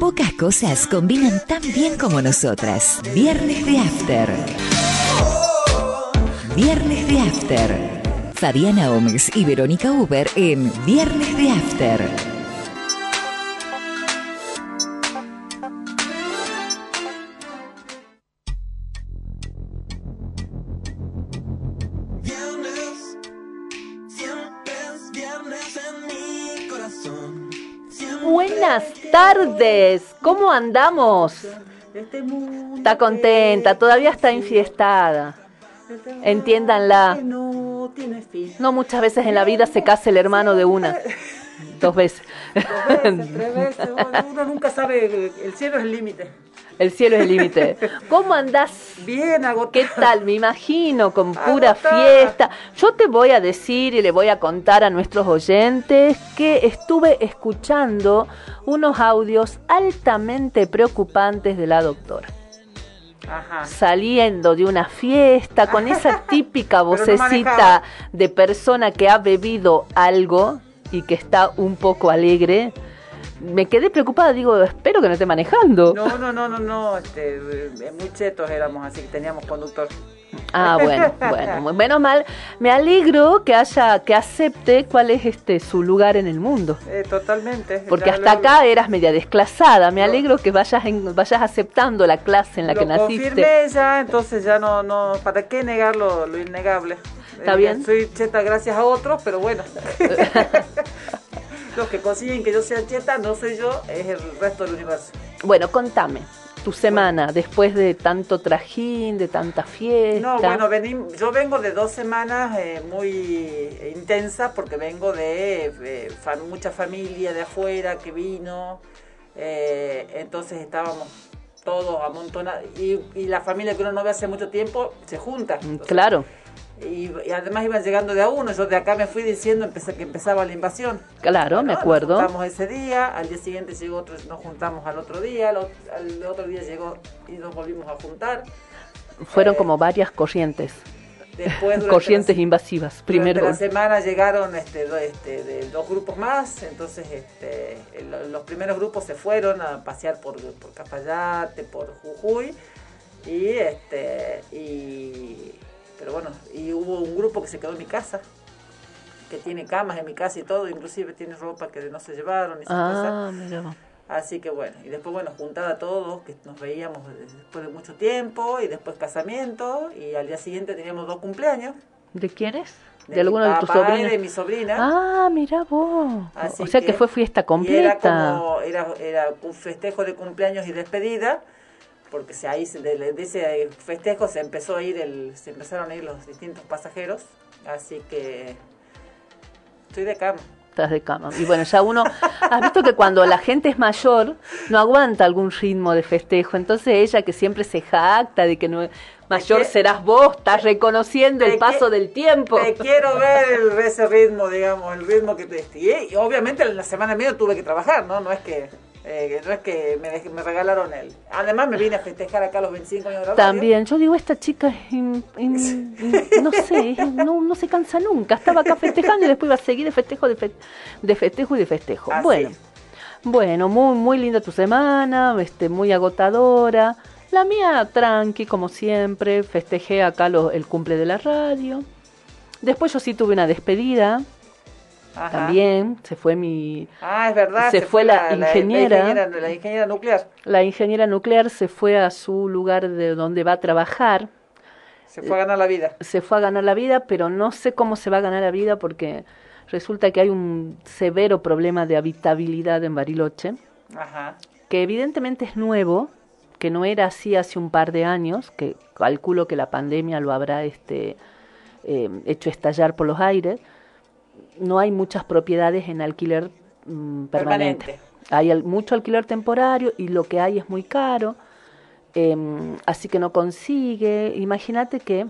Pocas cosas combinan tan bien como nosotras. Viernes de After. Viernes de After. Fabiana Gómez y Verónica Uber en Viernes de After. Tardes, ¿cómo andamos? Está contenta, todavía está infiestada. Entiéndanla. No muchas veces en la vida se casa el hermano de una. Dos veces. Dos veces, tres veces. Uno nunca sabe, el cielo es el límite. El cielo es el límite. ¿Cómo andás? Bien, agotada. ¿Qué tal? Me imagino, con pura fiesta. Yo te voy a decir y le voy a contar a nuestros oyentes que estuve escuchando unos audios altamente preocupantes de la doctora. Ajá. Saliendo de una fiesta con esa típica vocecita de persona que ha bebido algo y que está un poco alegre me quedé preocupada, digo, espero que no esté manejando. No, no, no, no, no, este, eh, muy chetos éramos, así que teníamos conductor. Ah, bueno, bueno, menos mal. Me alegro que haya, que acepte cuál es este su lugar en el mundo. Eh, totalmente. Porque hasta acá eras media desclasada. Me alegro que vayas vayas aceptando la clase en la que naciste. Confirmé ya, entonces ya no, no, ¿para qué negar lo, lo innegable? ¿Está bien? Soy cheta gracias a otros, pero bueno. los que consiguen que yo sea cheta, no soy yo, es el resto del universo. Bueno, contame tu semana después de tanto trajín, de tanta fiesta. No, bueno, yo vengo de dos semanas eh, muy intensas porque vengo de mucha familia de afuera que vino, eh, entonces estábamos todos amontonados y, y, la familia que uno no ve hace mucho tiempo se junta. Claro y, además iban llegando de a uno. Yo de acá me fui diciendo empecé, que empezaba la invasión. Claro, me acuerdo. Nos juntamos ese día, al día siguiente llegó otro, nos juntamos al otro día, al, otro día llegó y nos volvimos a juntar. Fueron eh, como varias corrientes. Después, corrientes invasivas. Primero. la semana llegaron este, este, de dos grupos más, entonces este, los primeros grupos se fueron a pasear por, por Capayate, por Jujuy, y, este, y pero bueno, y hubo un grupo que se quedó en mi casa, que tiene camas en mi casa y todo, inclusive tiene ropa que no se llevaron y ah, Así que bueno, y después bueno, juntada todos, que nos veíamos después de mucho tiempo, y después casamiento, y al día siguiente teníamos dos cumpleaños. ¿De quiénes? ¿De, alguno de tus sobrinos? de mi sobrina. Ah, mira vos. o sea que, fue fiesta completa. Era como, era, era un festejo de cumpleaños y despedida, porque se, ahí de, ese festejo se empezó a ir el, se empezaron a ir los distintos pasajeros, así que estoy de cama. Estás de cama. Y bueno, ya uno, has visto que cuando la gente es mayor, no aguanta algún ritmo de festejo. Entonces ella que siempre se jacta de que no mayor serás vos, estás reconociendo el paso del tiempo. Te quiero ver ese ritmo, digamos, el ritmo que te... Y obviamente en la semana medio tuve que trabajar, ¿no? No es que... Eh, no es que me, me, regalaron él. Además me vine a festejar acá los 25 años de la También, yo digo, esta chica es no sé, no, no, se cansa nunca. Estaba acá festejando y después iba a seguir de festejo, de, de festejo y de festejo. bueno, bueno, muy, muy linda tu semana, este, muy agotadora. La mía tranqui, como siempre, festejé acá el cumple de la radio. Después yo sí tuve una despedida, también se fue mi ah es verdad se, fue, la, ingeniera, la, ingeniera nuclear. La ingeniera nuclear se fue a su lugar de donde va a trabajar. Se fue a ganar la vida. Se fue a ganar la vida pero no sé cómo se va a ganar la vida porque resulta que hay un severo problema de habitabilidad en Bariloche Ajá. que evidentemente es nuevo que no era así hace un par de años que calculo que la pandemia lo habrá este eh, hecho estallar por los aires no hay muchas propiedades en alquiler mm, permanente. Hay mucho alquiler temporario y lo que hay es muy caro, em, así que no consigue. Imagínate que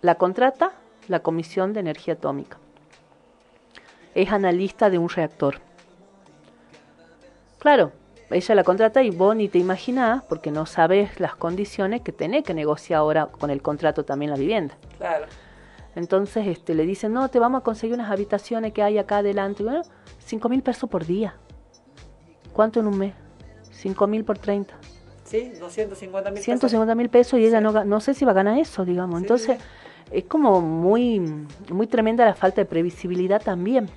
la contrata la Comisión de Energía Atómica. Es analista de un reactor. Claro, ella la contrata y vos ni te imaginás, porque no sabes las condiciones que tenés que negociar ahora con el contrato también la vivienda. Claro. Entonces este, le dicen, no, te vamos a conseguir unas habitaciones que hay acá adelante. Bueno, cinco mil pesos por día. ¿Cuánto en un mes? 5 mil por 30. Sí, 250 mil 150 mil pesos y ella no, no sé si va a ganar eso, digamos. Entonces, es como muy, muy tremenda la falta de previsibilidad también.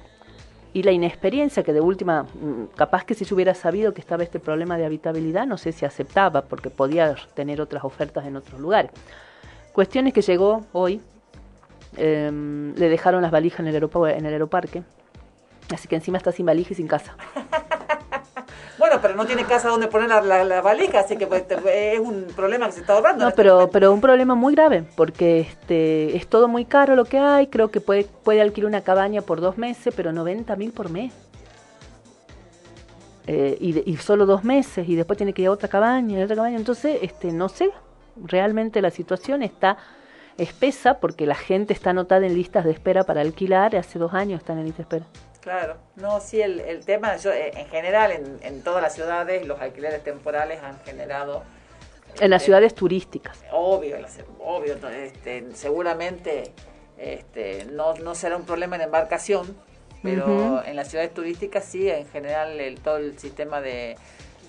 Y la inexperiencia, que de última, mm, capaz que si se hubiera sabido que estaba este problema de habitabilidad, no sé si aceptaba, porque podía tener otras ofertas en otros lugares. Cuestiones que llegó hoy, em, le dejaron las valijas en el, en el aeroparque, así que encima está sin valija y sin casa. Bueno, pero no tiene casa donde poner la, la, valija, así que pues, es un problema que se está ahorrando. No, este pero, pero un problema muy grave, porque este es todo muy caro lo que hay. Creo que puede, puede alquilar una cabaña por dos meses, pero 90 mil por mes. Eh, y, y, solo dos meses, y después tiene que ir a otra cabaña, y otra cabaña. Entonces, este, no sé, realmente la situación está espesa porque la gente está anotada en listas de espera para alquilar. Hace dos años están en lista de espera. Claro, no, sí, el, el tema, yo, eh, en general, en, en, todas las ciudades, los alquileres temporales han generado... En las ciudades turísticas. Obvio, obvio, este, seguramente este, no, no será un problema en embarcación, pero en las ciudades turísticas sí, en general el, todo el sistema de,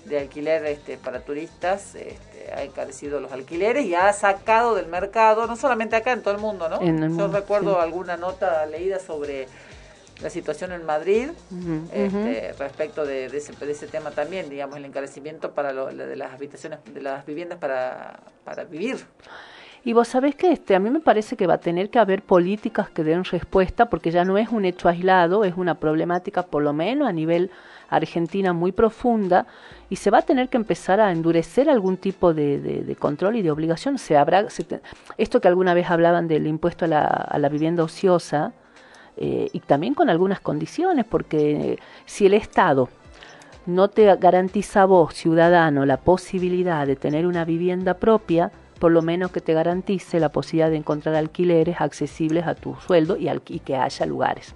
de alquiler este, para turistas este, ha encarecido los alquileres y ha sacado del mercado, no solamente acá, en todo el mundo, ¿no? Yo recuerdo alguna nota leída sobre la situación en Madrid este, respecto de, ese, de, ese, tema también, digamos, el encarecimiento para lo, de las habitaciones, de las viviendas para, para vivir. Y vos sabés que este, a mí me parece que va a tener que haber políticas que den respuesta, porque ya no es un hecho aislado, es una problemática por lo menos a nivel Argentina muy profunda, y se va a tener que empezar a endurecer algún tipo de, de, control y de obligación. Se habrá, esto que alguna vez hablaban del impuesto a la, a la vivienda ociosa, eh, y también con algunas condiciones, porque si el Estado no te garantiza a vos, ciudadano, la posibilidad de tener una vivienda propia, por lo menos que te garantice la posibilidad de encontrar alquileres accesibles a tu sueldo y, y que haya lugares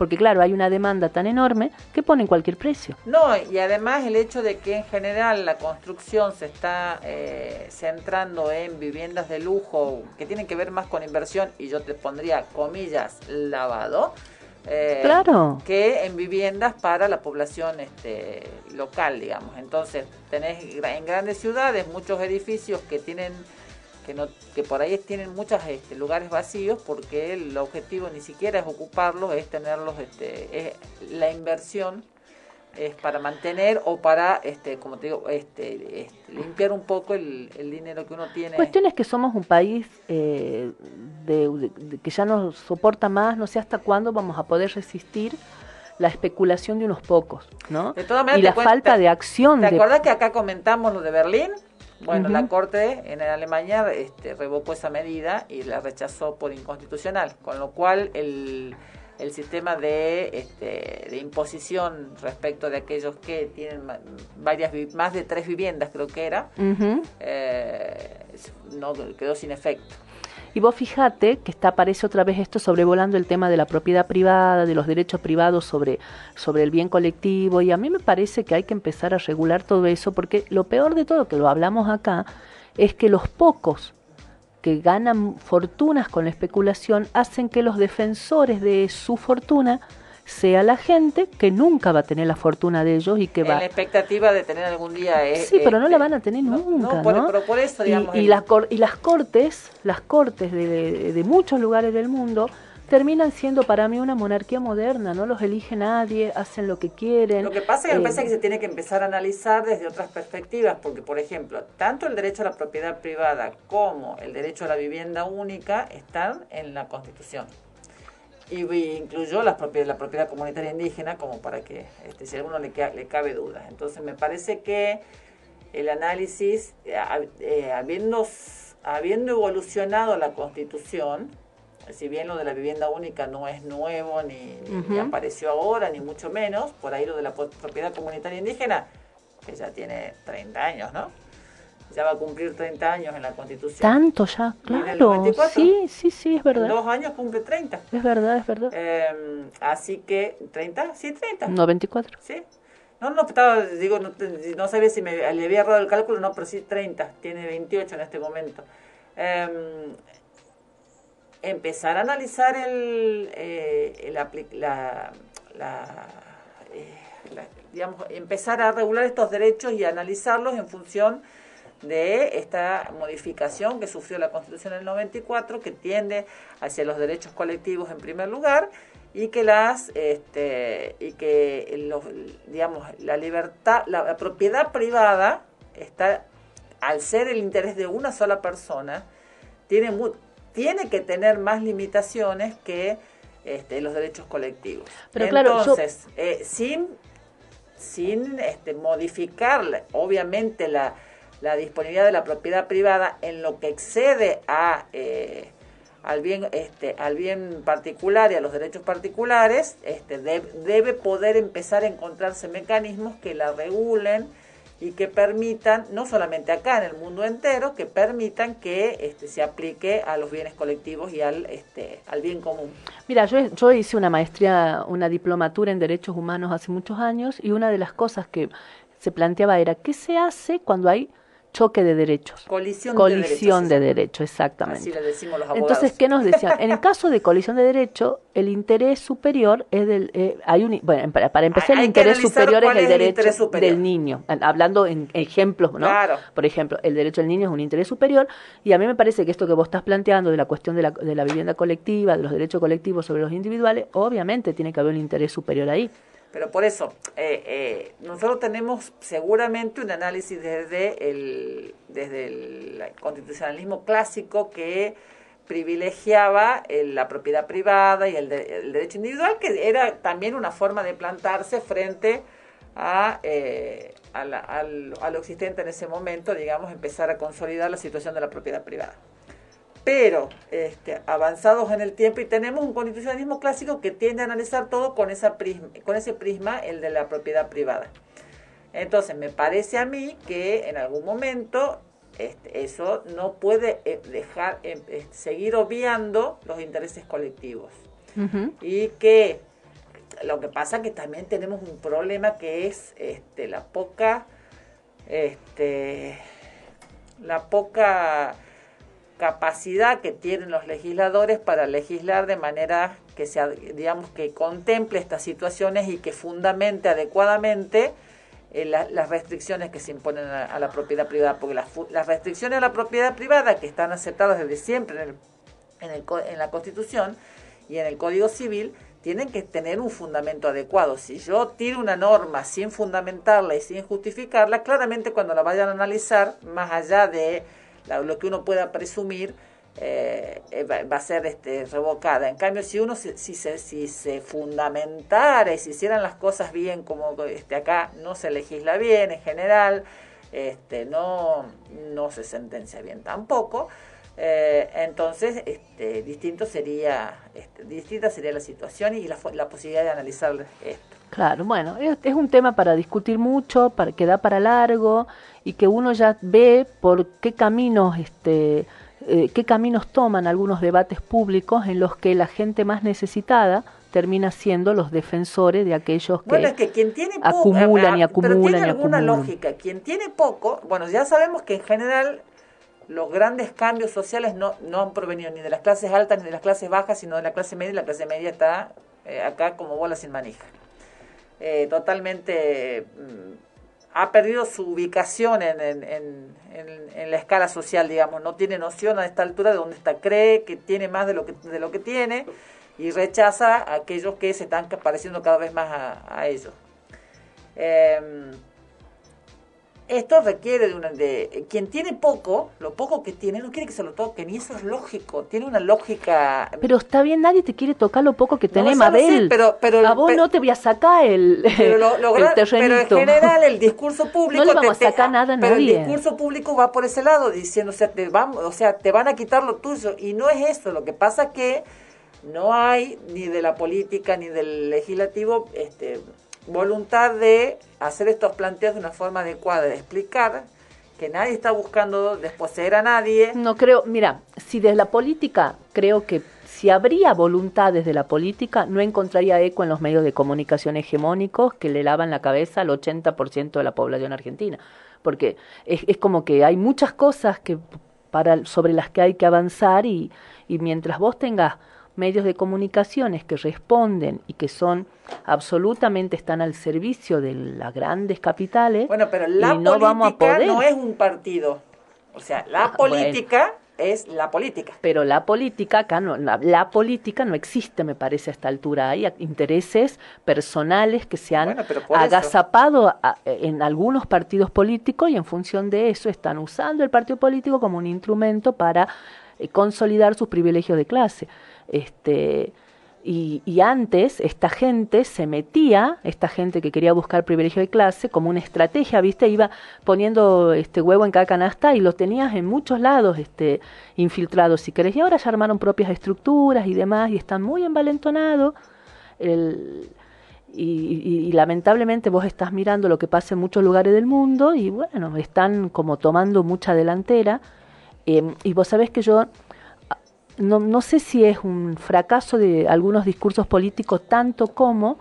porque claro, hay una demanda tan enorme que ponen cualquier precio. No, y además el hecho de que en general la construcción se está eh, centrando en viviendas de lujo que tienen que ver más con inversión, y yo te pondría comillas, lavado. Eh, claro. que en viviendas para la población este, local, digamos. Entonces, tenés en grandes ciudades muchos edificios que tienen que, no, que por ahí tienen muchos este, lugares vacíos porque el objetivo ni siquiera es ocuparlos, es tenerlos, este, es la inversión es para mantener o para, este, como te digo, este, este limpiar un poco el, el, dinero que uno tiene. Cuestión es que somos un país eh, de, que ya no soporta más, no sé hasta cuándo vamos a poder resistir la especulación de unos pocos, ¿no? y la falta de acción. ¿Te acuerdas que acá comentamos lo de Berlín? Bueno, la Corte en Alemania este, revocó esa medida y la rechazó por inconstitucional, con lo cual el, el sistema de, este, de imposición respecto de aquellos que tienen varias más de tres viviendas, creo que era, eh, no quedó sin efecto. Y vos fijate que está, aparece otra vez esto sobrevolando el tema de la propiedad privada, de los derechos privados sobre, sobre el bien colectivo, y a mí me parece que hay que empezar a regular todo eso, porque lo peor de todo, que lo hablamos acá, es que los pocos que ganan fortunas con la especulación hacen que los defensores de su fortuna sea la gente que nunca va a tener la fortuna de ellos y que va... la expectativa de tener algún día... Es, sí, pero no la este, van a tener nunca, ¿no? Pero por eso, digamos... Y, las, y las cortes, las cortes de, de, muchos lugares del mundo terminan siendo para mí una monarquía moderna, no los elige nadie, hacen lo que quieren. Lo que pasa es que me parece eh, que se tiene que empezar a analizar desde otras perspectivas, porque por ejemplo, tanto el derecho a la propiedad privada como el derecho a la vivienda única están en la Constitución y incluyó las propiedad, la propiedad comunitaria indígena como para que este, si a alguno le, le cabe dudas. Entonces me parece que el análisis, eh, eh, habiendo, habiendo evolucionado la constitución, si bien lo de la vivienda única no es nuevo, ni, ni, apareció ahora, ni mucho menos, por ahí lo de la propiedad comunitaria indígena, que ya tiene 30 años, ¿no? Ya va a cumplir 30 años en la Constitución. Tanto ya, claro. Sí, sí, sí, es verdad. Dos años cumple 30. Es verdad, es verdad. Eh, así que, ¿30? Sí, 30. No, 24. Sí. No, no, estaba, digo, no, no, sabía si me, le había errado el cálculo, no, pero sí 30. Tiene 28 en este momento. Eh, empezar a analizar el, eh, el la, la eh, digamos, empezar a regular estos derechos y analizarlos en función de esta modificación que sufrió la Constitución en el 94, que tiende hacia los derechos colectivos en primer lugar y que las este, y que los, digamos la libertad la, propiedad privada está al ser el interés de una sola persona tiene tiene que tener más limitaciones que este, los derechos colectivos. Pero entonces eh, sin sin este, modificar obviamente la, la disponibilidad de la propiedad privada en lo que excede a eh, al bien este al bien particular y a los derechos particulares este debe poder empezar a encontrarse mecanismos que la regulen y que permitan no solamente acá en el mundo entero que permitan que este se aplique a los bienes colectivos y al este al bien común. Mira yo yo hice una maestría una diplomatura en derechos humanos hace muchos años y una de las cosas que se planteaba era qué se hace cuando hay choque de derechos. Colisión, colisión de derechos. exactamente. Así le decimos los abogados. Entonces, ¿qué nos decían? En el caso de colisión de derechos, el interés superior es del... Eh, hay un, bueno, para, empezar, el interés superior es el derecho del niño. Hablando en ejemplos, ¿no? Claro. Por ejemplo, el derecho del niño es un interés superior y a mí me parece que esto que vos estás planteando de la cuestión de la, de la vivienda colectiva, de los derechos colectivos sobre los individuales, obviamente tiene que haber un interés superior ahí. Pero por eso, eh, eh, nosotros tenemos seguramente un análisis desde el, desde el constitucionalismo clásico que privilegiaba la propiedad privada y el, derecho individual, que era también una forma de plantarse frente a, eh, al, a lo existente en ese momento, digamos, empezar a consolidar la situación de la propiedad privada pero este, avanzados en el tiempo y tenemos un constitucionalismo clásico que tiende a analizar todo con, esa prisma, con ese prisma, el de la propiedad privada. Entonces, me parece a mí que en algún momento este, eso no puede eh, dejar eh, eh, seguir obviando los intereses colectivos. Y que lo que pasa es que también tenemos un problema que es este, la poca, este, la poca capacidad que tienen los legisladores para legislar de manera que sea, digamos, que contemple estas situaciones y que fundamente adecuadamente eh, las restricciones que se imponen a, la propiedad privada, porque las, restricciones a la propiedad privada que están aceptadas desde siempre en, el, en, el, en la Constitución y en el Código Civil tienen que tener un fundamento adecuado. Si yo tiro una norma sin fundamentarla y sin justificarla, claramente cuando la vayan a analizar, más allá de lo que uno pueda presumir eh, eh, va, a ser este, revocada. En cambio, si uno si, se, si se fundamentara y se hicieran las cosas bien, como este, acá no se legisla bien en general, este, no, no se sentencia bien tampoco, eh, entonces este, distinto sería, este, distinta sería la situación y la, la posibilidad de analizar esto. Claro, bueno, es, es, un tema para discutir mucho, para, que da para largo y que uno ya ve por qué caminos, este, eh, qué caminos toman algunos debates públicos en los que la gente más necesitada termina siendo los defensores de aquellos que, quien tiene acumulan y acumulan pero tiene alguna lógica. Quien tiene poco, bueno, ya sabemos que en general los grandes cambios sociales no, no han provenido ni de las clases altas ni de las clases bajas, sino de la clase media, y la clase media está eh, acá como bola sin manija. Eh, totalmente mm, ha perdido su ubicación en, en, en, la escala social, digamos, no tiene noción a esta altura de dónde está, cree que tiene más de lo que, de lo que tiene y rechaza a aquellos que se están pareciendo cada vez más a, a ellos. Eh, esto requiere de, una, de quien tiene poco, lo poco que tiene, no quiere que se lo toquen y eso es lógico, tiene una lógica. Pero está bien, nadie te quiere tocar lo poco que tenés, Mabel. pero, pero, a vos no te voy a sacar el, pero, lo, pero en general el discurso público no le vamos a sacar nada a pero el discurso público va por ese lado diciendo, o sea, te van, o sea, te van a quitar lo tuyo y no es eso, lo que pasa que no hay ni de la política ni del legislativo este voluntad de hacer estos planteos de una forma adecuada, de explicar que nadie está buscando desposeer a nadie. No creo, mira, si desde la política, creo que si habría voluntad desde la política, no encontraría eco en los medios de comunicación hegemónicos que le lavan la cabeza al 80% de la población argentina. Porque es, es, como que hay muchas cosas que para, sobre las que hay que avanzar y, y mientras vos tengas medios de comunicaciones que responden y que son absolutamente están al servicio de las grandes capitales. Bueno, pero la no política no es un partido. O sea, la ah, política es la política. Pero la política, acá no, la, política no existe, me parece, a esta altura. Hay intereses personales que se han agazapado en algunos partidos políticos y en función de eso están usando el partido político como un instrumento para eh, consolidar sus privilegios de clase. Este, y, antes esta gente se metía, esta gente que quería buscar privilegio de clase, como una estrategia, ¿viste? Iba poniendo este huevo en cada canasta y lo tenías en muchos lados este, infiltrados, si querés. Y ahora ya armaron propias estructuras y demás y están muy envalentonados. El, y, lamentablemente vos estás mirando lo que pasa en muchos lugares del mundo y bueno, están como tomando mucha delantera. Eh, y vos sabés que yo no, no sé si es un fracaso de algunos discursos políticos tanto como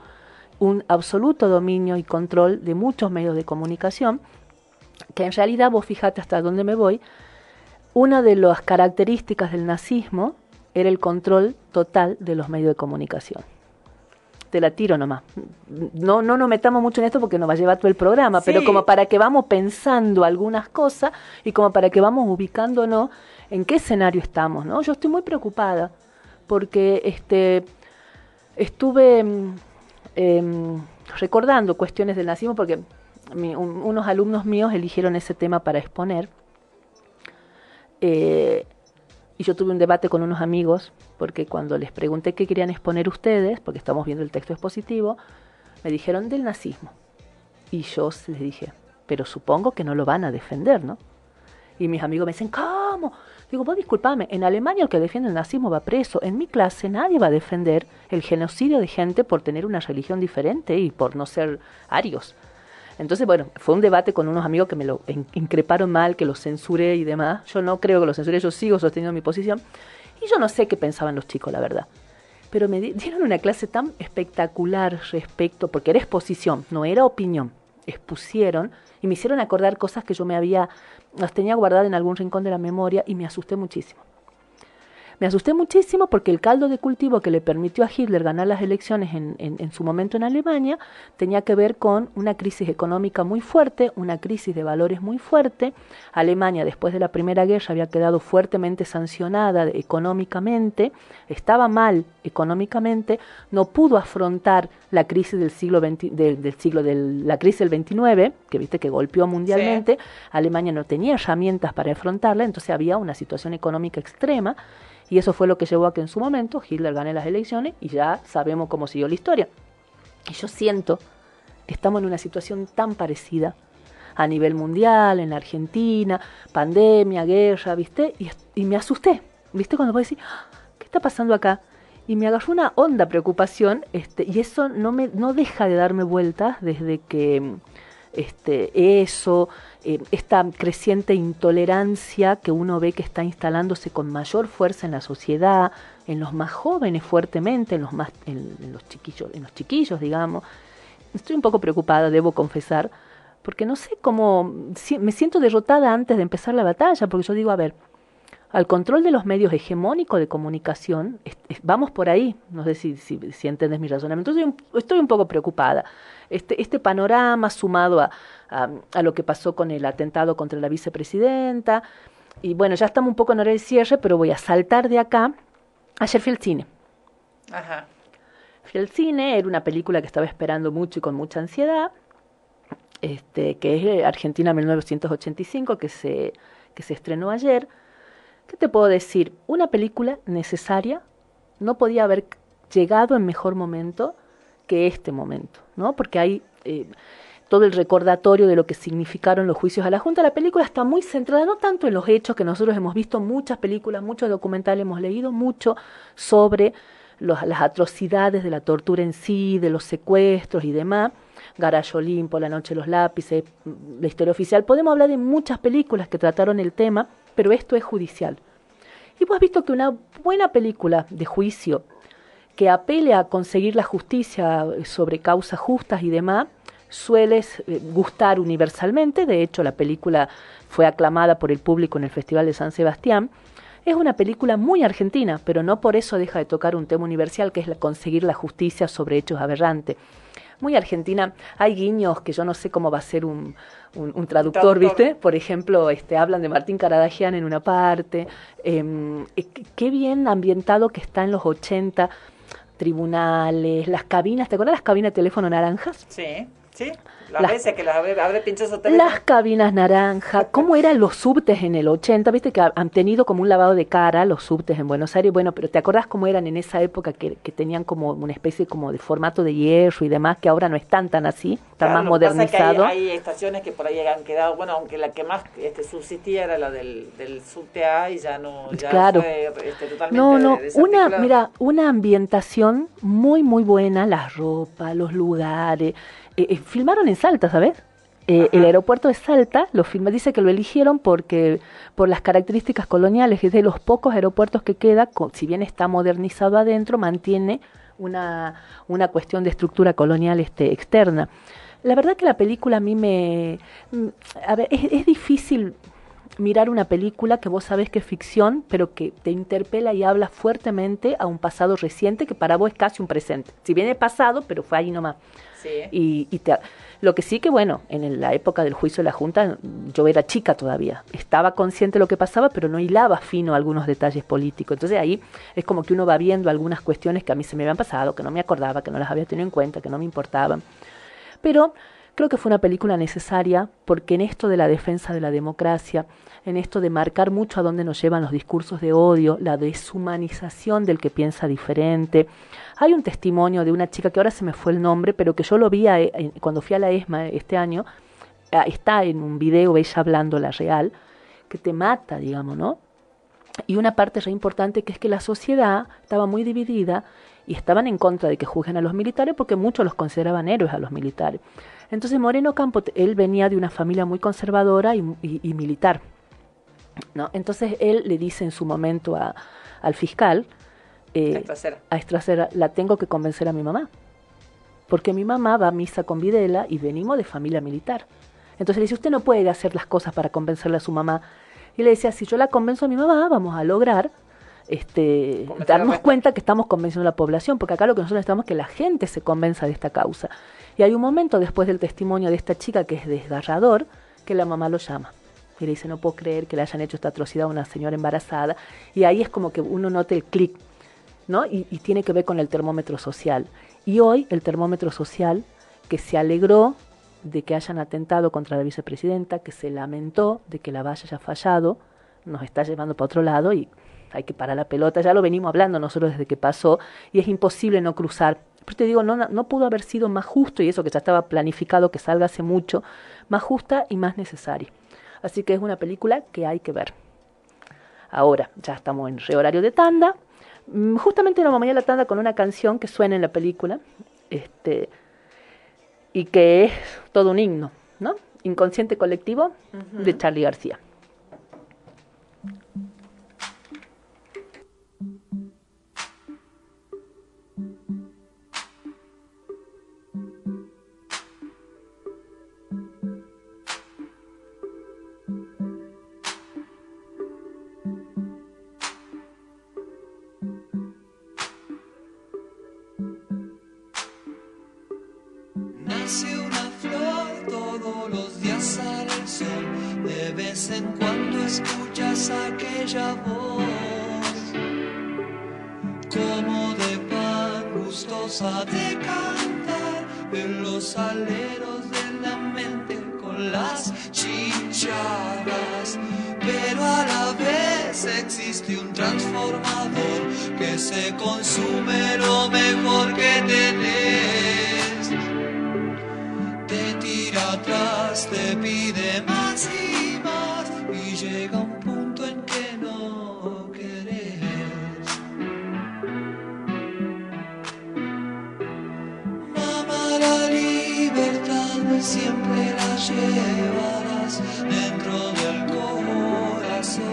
un absoluto dominio y control de muchos medios de comunicación, que en realidad vos fijate hasta dónde me voy, una de las características del nazismo era el control total de los medios de comunicación. Te la tiro nomás. No, no nos metamos mucho en esto porque nos va a llevar todo el programa, pero como para que vamos pensando algunas cosas y como para que vamos ubicándonos en qué escenario estamos, ¿no? Yo estoy muy preocupada porque este, estuve mm, em, recordando cuestiones del nazismo porque unos alumnos míos eligieron ese tema para exponer eh, y yo tuve un debate con unos amigos porque cuando les pregunté qué querían exponer ustedes, porque estamos viendo el texto expositivo, me dijeron del nazismo. Y yo les dije, pero supongo que no lo van a defender, ¿no? Y mis amigos me dicen, ¿cómo? Digo, vos disculpame, en Alemania el que defiende el nazismo va preso. En mi clase nadie va a defender el genocidio de gente por tener una religión diferente y por no ser arios. Entonces, bueno, fue un debate con unos amigos que me lo increparon mal, que lo censuré y demás. Yo no creo que lo censuré, yo sigo sosteniendo mi posición. Y yo no sé qué pensaban los chicos, la verdad. Pero me dieron una clase tan espectacular respecto, porque era exposición, no era opinión. Expusieron y me hicieron acordar cosas que yo me había las tenía guardadas en algún rincón de la memoria y me asusté muchísimo. Me asusté muchísimo porque el caldo de cultivo que le permitió a Hitler ganar las elecciones en, en, su momento en Alemania tenía que ver con una crisis económica muy fuerte, una crisis de valores muy fuerte. Alemania después de la Primera Guerra había quedado fuertemente sancionada económicamente, estaba mal económicamente, no pudo afrontar la crisis del siglo del siglo la crisis del 29, que viste que golpeó mundialmente. Alemania no tenía herramientas para afrontarla, entonces había una situación económica extrema y eso fue lo que llevó a que en su momento Hitler gane las elecciones y ya sabemos cómo siguió la historia. Y yo siento que estamos en una situación tan parecida a nivel mundial, en la Argentina, pandemia, guerra, ¿viste? Y, me asusté, ¿viste? Cuando vos decís, ah, ¿qué está pasando acá? Y me agarró una honda preocupación, este, y eso no, me, no deja de darme vueltas desde que este, eso, eh, esta creciente intolerancia que uno ve que está instalándose con mayor fuerza en la sociedad, en los más jóvenes fuertemente, en los más, en, los chiquillos, en los chiquillos, digamos. Estoy un poco preocupada, debo confesar, porque no sé cómo, me siento derrotada antes de empezar la batalla, porque yo digo, a ver, al control de los medios hegemónicos de comunicación, vamos por ahí, no sé si, si, si mi razonamiento, estoy un poco preocupada este, este panorama sumado a, a, lo que pasó con el atentado contra la vicepresidenta. Y bueno, ya estamos un poco en hora de cierre, pero voy a saltar de acá. Ayer fui al cine. Ajá. Fui al cine, era una película que estaba esperando mucho y con mucha ansiedad, este, que es Argentina 1985, que se, que se estrenó ayer. ¿Qué te puedo decir? Una película necesaria, no podía haber llegado en mejor momento que este momento, ¿no? Porque hay eh, todo el recordatorio de lo que significaron los juicios a la Junta. La película está muy centrada no tanto en los hechos, que nosotros hemos visto muchas películas, muchos documentales, hemos leído mucho sobre las atrocidades de la tortura en sí, de los secuestros y demás. Garage Olimpo, La Noche de los Lápices, la historia oficial. Podemos hablar de muchas películas que trataron el tema, pero esto es judicial. Y vos has visto que una buena película de juicio que apele a conseguir la justicia sobre causas justas y demás, suele eh, gustar universalmente. De hecho, la película fue aclamada por el público en el Festival de San Sebastián. Es una película muy argentina, pero no por eso deja de tocar un tema universal que es conseguir la justicia sobre hechos aberrantes. Muy argentina. Hay guiños que yo no sé cómo va a ser un, un, traductor, ¿viste? Por ejemplo, este, hablan de Martín Caradagian en una parte. Em, eh, qué bien ambientado que está en los 80 tribunales, las cabinas, ¿te acuerdas las cabinas de teléfono naranjas? Sí, sí. Las, veces que las habré, pinchado Las cabinas naranja, ¿cómo eran los subtes en el 80? Viste que han tenido como un lavado de cara los subtes en Buenos Aires. Bueno, pero ¿te acordás cómo eran en esa época que, tenían como una especie como de formato de hierro y demás, que ahora no están tan así, están más modernizados? Hay, estaciones que por ahí han quedado, bueno, aunque la que más este, subsistía era la del, del subte A y ya no, ya claro. fue este, totalmente No, no, una, mira, una ambientación muy, muy buena, la ropa, los lugares, eh, eh, filmaron en Salta, ¿sabes? Eh, el aeropuerto de Salta lo filma, dice que lo eligieron porque por las características coloniales, es de los pocos aeropuertos que queda, si bien está modernizado adentro, mantiene una, una cuestión de estructura colonial este, externa. La verdad que la película a mí me... Mm, a ver, es, es difícil mirar una película que vos sabés que es ficción, pero que te interpela y habla fuertemente a un pasado reciente que para vos es casi un presente. Si bien es pasado, pero fue ahí nomás. Y, lo que sí que, bueno, en la época del juicio de la Junta, yo era chica todavía. Estaba consciente de lo que pasaba, pero no hilaba fino algunos detalles políticos. Entonces ahí es como que uno va viendo algunas cuestiones que a mí se me habían pasado, que no me acordaba, que no las había tenido en cuenta, que no me importaban. Pero creo que fue una película necesaria porque en esto de la defensa de la democracia, en esto de marcar mucho a dónde nos llevan los discursos de odio, la deshumanización del que piensa diferente. Hay un testimonio de una chica que ahora se me fue el nombre, pero que yo lo vi cuando fui a la ESMA este año, ah, está en un video ella hablando la real, que te mata, digamos, ¿no? Y una parte re importante que es que la sociedad estaba muy dividida y estaban en contra de que juzguen a los militares porque muchos los consideraban héroes a los militares. Entonces Moreno Campo, él venía de una familia muy conservadora y militar, ¿no? Entonces él le dice en su momento a, al fiscal, eh, a Estracera, la tengo que convencer a mi mamá, porque mi mamá va a misa con Videla y venimos de familia militar. Entonces le dice, usted no puede hacer las cosas para convencerle a su mamá. Y le decía, si yo la convenzo a mi mamá, vamos a lograr este, darnos cuenta que estamos convenciendo a la población, porque acá lo que nosotros necesitamos es que la gente se convenza de esta causa. Y hay un momento después del testimonio de esta chica que es desgarrador, que la mamá lo llama y le dice, no puedo creer que le hayan hecho esta atrocidad a una señora embarazada. Y ahí es como que uno nota el clic, ¿no? Y, tiene que ver con el termómetro social. Y hoy el termómetro social que se alegró de que hayan atentado contra la vicepresidenta, que se lamentó de que la valla haya fallado, nos está llevando para otro lado y hay que parar la pelota. Ya lo venimos hablando nosotros desde que pasó y es imposible no cruzar. Pero te digo, no, no pudo haber sido más justo y eso que ya estaba planificado que salga hace mucho, más justa y más necesaria. Así que es una película que hay que ver. Ahora, ya estamos en rehorario de tanda. Mm, justamente nos vamos a la tanda con una canción que suena en la película, este, y que es todo un himno, ¿no? Inconsciente colectivo de Charlie García. De cantar en los aleros de la mente con las chicharras. Pero a la vez existe un transformador que se consume lo mejor que tenés. Siempre la llevarás dentro del corazón.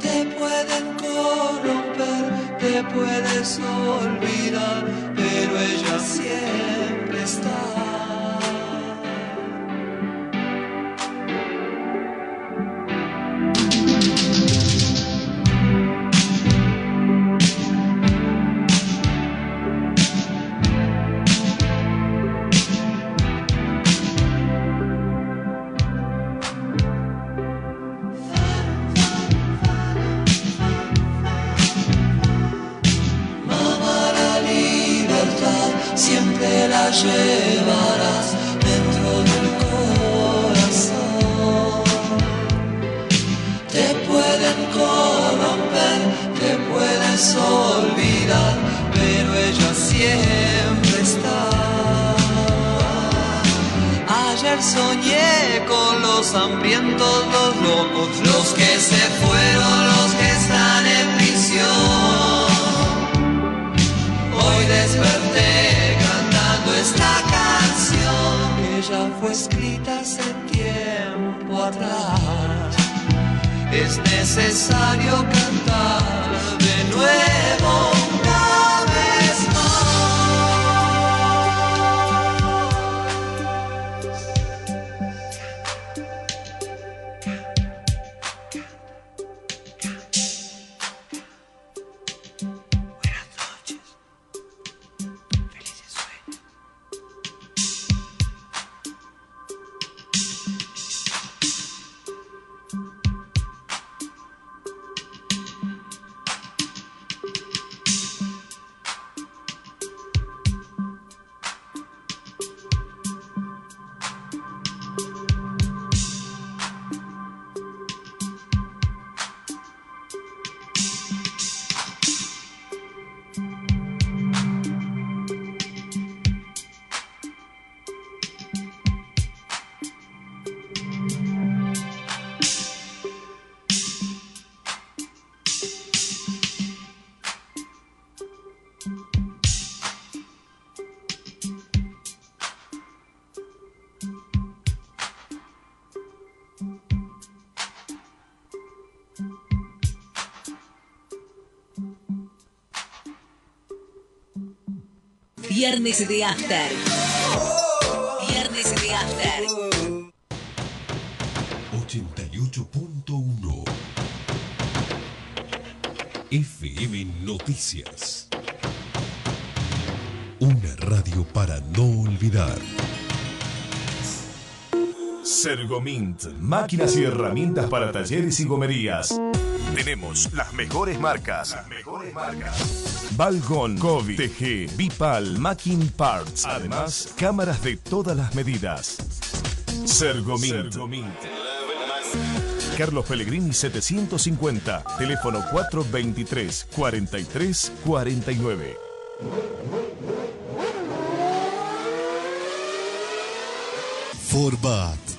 Te pueden corromper, te puedes olvidar, pero ella siempre está. Viernes de After. Viernes de After. 88.1 FM Noticias. Una radio para no olvidar. Sergomint, máquinas y herramientas para talleres y gomerías. Tenemos las mejores marcas. Las mejores marcas. Balgon, Kobe, TG, Bipal, Macking Parts. Además, cámaras de todas las medidas. Sergomint. Carlos Pellegrini 750, teléfono 423 43 49. Forbat,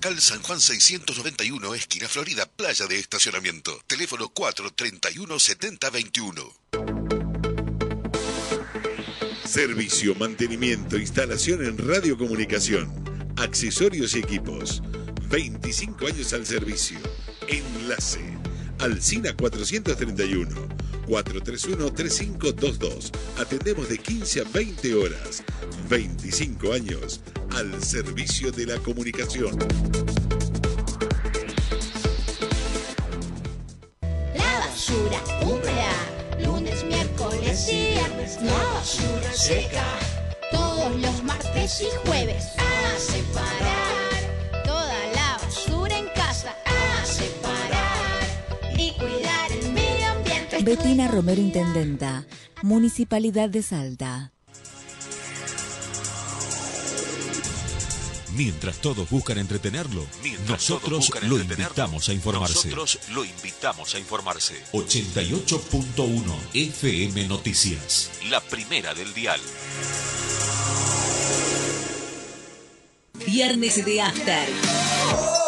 Local San Juan 691, esquina Florida, playa de estacionamiento. Teléfono 431 7021. Servicio, mantenimiento, instalación en radiocomunicación, accesorios y equipos. 25 años al servicio. Enlace. Alcina 431. 431-3522. Atendemos de 15 a 20 horas. 25 años al servicio de la comunicación. La basura húmeda, lunes, miércoles y viernes. La basura seca, todos los martes y jueves. A separar Betina Romero Intendenta, Municipalidad de Salta. Mientras todos buscan entretenerlo, nosotros lo invitamos a informarse. Nosotros lo invitamos a informarse. 88.1 FM Noticias. La primera del dial. Viernes de After.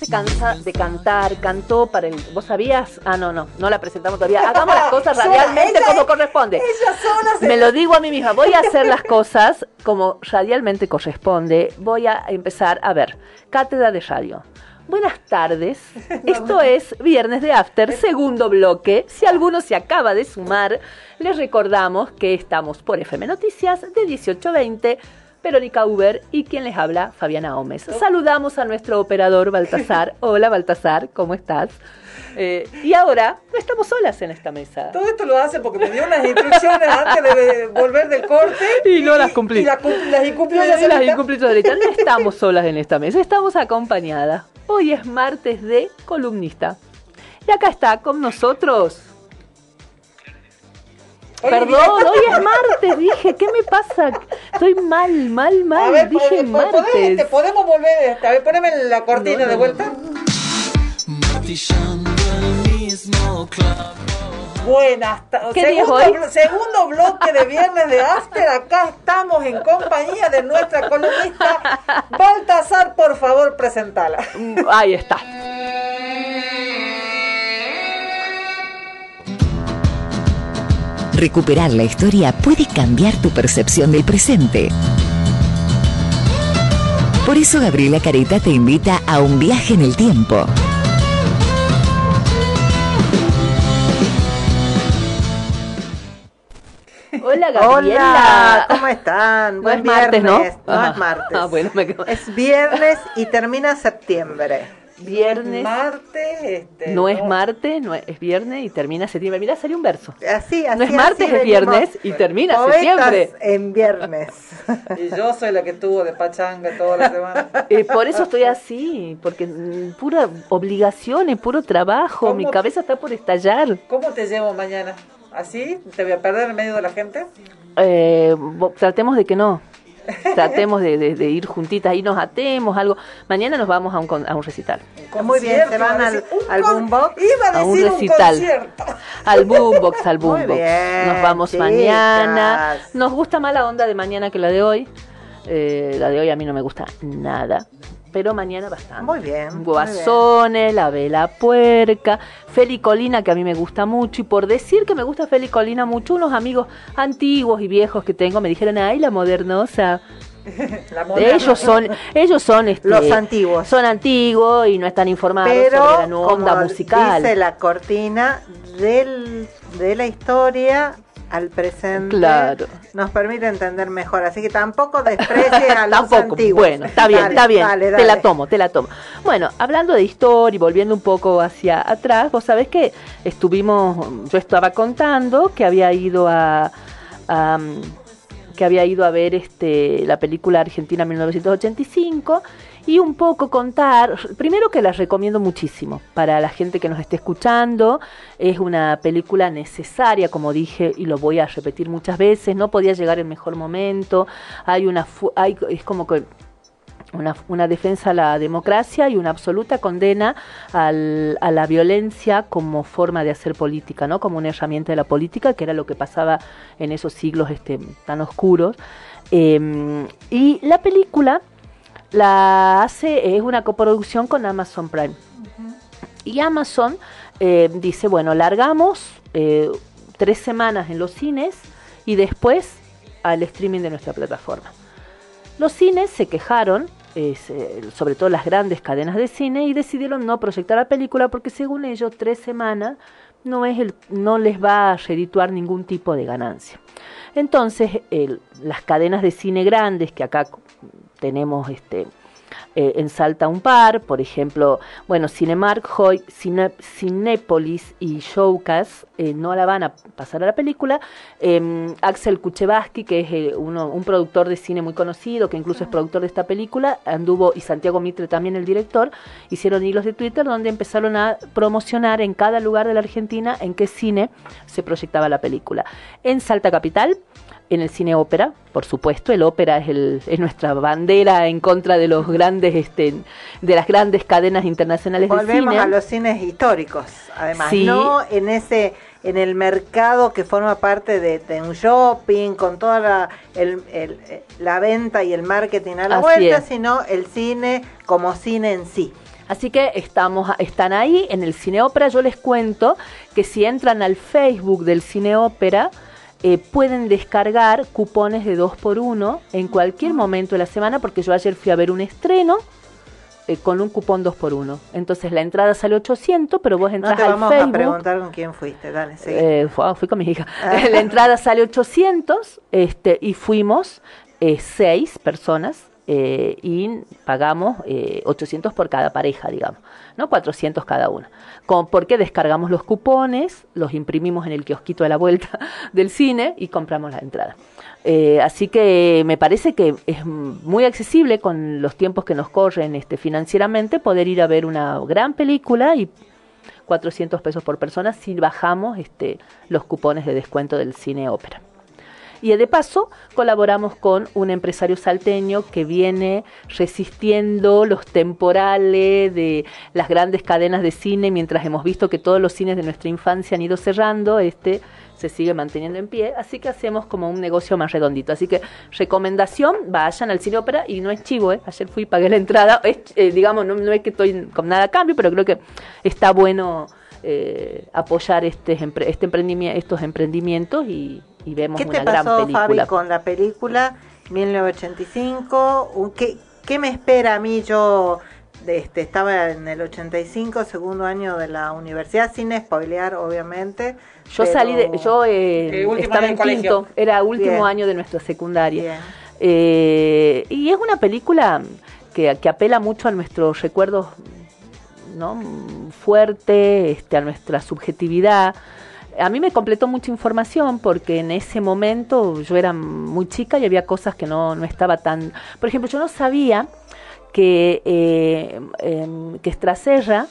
se cansa de cantar, cantó para el... ¿Vos sabías? Ah, no, no, no la presentamos todavía. Hagamos las cosas radialmente ella- como corresponde. Ella sola se- Me lo digo a mí misma, voy a hacer las cosas como radialmente corresponde. Voy a empezar a ver, cátedra de radio. Buenas tardes, esto es Viernes de After, segundo bloque. Si alguno se acaba de sumar, les recordamos que estamos por FM Noticias de 1820, Verónica Uber y quien les habla, Fabiana Gómez. Saludamos a nuestro operador Baltasar. Hola Baltasar, ¿cómo estás? Eh, y ahora no estamos solas en esta mesa. Todo esto lo hace porque me dio unas instrucciones antes de volver del corte. Y no las cumplí. Y la las ella las incumplí solita. No estamos solas en esta mesa, estamos acompañadas. Hoy es martes de columnista. Y acá está con nosotros. Perdón, hoy es martes, dije, ¿qué me pasa? Estoy mal, mal, mal, A ver, dije ¿pod- martes. te podemos volver? este, A ver, poneme la cortina No, no, de no. vuelta. Mismo clavo. Buenas. ¿Qué Segundo, hoy? blo- segundo bloque de viernes de After. Acá estamos en compañía de nuestra columnista Baltasar. Por favor, presentala. Mm, Ahí está. Recuperar la historia puede cambiar tu percepción del presente. Por eso Gabriela Careta te invita a un viaje en el tiempo. Hola, Gabriela. Hola, ¿cómo están? No Buen es martes, ¿no? No Ajá. es martes. Ah, bueno, me quedo- Es viernes y termina septiembre. Viernes. Martes. Este, No es martes, no es, es viernes y termina septiembre. Mira, salió un verso. Así, así. No es martes, así es venimos. viernes y termina Poetas septiembre. en viernes. Y yo soy la que estuvo de pachanga toda la semana. Eh, por eso estoy así, porque mm, pura obligación y puro trabajo, mi cabeza está por estallar. ¿Cómo te llevo mañana? ¿Así? ¿Te voy a perder en medio de la gente? Eh, tratemos de que no, tratemos de, de- de ir juntitas y nos atemos algo. Mañana nos vamos a un, con- a un recital, Muy bien, se van al, al boombox. Iba a A un recital. concierto. al boombox, al boombox. Nos vamos chicas. mañana. Nos gusta más la onda de mañana que la de hoy. Eh, la de hoy a mí no me gusta nada. Pero mañana bastante. Muy bien, muy Guasones, la vela puerca, Feli Colina, que a mí me gusta mucho. Y por decir que me gusta Feli Colina mucho, unos amigos antiguos y viejos que tengo me dijeron, ay, la modernosa. La moderna. Ellos son, ellos son este, Los antiguos. Son antiguos y no están informados Pero, sobre la nueva onda musical. dice la cortina del, de la historia al presente, Claro. nos permite entender mejor. Así que tampoco desprecie a los Tampoco. antiguos. Bueno, está bien, Dale, está bien. dale, Te la tomo, te la tomo. Bueno, hablando de historia y volviendo un poco hacia atrás, vos sabés que estuvimos, yo estaba contando que había ido a, a, mm, que había ido a ver este la película Argentina 1985 y un poco contar, primero que las recomiendo muchísimo para la gente que nos esté escuchando, es una película necesaria, como dije y lo voy a repetir muchas veces, no podía llegar en mejor momento, hay una hay, es como que una, una defensa a la democracia y una absoluta condena al- a la violencia como forma de hacer política, ¿no? Como una herramienta de la política, que era lo que pasaba en esos siglos este, tan oscuros. Eh, y la película la hace, es una coproducción con Amazon Prime. Y Amazon eh, dice, bueno, largamos eh, tres semanas en los cines y después al streaming de nuestra plataforma. Los cines se quejaron, eh, se- sobre todo las grandes cadenas de cine, y decidieron no proyectar la película porque según ellos tres semanas no, es el, no les va a redituar ningún tipo de ganancia. Entonces, el- las cadenas de cine grandes que acá tenemos este, eh, en Salta un par, por ejemplo, bueno, Cinemark, Hoy, Cine, Cinépolis y Showcase eh, no la van a pasar a la película. Eh, Axel Kuchevaski, que es eh, uno, un productor de cine muy conocido, que incluso es productor de esta película, anduvo, y Santiago Mitre también el director, hicieron hilos de Twitter donde empezaron a promocionar en cada lugar de la Argentina en qué cine se proyectaba la película. En Salta Capital, en el cine ópera, por supuesto, el ópera es, el, es nuestra bandera en contra de los grandes, este, de las grandes cadenas internacionales de Volvemos cine. a los cines históricos, además, Sí. no en ese en el mercado que forma parte de, de un shopping con toda la, el- el- la venta y el marketing a la Así vuelta, es. sino el cine como cine en sí. Así que estamos, están ahí en el Cine Ópera. Yo les cuento que si entran al Facebook del Cine Ópera, eh, pueden descargar cupones de 2 por 1 en cualquier momento de la semana, porque yo ayer fui a ver un estreno eh, con un cupón 2 por 1 Entonces la entrada sale 800, pero vos No entras te al vamos a Facebook. preguntar con quién fuiste, dale, seguí. Eh, fue- fui con mi hija. Ah. la entrada sale 800 este, y fuimos eh, seis personas y pagamos eh, 800 por cada pareja, digamos, ¿no? 400 cada una. Con, porque descargamos los cupones, los imprimimos en el kiosquito de la vuelta del cine y compramos la entrada. Eh, así que me parece que es muy accesible con los tiempos que nos corren este, financieramente poder ir a ver una gran película y 400 pesos por persona si bajamos este, los cupones de descuento del cine ópera. Y de paso colaboramos con un empresario salteño que viene resistiendo los temporales de las grandes cadenas de cine, mientras hemos visto que todos los cines de nuestra infancia han ido cerrando, este se sigue manteniendo en pie, así que hacemos como un negocio más redondito. Así que recomendación, vayan al cine ópera y no es chivo, ¿eh? ayer fui y pagué la entrada, es, eh, digamos, no, no es que estoy con nada a cambio, pero creo que está bueno eh, apoyar este, este emprendimi- estos emprendimientos y, y vemos ¿Qué una te gran pasó, película. Fabi, con la película 1985? Un- ¿Qué, qué me espera a mí? Yo de este, estaba en el 85, segundo año de la universidad, sin spoilear, obviamente. Yo pero- salí de, yo eh, Eh, último estaba año en quinto, era último Bien. año de nuestra secundaria. Eh, y es una película que, que apela mucho a nuestros recuerdos ¿no? fuerte, este, a nuestra subjetividad. A mí me completó mucha información porque en ese momento yo era muy chica y había cosas que no, no estaba tan... Por ejemplo, yo no sabía que, eh, em, que Estraserra,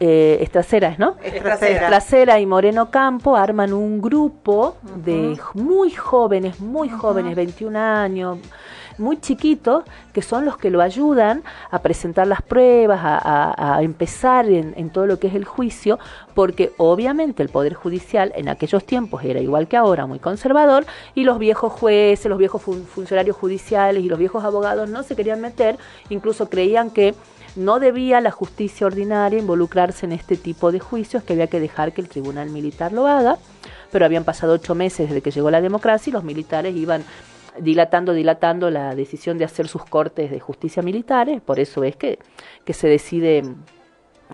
eh, Estraseras, ¿no? Estracera. Estracera y Moreno Campo arman un grupo de muy jóvenes, muy jóvenes, 21 años, muy chiquitos, que son los que lo ayudan a presentar las pruebas, a, empezar en, en todo lo que es el juicio, porque obviamente el Poder Judicial en aquellos tiempos era igual que ahora, muy conservador, y los viejos jueces, los viejos fun- funcionarios judiciales y los viejos abogados no se querían meter, incluso creían que no debía la justicia ordinaria involucrarse en este tipo de juicios, que había que dejar que el tribunal militar lo haga, pero habían pasado ocho meses desde que llegó la democracia y los militares iban dilatando, dilatando la decisión de hacer sus cortes de justicia militares, por eso es que, que se decide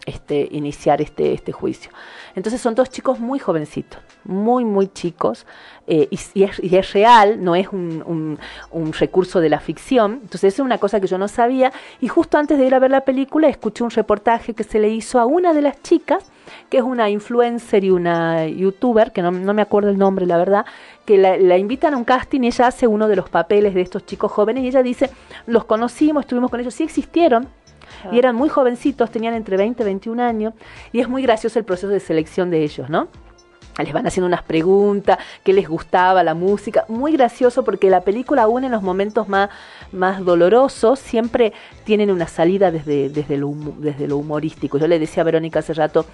este, iniciar este, este juicio. Entonces son dos chicos muy jovencitos, muy, muy chicos, eh, y, es, y es real, no es un, un- un recurso de la ficción. Entonces eso es una cosa que yo no sabía, y justo antes de ir a ver la película escuché un reportaje que se le hizo a una de las chicas, que es una influencer y una youtuber, que no, no me acuerdo el nombre, la verdad, que la, la invitan a un casting y ella hace uno de los papeles de estos chicos jóvenes y ella dice, los conocimos, estuvimos con ellos, sí existieron, y eran muy jovencitos, tenían entre 20 y 21 años, y es muy gracioso el proceso de selección de ellos, ¿no? Les van haciendo unas preguntas, qué les gustaba, la música, muy gracioso porque la película aún en los momentos más, más dolorosos siempre tienen una salida desde, desde, lo, desde lo humorístico. Yo le decía a Verónica hace rato,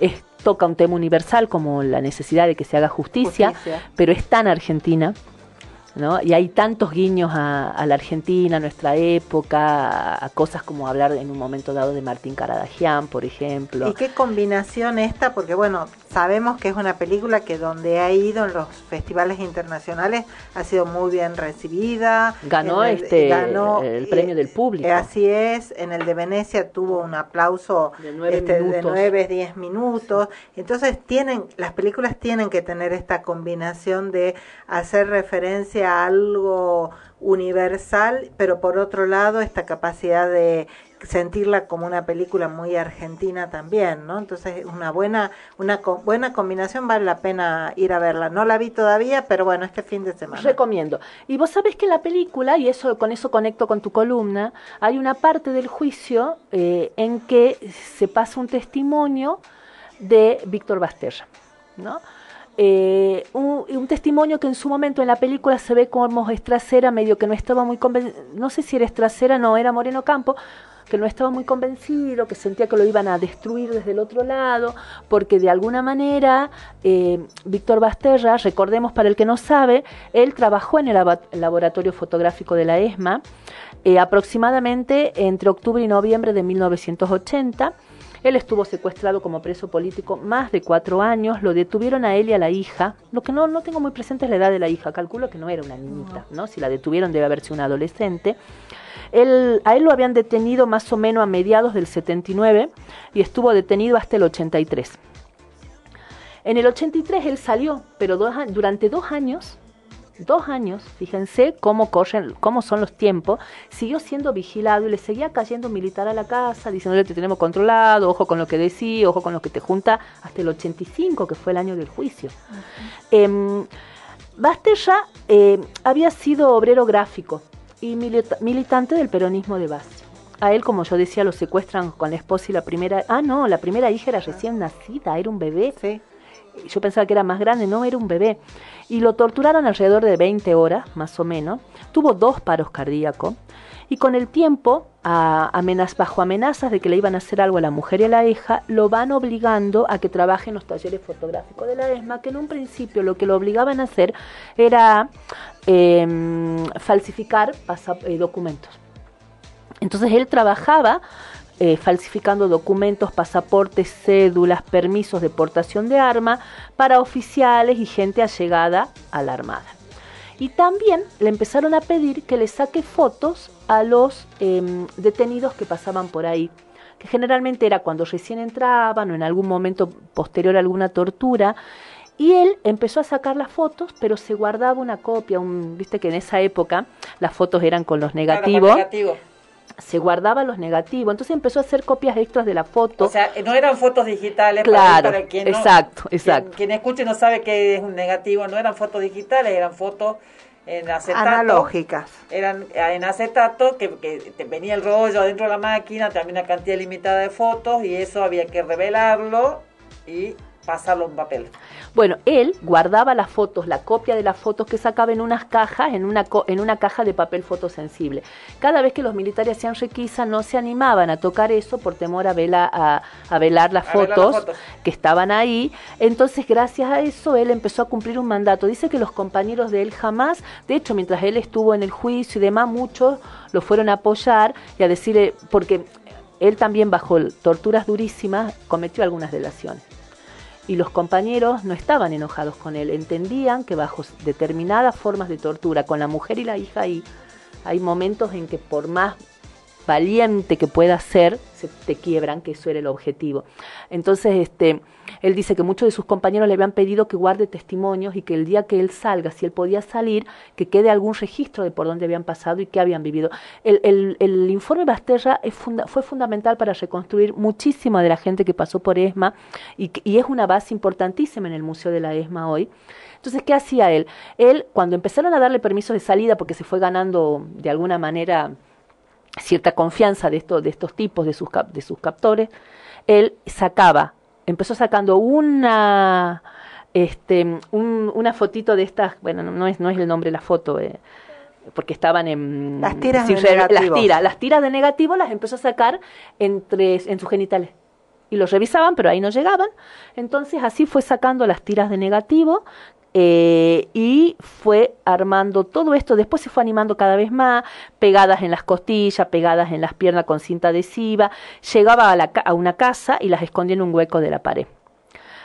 es, toca un tema universal como la necesidad de que se haga justicia, Justicia. pero es tan argentina, ¿no? Y hay tantos guiños a, a la Argentina, a nuestra época, a, a cosas como hablar en un momento dado de Martín Caradagian, por ejemplo. ¿Y qué combinación esta? Porque bueno, sabemos que es una película que donde ha ido en los festivales internacionales ha sido muy bien recibida. Ganó En este, ganó, el eh, premio del público. eh, así es, en el de Venecia tuvo un aplauso De nueve este, de minutos. 9, 10 minutos. Entonces tienen, las películas tienen que tener esta combinación de hacer referencia algo universal, pero por otro lado esta capacidad de sentirla como una película muy argentina también, ¿no? Entonces una buena una co- buena combinación vale la pena ir a verla. No la vi todavía, pero bueno, este fin de semana. Recomiendo. Y vos sabés que la película, y eso con eso conecto con tu columna, hay una parte del juicio eh, en que se pasa un testimonio de Víctor Basterra, ¿no? Eh, un, un testimonio que en su momento en la película se ve como Estracera, medio que no estaba muy convencido, no sé si era Estracera, no, era Moreno Campo, que no estaba muy convencido, que sentía que lo iban a destruir desde el otro lado, porque de alguna manera eh, Víctor Basterra, recordemos para el que no sabe, él trabajó en el labo- laboratorio fotográfico de la ESMA eh, aproximadamente entre octubre y noviembre de 1980. Él estuvo secuestrado como preso político más de cuatro años, lo detuvieron a él y a la hija, lo que no, no tengo muy presente es la edad de la hija, calculo que no era una niñita, ¿no? Si la detuvieron debe haber sido una adolescente. Él, a él lo habían detenido más o menos a mediados del 79 y estuvo detenido hasta el 83. En el 83 él salió, pero dos durante dos años, dos años, fíjense cómo corren, cómo son los tiempos, siguió siendo vigilado y le seguía cayendo un militar a la casa, diciéndole te tenemos controlado, ojo con lo que decís, ojo con lo que te junta, hasta el 85, que fue el año del juicio. Em, Basterra eh, había sido obrero gráfico y milita- militante del peronismo de base. A él, como yo decía, lo secuestran con la esposa y la primera... Ah, no, la primera hija era recién nacida, era un bebé. Sí. Yo pensaba que era más grande, no, era un bebé. Y lo torturaron alrededor de 20 horas, más o menos. Tuvo dos paros cardíacos. Y con el tiempo, a amenaz- bajo amenazas de que le iban a hacer algo a la mujer y a la hija, lo van obligando a que trabaje en los talleres fotográficos de la ESMA, que en un principio lo que lo obligaban a hacer era em, falsificar eh, documentos. Entonces él trabajaba eh, falsificando documentos, pasaportes, cédulas, permisos de portación de arma para oficiales y gente allegada a la Armada. Y también le empezaron a pedir que le saque fotos a los em, detenidos que pasaban por ahí, que generalmente era cuando recién entraban o en algún momento posterior a alguna tortura. Y él empezó a sacar las fotos, pero se guardaba una copia. Un, Viste que en esa época las fotos eran con los negativos negativo. Se guardaba los negativos, entonces empezó a hacer copias extras de la foto. O sea, no eran fotos digitales. Claro, para, para quien no- exacto, exacto. Quien, escuche no sabe que es un negativo, no eran fotos digitales, eran fotos en acetato. Analógicas. Eran eh, en acetato, que, que te venía el rollo adentro de la máquina, también una cantidad limitada de fotos, y eso había que revelarlo y pasarlo en papel. Bueno, él guardaba las fotos, la copia de las fotos que sacaba en unas cajas, en una, co- en una caja de papel fotosensible. Cada vez que los militares hacían requisa, no se animaban a tocar eso por temor a, vela- a, a velar las A velar las fotos fotos. que estaban ahí. Entonces, gracias a eso, él empezó a cumplir un mandato. Dice que los compañeros de él jamás, de hecho, mientras él estuvo en el juicio y demás, muchos lo fueron a apoyar y a decirle, porque él también bajo torturas durísimas cometió algunas delaciones y los compañeros no estaban enojados con él, entendían que bajo determinadas formas de tortura, con la mujer y la hija ahí, hay momentos en que por más valiente que pueda ser, se te quiebran, que eso era el objetivo. Entonces, este, él dice que muchos de sus compañeros le habían pedido que guarde testimonios y que el día que él salga, si él podía salir, que quede algún registro de por dónde habían pasado y qué habían vivido. El, el, informe Basterra fue fundamental para reconstruir muchísima de la gente que pasó por ESMA y, y es una base importantísima en el Museo de la ESMA hoy. Entonces, ¿qué hacía él? Él, cuando empezaron a darle permisos de salida, porque se fue ganando de alguna manera cierta confianza de, esto, de estos tipos, de sus, cap- de sus captores, él sacaba, empezó sacando una, este, un- una fotito de estas, bueno, no, es, no es el nombre de la foto, eh, porque estaban en... Las tiras de re- Las tiras, las tiras de negativo las empezó a sacar entre, en sus genitales. Y los revisaban, pero ahí no llegaban. Entonces así fue sacando las tiras de negativo eh, y fue armando todo esto. Después se fue animando cada vez más, pegadas en las costillas, pegadas en las piernas con cinta adhesiva. Llegaba a, la a una casa y las escondía en un hueco de la pared.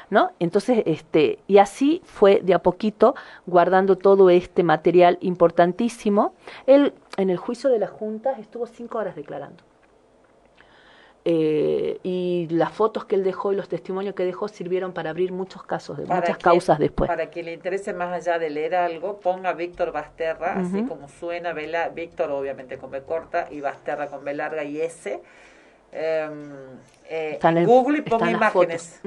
¿No? Entonces, este, y así fue de a poquito guardando todo este material importantísimo. Él, en el juicio de la Junta, estuvo cinco horas declarando. Eh, y las fotos que él dejó y los testimonios que dejó sirvieron para abrir muchos casos, de Para muchas que- causas después. Para que le interese más allá de leer algo, ponga Víctor Basterra, así como suena, Vela, Víctor obviamente con B corta y Basterra con B larga y S. Em, eh, en- Google y ponga las imágenes.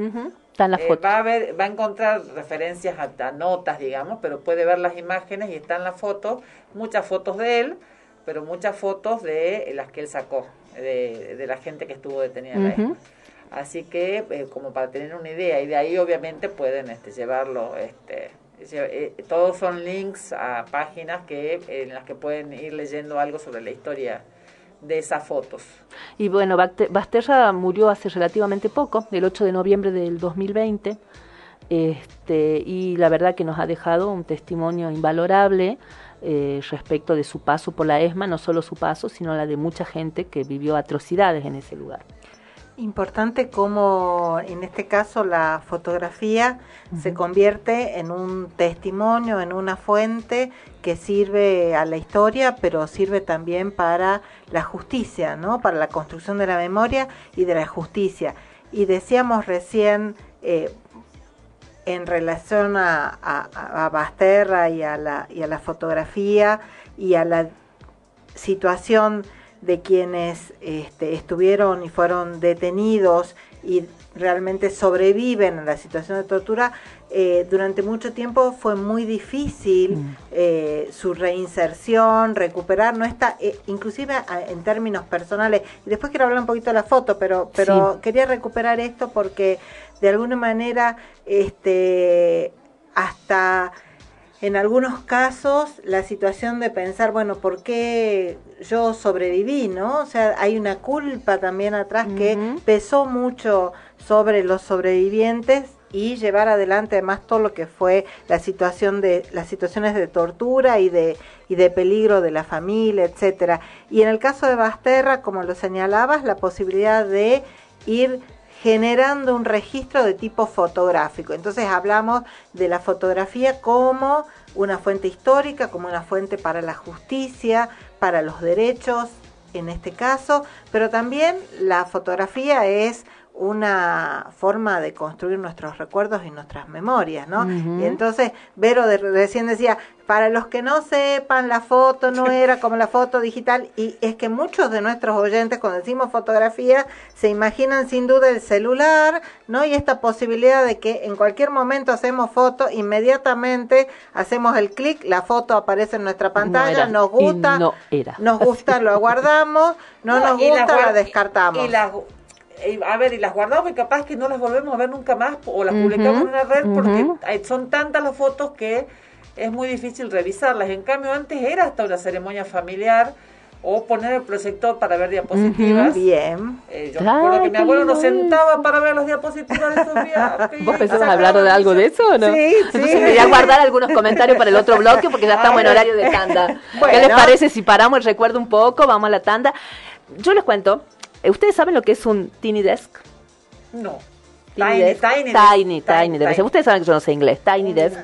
están las Eh, fotos. va a ver, va a encontrar referencias a, a notas, digamos, pero puede ver las imágenes y están las fotos, muchas fotos de él, pero muchas fotos de las que él sacó, de, de la gente que estuvo detenida Ujú. ESMA. Así que, eh, como para tener una idea, y de ahí obviamente pueden este, llevarlo, este, eh, todos son links a páginas que en las que pueden ir leyendo algo sobre la historia de esas fotos. Y bueno, Basterra murió hace relativamente poco, el 8 de noviembre del 2020, este, y la verdad que nos ha dejado un testimonio invalorable eh, respecto de su paso por la ESMA, no solo su paso, sino la de mucha gente que vivió atrocidades en ese lugar. Importante como en este caso la fotografía se convierte en un testimonio, en una fuente que sirve a la historia, pero sirve también para la justicia, ¿no? Para la construcción de la memoria y de la justicia. Y decíamos recién eh, en relación a, a, a Basterra y a, la, y a la fotografía y a la situación de quienes este, estuvieron y fueron detenidos y realmente sobreviven a la situación de tortura, eh, durante mucho tiempo fue muy difícil eh, su reinserción, recuperar, no está, eh, inclusive en términos personales, y después quiero hablar un poquito de la foto, pero, pero Sí. quería recuperar esto porque de alguna manera este, hasta en algunos casos la situación de pensar, bueno, ¿por qué yo sobreviví, no? O sea, hay una culpa también atrás que pesó mucho sobre los sobrevivientes y llevar adelante además todo lo que fue la situación de las situaciones de tortura y de y de peligro de la familia, etcétera. Y en el caso de Basterra, como lo señalabas, la posibilidad de ir generando un registro de tipo fotográfico. Entonces hablamos de la fotografía como una fuente histórica, como una fuente para la justicia, para los derechos en este caso, pero también la fotografía es una forma de construir nuestros recuerdos y nuestras memorias, ¿no? Y entonces, Vero de- recién decía, para los que no sepan, la foto no era como la foto digital, y es que muchos de nuestros oyentes, cuando decimos fotografía, se imaginan sin duda el celular, ¿no? Y esta posibilidad de que en cualquier momento hacemos foto, inmediatamente hacemos el clic, la foto aparece en nuestra pantalla, era, nos gusta, no era. nos gusta, lo guardamos, no, nos gusta, la descartamos. Y las, y, a ver, y las guardamos y capaz que no las volvemos a ver nunca más o las Ujú, publicamos en una red porque ujú. hay- son tantas las fotos que es muy difícil revisarlas. En cambio, antes era hasta una ceremonia familiar o poner el proyector para ver diapositivas. Ujú, Bien. Eh, yo recuerdo que mi abuelo nos sentaba para ver las diapositivas de Sofía. ¿Vos pensabas hablar de algo de eso o no? Sí, sí. Entonces me voy a guardar algunos comentarios para el otro bloque porque ya estamos en horario de tanda. ¿Qué les Bueno. parece si paramos el recuerdo un poco? Vamos a la tanda. Yo les cuento, ¿ustedes saben lo que es un Tiny Desk? No. Tiny, Tiny, Desk. tiny, Tiny, desk. Tiny. Ustedes saben que yo no sé inglés. Tiny Desk.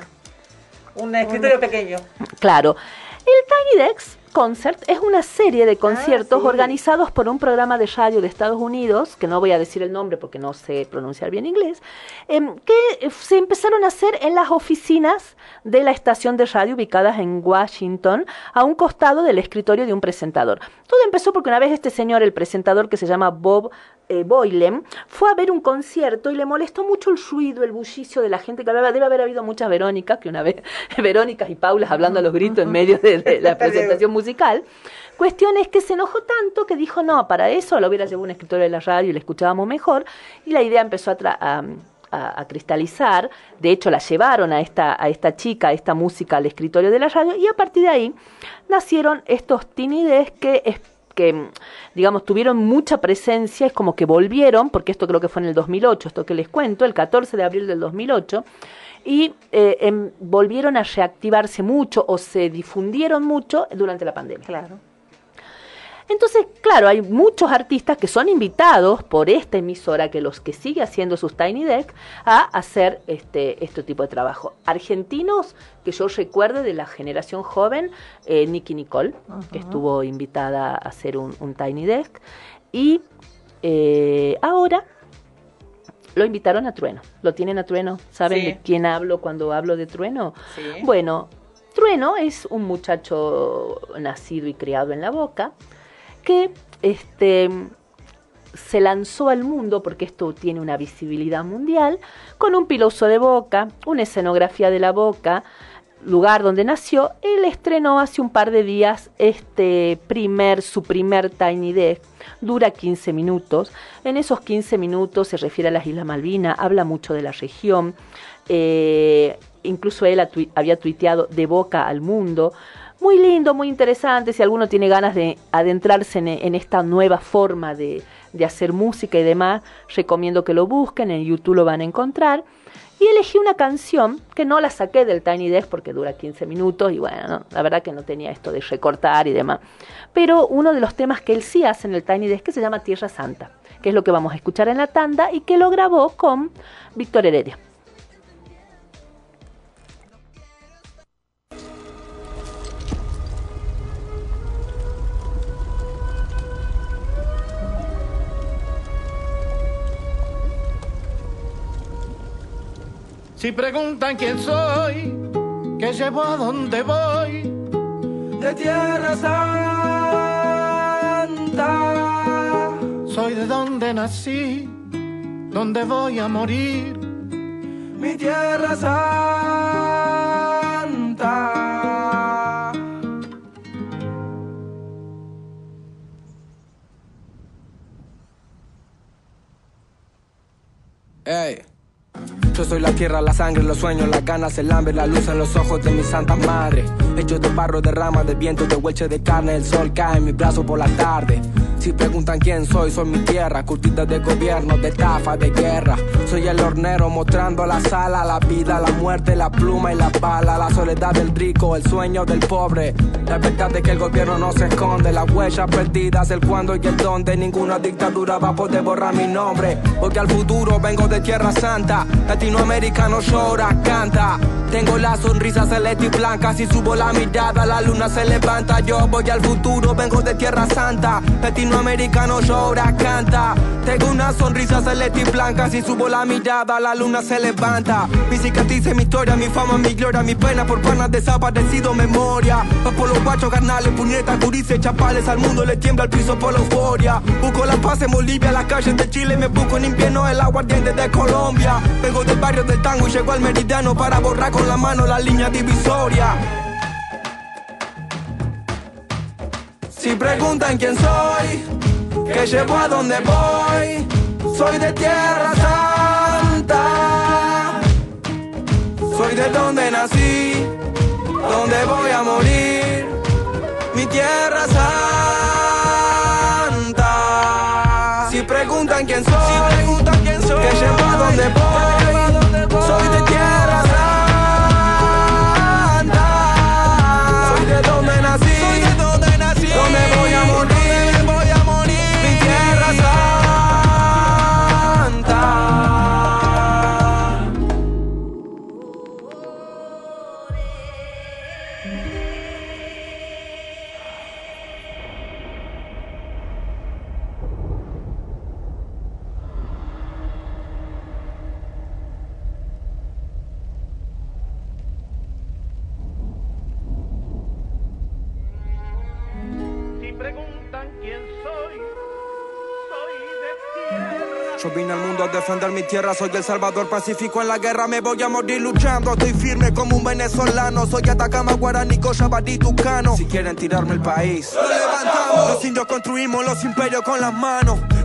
Un escritorio pequeño. Claro. El Tiny Desk Concert es una serie de conciertos sí. organizados por un programa de radio de Estados Unidos, que no voy a decir el nombre porque no sé pronunciar bien inglés, em, que eh, se empezaron a hacer en las oficinas de la estación de radio ubicadas en Washington, a un costado del escritorio de un presentador. Todo empezó porque una vez este señor, el presentador que se llama Bob eh, Boylem, fue a ver un concierto y le molestó mucho el ruido, el bullicio de la gente que hablaba. Debe haber habido muchas Verónicas, que una vez Verónicas y Paulas hablando a los gritos en medio de, de la presentación musical. Cuestión es que se enojó tanto que dijo, no, para eso lo hubiera llevado un escritorio de la radio y le escuchábamos mejor. Y la idea empezó a, tra- a, a- a cristalizar. De hecho, la llevaron a esta, a esta chica, a esta música al escritorio de la radio. Y a partir de ahí nacieron estos tinides que es- que, digamos, tuvieron mucha presencia, es como que volvieron, porque esto creo que fue en el 2008, esto que les cuento, el 14 de abril del 2008, y eh, em, volvieron a reactivarse mucho o se difundieron mucho durante la pandemia. Claro. Entonces, claro, hay muchos artistas que son invitados por esta emisora, que los que sigue haciendo sus Tiny Deck, a hacer este, este tipo de trabajo. Argentinos, que yo recuerde de la generación joven, eh, Nicky Nicole, que estuvo invitada a hacer un, un Tiny Desk, y eh, ahora lo invitaron a Trueno. ¿Lo tienen a Trueno? ¿Saben Sí. de quién hablo cuando hablo de Trueno? Sí. Bueno, Trueno es un muchacho nacido y criado en la boca que este se lanzó al mundo porque esto tiene una visibilidad mundial con un piloso de boca, una escenografía de la boca lugar donde nació, él estrenó hace un par de días este primer, su primer Tiny Desk. Dura 15 minutos. En esos 15 minutos se refiere a las Islas Malvinas, habla mucho de la región. Eh, incluso él había tuiteado de boca al mundo. Muy lindo, muy interesante. Si alguno tiene ganas de adentrarse en, esta nueva forma de, hacer música y demás, recomiendo que lo busquen. En YouTube lo van a encontrar. Y elegí una canción que no la saqué del Tiny Desk porque dura 15 minutos y bueno, la verdad que no tenía esto de recortar y demás. Pero uno de los temas que él sí hace en el Tiny Desk que se llama Tierra Santa, que es lo que vamos a escuchar en la tanda y que lo grabó con Víctor Heredia. Si preguntan quién soy, qué llevo a dónde voy, de tierra santa. Soy de donde nací, donde voy a morir, mi tierra santa. Hey. Yo soy la tierra, la sangre, los sueños, las ganas, el hambre, la luz en los ojos de mi santa madre. Hechos de barro, de rama, de viento, de hueche de carne, el sol cae en mi brazo por la tarde. Si preguntan quién soy, soy mi tierra, curtida de gobierno, de estafa, de guerra. Soy el hornero mostrando la sala, la vida, la muerte, la pluma y la bala, la soledad del rico, el sueño del pobre. La verdad es que el gobierno no se esconde, las huellas perdidas, el cuándo y el dónde. Ninguna dictadura va a poder borrar mi nombre, porque al futuro vengo de Tierra Santa. Latinoamericano llora, canta. Tengo la sonrisa celeste y blanca, si subo la mirada, la luna se levanta. Yo voy al futuro, vengo de Tierra Santa latinoamericano llora, canta. Tengo una sonrisa celeste y blanca, si subo la mirada, la luna se levanta. Mi cicatriz mi historia, mi fama, mi gloria, mi pena por panas desaparecido, memoria. Va por los guachos, carnales, puñetas, curices, chapales, al mundo le tiembla el piso por la euforia. Busco la paz en Bolivia, las calles de Chile, me busco en invierno el aguardiente de Colombia. Vengo barrio del tango y llego al meridiano para borrar con la mano la línea divisoria. Si preguntan quién soy, que llevo a donde voy, soy de tierra santa. Soy de donde nací, donde voy a morir, mi tierra santa. Yo vine al mundo a defender mi tierra, soy el salvador pacífico en la guerra, me voy a morir luchando, estoy firme como un venezolano, soy Atacama, Guaraní, Cochabamba, Tucano. Si quieren tirarme el país, lo levantamos. Los indios construimos los imperios con las manos.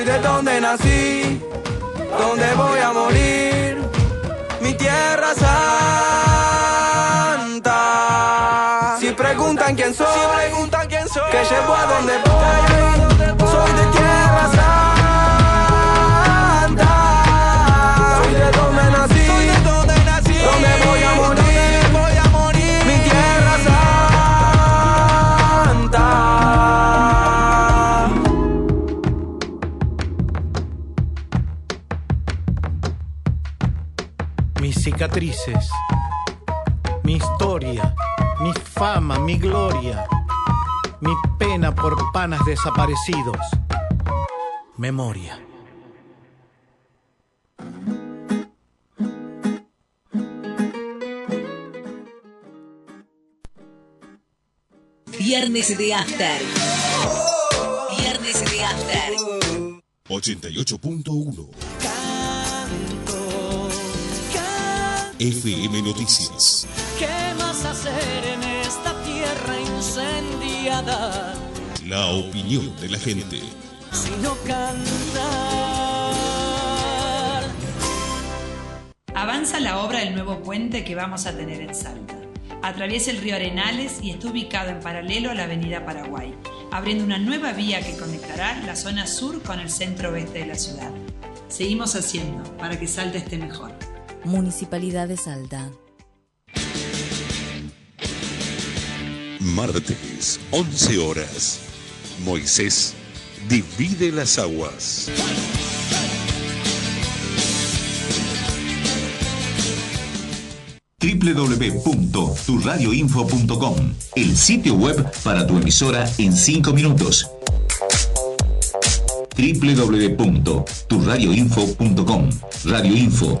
Soy de donde nací, donde voy a morir, mi tierra santa. Si preguntan quién soy, si preguntan quién soy, que llevo a donde voy, cicatrices, mi historia, mi fama, mi gloria, mi pena por panas desaparecidos. Memoria. Viernes de After. Viernes de After. 88.1 FM Noticias. ¿Qué más hacer en esta tierra incendiada? La opinión de la gente. Sino cantar. Avanza la obra del nuevo puente que vamos a tener en Salta. Atraviesa el río Arenales y está ubicado en paralelo a la avenida Paraguay, abriendo una nueva vía que conectará la zona sur con el centro oeste de la ciudad. Seguimos haciendo para que Salta esté mejor. Municipalidad de Salta. Martes, 11 horas. Moisés divide las aguas. www.turradioinfo.com, el sitio web para tu emisora en 5 minutos. www.turradioinfo.com, Radio Info,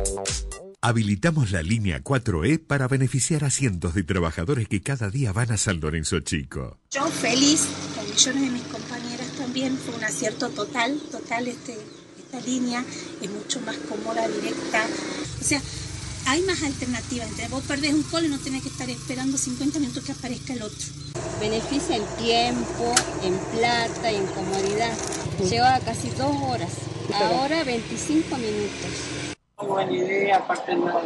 Habilitamos la línea 4E para beneficiar a cientos de trabajadores que cada día van a San Lorenzo Chico. Yo feliz, con millones de mis compañeras también, fue un acierto total, total este, esta línea, es mucho más cómoda, directa. O sea, hay más alternativas. Entre vos perdés un call y no tenés que estar esperando 50 minutos que aparezca el otro. Beneficia en tiempo, en plata y en comodidad. Lleva casi dos horas. Ahora 25 minutos. Buena idea, aparte la,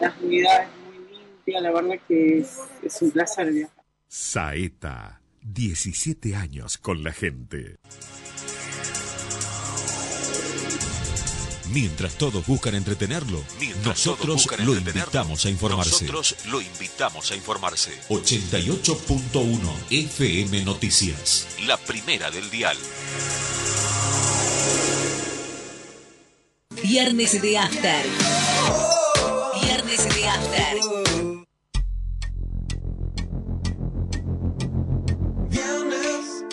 las unidades muy limpias, la verdad que es, es un placer viajar. Saeta, 17 años con la gente. Mientras todos buscan entretenerlo, nosotros lo invitamos a informarse. Nosotros lo invitamos a informarse. 88.1 FM Noticias. La primera del dial. Viernes de After. Viernes de After. Viernes,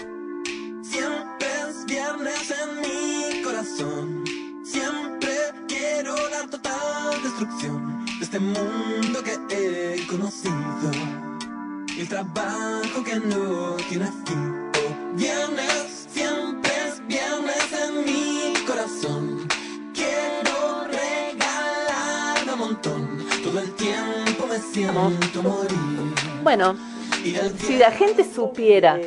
siempre es viernes en mi corazón. Siempre quiero la total destrucción de este mundo que he conocido. El trabajo que no tiene fin. Oh, viernes, siempre es viernes Bueno, si la gente supiera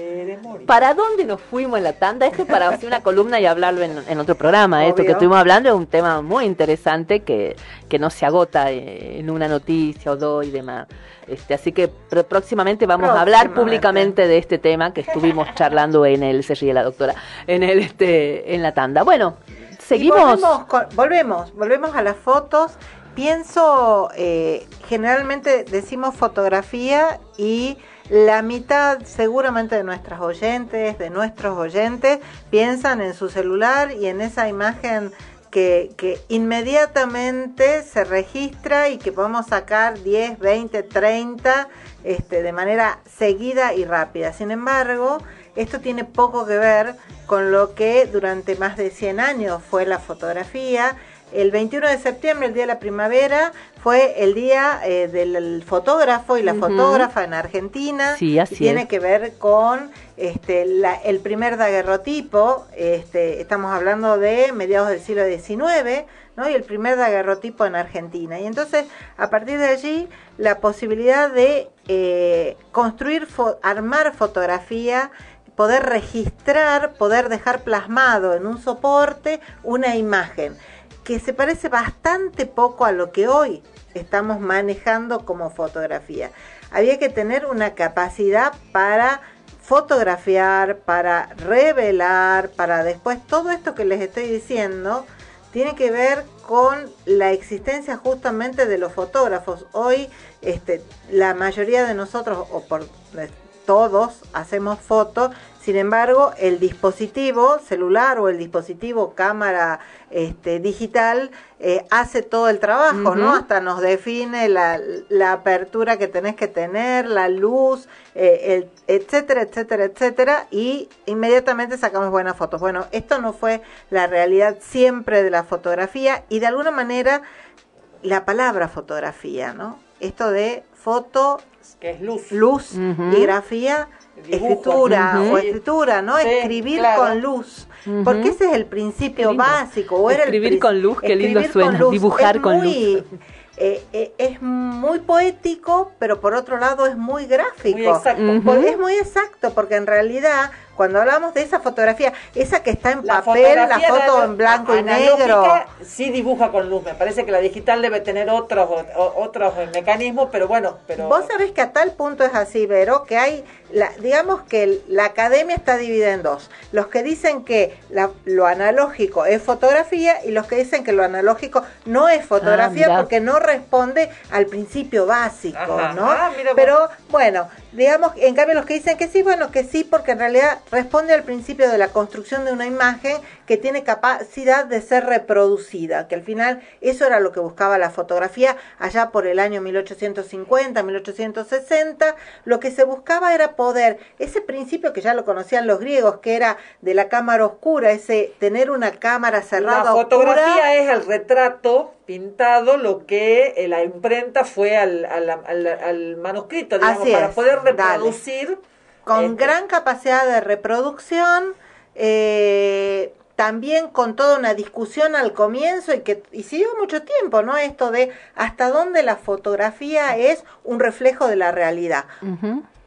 para dónde nos fuimos en la tanda, esto es para hacer una columna y hablarlo en, en otro programa. Esto que Obvio. estuvimos hablando es un tema muy interesante que, que no se agota eh, en una noticia o dos y demás. Este, así que pr- próximamente vamos a hablar Próximamente. públicamente de este tema que estuvimos charlando en el, se ríe la doctora, en el, este, en la tanda. Bueno, seguimos. volvemos, con- volvemos, volvemos a las fotos. Pienso, eh, generalmente decimos fotografía y la mitad seguramente de nuestras oyentes, de nuestros oyentes, piensan en su celular y en esa imagen que, que inmediatamente se registra y que podemos sacar 10, 20, 30 este, de manera seguida y rápida. Sin embargo, esto tiene poco que ver con lo que durante más de 100 años fue la fotografía. El 21 de septiembre, el día de la primavera, fue el día eh, del fotógrafo y la fotógrafa en Argentina. Sí, así y tiene es. que ver con este, la- el primer daguerrotipo. Este, estamos hablando de mediados del siglo XIX, ¿no? Y el primer daguerrotipo en Argentina. Y entonces, a partir de allí, la posibilidad de eh, construir, fo- armar fotografía poder registrar, poder dejar plasmado en un soporte una imagen que se parece bastante poco a lo que hoy estamos manejando como fotografía. Había que tener una capacidad para fotografiar, para revelar, para después, todo esto que les estoy diciendo, tiene que ver con la existencia justamente de los fotógrafos. Hoy este, la mayoría de nosotros, o por todos, hacemos fotos, sin embargo, el dispositivo celular o el dispositivo cámara este, digital eh, hace todo el trabajo, ¿no? Hasta nos define la, la, apertura que tenés que tener, la luz, eh, el, etcétera, etcétera, etcétera, y inmediatamente sacamos buenas fotos. Bueno, esto no fue la realidad siempre de la fotografía y de alguna manera la palabra fotografía, ¿no? Esto de foto, que es luz, luz y grafía escritura o escritura, ¿no? Escribir con luz. Porque ese es el principio básico. O era Escribir con luz, qué lindo suena. Dibujar con luz. Eh, eh, es muy poético, pero por otro lado es muy gráfico. Muy exacto. Es muy exacto, porque en realidad cuando hablamos de esa fotografía, esa que está en papel, la foto en blanco y negro. Sí dibuja con luz, me parece que la digital debe tener otros otros mecanismos, pero bueno, pero Vos sabés que a tal punto es así, Vero, que hay la, digamos que la academia está dividida en dos. Los que dicen que lo analógico es fotografía y los que dicen que lo analógico no es fotografía ah, porque no responde al principio básico, ¿no? Ah, pero bueno, digamos, en cambio los que dicen que sí, bueno, que sí porque en realidad responde al principio de la construcción de una imagen que tiene capacidad de ser reproducida, que al final eso era lo que buscaba la fotografía allá por el año 1850, 1860, lo que se buscaba era poder, ese principio que ya lo conocían los griegos, que era de la cámara oscura, ese tener una cámara cerrada La fotografía es el retrato pintado lo que la imprenta fue al, al, al, manuscrito, digamos, para poder reproducir con este, gran capacidad de reproducción, eh, también con toda una discusión al comienzo y que y siguió mucho tiempo, ¿no? Esto de hasta dónde la fotografía es un reflejo de la realidad.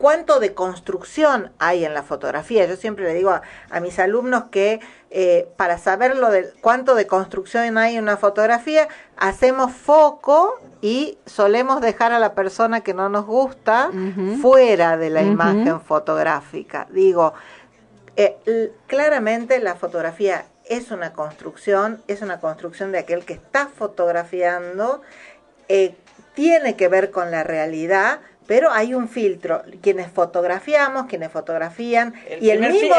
¿Cuánto de construcción hay en la fotografía? Yo siempre le digo a, mis alumnos que eh, para saber lo de cuánto de construcción hay en una fotografía, hacemos foco y solemos dejar a la persona que no nos gusta fuera de la imagen fotográfica. Digo, eh, claramente la fotografía es una construcción, es una construcción de aquel que está fotografiando, eh, tiene que ver con la realidad, pero hay un filtro. Quienes fotografiamos, quienes fotografían, y el mismo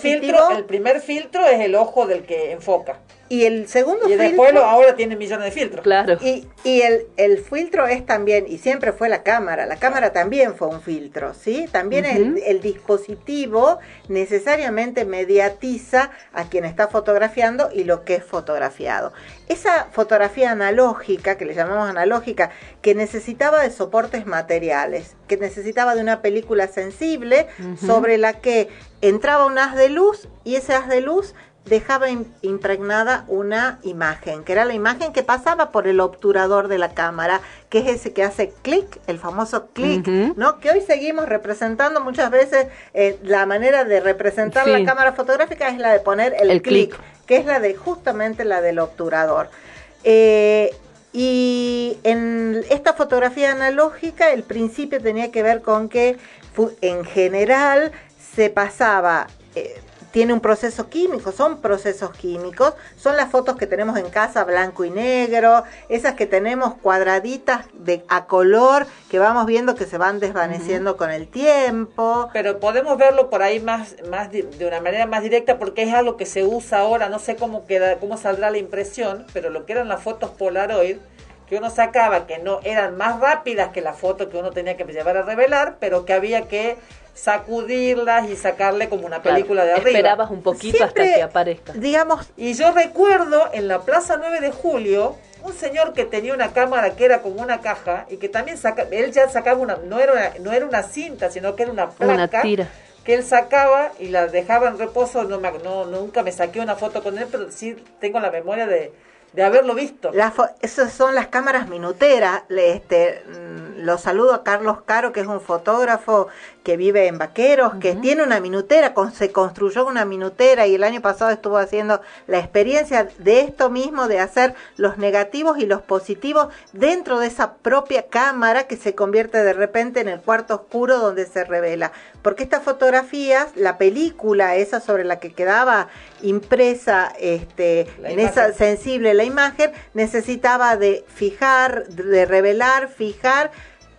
filtro, el primer filtro es el ojo del que enfoca. Y el segundo y después ahora tiene millones de filtros. Claro. Y, y el, el, filtro es también, y siempre fue la cámara, la cámara también fue un filtro, ¿sí? También el, el, dispositivo necesariamente mediatiza a quien está fotografiando y lo que es fotografiado. Esa fotografía analógica, que le llamamos analógica, que necesitaba de soportes materiales, que necesitaba de una película sensible sobre la que entraba un haz de luz y ese haz de luz dejaba impregnada una imagen, que era la imagen que pasaba por el obturador de la cámara, que es ese que hace clic, el famoso clic, ¿no? Que hoy seguimos representando muchas veces, eh, la manera de representar la cámara fotográfica es la de poner el, clic, que es la de justamente la del obturador. Eh, y en esta fotografía analógica el principio tenía que ver con que en general se pasaba eh, tiene un proceso químico, son procesos químicos, son las fotos que tenemos en casa blanco y negro, esas que tenemos cuadraditas de a color que vamos viendo que se van desvaneciendo con el tiempo. Pero podemos verlo por ahí más, más de una manera más directa porque es algo que se usa ahora, no sé cómo queda, cómo saldrá la impresión, pero lo que eran las fotos Polaroid que uno sacaba que no eran más rápidas que la foto que uno tenía que llevar a revelar, pero que había que sacudirlas y sacarle como una película de arriba. Esperabas un poquito hasta que aparezca. Digamos, y yo recuerdo en la Plaza 9 de Julio un señor que tenía una cámara que era como una caja y que también saca, él ya sacaba una no era una, no era una cinta, sino que era una placa. que él sacaba y la dejaba en reposo, no, me, no nunca me saqué una foto con él, pero sí tengo la memoria de, de haberlo visto. esas son las cámaras minuteras. Este, mm, lo saludo a Carlos Caro, que es un fotógrafo que vive en Vaqueros, que tiene una minutera, con, se construyó una minutera y el año pasado estuvo haciendo la experiencia de esto mismo, de hacer los negativos y los positivos dentro de esa propia cámara que se convierte de repente en el cuarto oscuro donde se revela. Porque estas fotografías, la película esa sobre la que quedaba impresa este, La en imagen. esa sensible la imagen, necesitaba de fijar, de revelar, fijar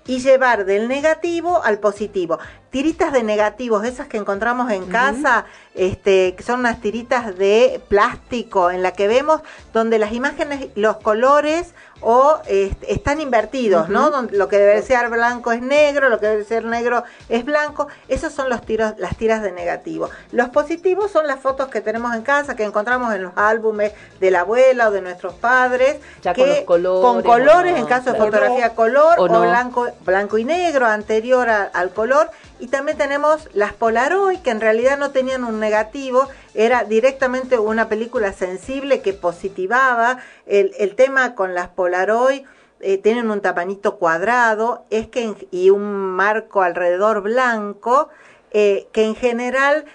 y llevar del negativo al positivo. Tiritas de negativos, esas que encontramos en casa, este, que son unas tiritas de plástico en la que vemos donde las imágenes, los colores o este, están invertidos, ¿no? Donde lo que debe ser blanco es negro, lo que debe ser negro es blanco. Esos son los tiros, las tiras de negativo. Los positivos son las fotos que tenemos en casa, que encontramos en los álbumes de la abuela o de nuestros padres, Ya que con los colores, con colores no, en caso de fotografía color O blanco, blanco y negro anterior al color. Y también tenemos las Polaroid, que en realidad no tenían un negativo, era directamente una película sensible que positivaba. El, el tema con las Polaroid eh, tienen un tapanito cuadrado es que en- y un marco alrededor blanco, eh, que en general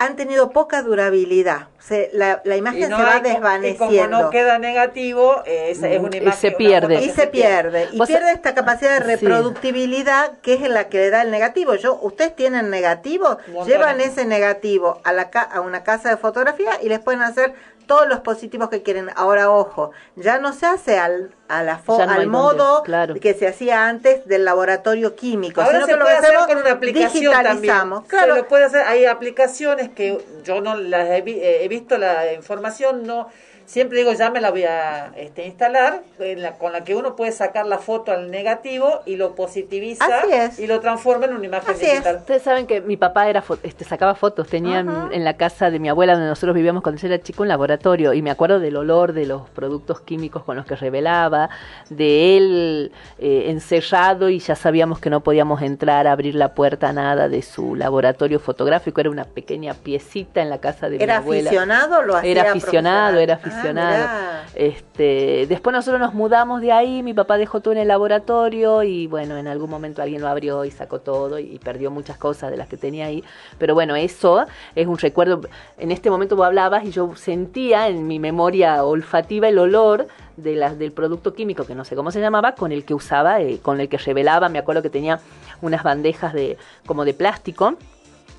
han tenido poca durabilidad. Se- la, la imagen Y no se va hay desvaneciendo. Y como no queda negativo, eh, es, es una Y imagen. se una pierde. y se pierde y pierde esta capacidad de Sí. reproductibilidad que es la que le da el negativo yo ustedes tienen negativo llevan ese negativo a la ca- a una casa de fotografía y les pueden hacer todos los positivos que quieren ahora ojo ya no se hace al a la fo- no al modo claro. que se hacía antes del laboratorio químico Ahora sino se que lo puede que hacer con una aplicación también. digitalizamos Se claro lo puede hacer. Hay aplicaciones que yo no las he, vi- eh, he visto la información, no siempre digo ya me la voy a este, instalar, en la- con la que uno puede sacar la foto al negativo y lo positiviza Así es. y lo transforma en una imagen Así es. digital. Ustedes saben que mi papá era fo- este, sacaba fotos, tenía en- la casa de mi abuela donde nosotros vivíamos cuando yo era chico un laboratorio y me acuerdo del olor de los productos químicos con los que revelaba, de él eh, encerrado y ya sabíamos que no podíamos entrar a abrir la puerta nada de su laboratorio fotográfico, era una pequeña piecita en la casa de mi era abuela. aficionado o lo hacía Era aficionado, era profesional? Ah, este, después nosotros nos mudamos de ahí, mi papá dejó todo en el laboratorio y bueno, en algún momento alguien lo abrió y sacó todo y, perdió muchas cosas de las que tenía ahí. Pero bueno, eso es un recuerdo. En este momento vos hablabas y yo sentía en mi memoria olfativa el olor de las del producto químico que no sé cómo se llamaba con el que usaba, eh, con el que revelaba. Me acuerdo que tenía unas bandejas de como de plástico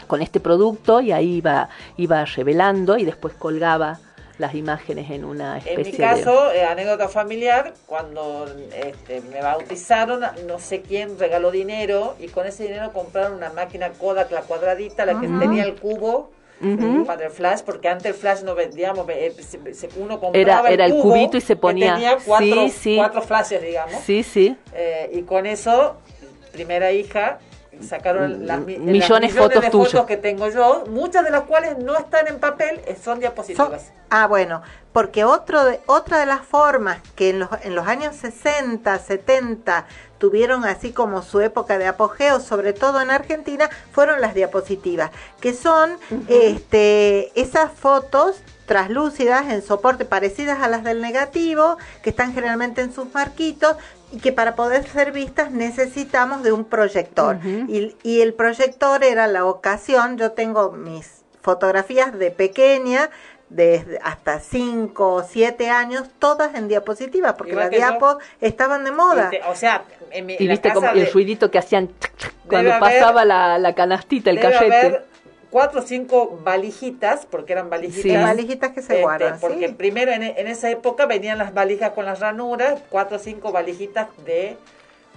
con este producto y ahí iba iba revelando y después colgaba las imágenes en una En especie mi de caso, eh, anécdota familiar, cuando este, me bautizaron, no sé quién regaló dinero y con ese dinero compraron una máquina Kodak, la cuadradita, la que tenía el cubo. Ujú. eh, Para el flash, porque antes el flash no vendíamos, eh, uno compraba Era- era el cubo cubito y se ponía- tenía cuatro, Sí, sí. cuatro flashes, digamos. Sí, sí. Eh, y con eso, primera hija, sacaron las, mi- Mm, Millones las millones fotos de fotos que tengo yo, muchas de las cuales no están en papel, eh, son diapositivas. Ah, bueno, porque otro de, otra de las formas que en los, en los años 60, 70 tuvieron así como su época de apogeo, sobre todo en Argentina, fueron las diapositivas, que son este, esas fotos traslúcidas en soporte parecidas a las del negativo, que están generalmente en sus marquitos y que para poder ser vistas necesitamos de un proyector. y, y el proyector era la ocasión, yo tengo mis fotografías de pequeña, desde hasta 5 o 7 años, todas en diapositivas, porque las diapos estaban de moda. Y te- o sea, en mi, Y en la viste como el ruidito que hacían cuando haber- pasaba la, la canastita, el debe cachete. haber cuatro o cinco valijitas, porque eran valijitas. Sí. Valijitas que se Este, guardan, Porque sí. primero en, en esa época venían las valijas con las ranuras, cuatro o cinco valijitas de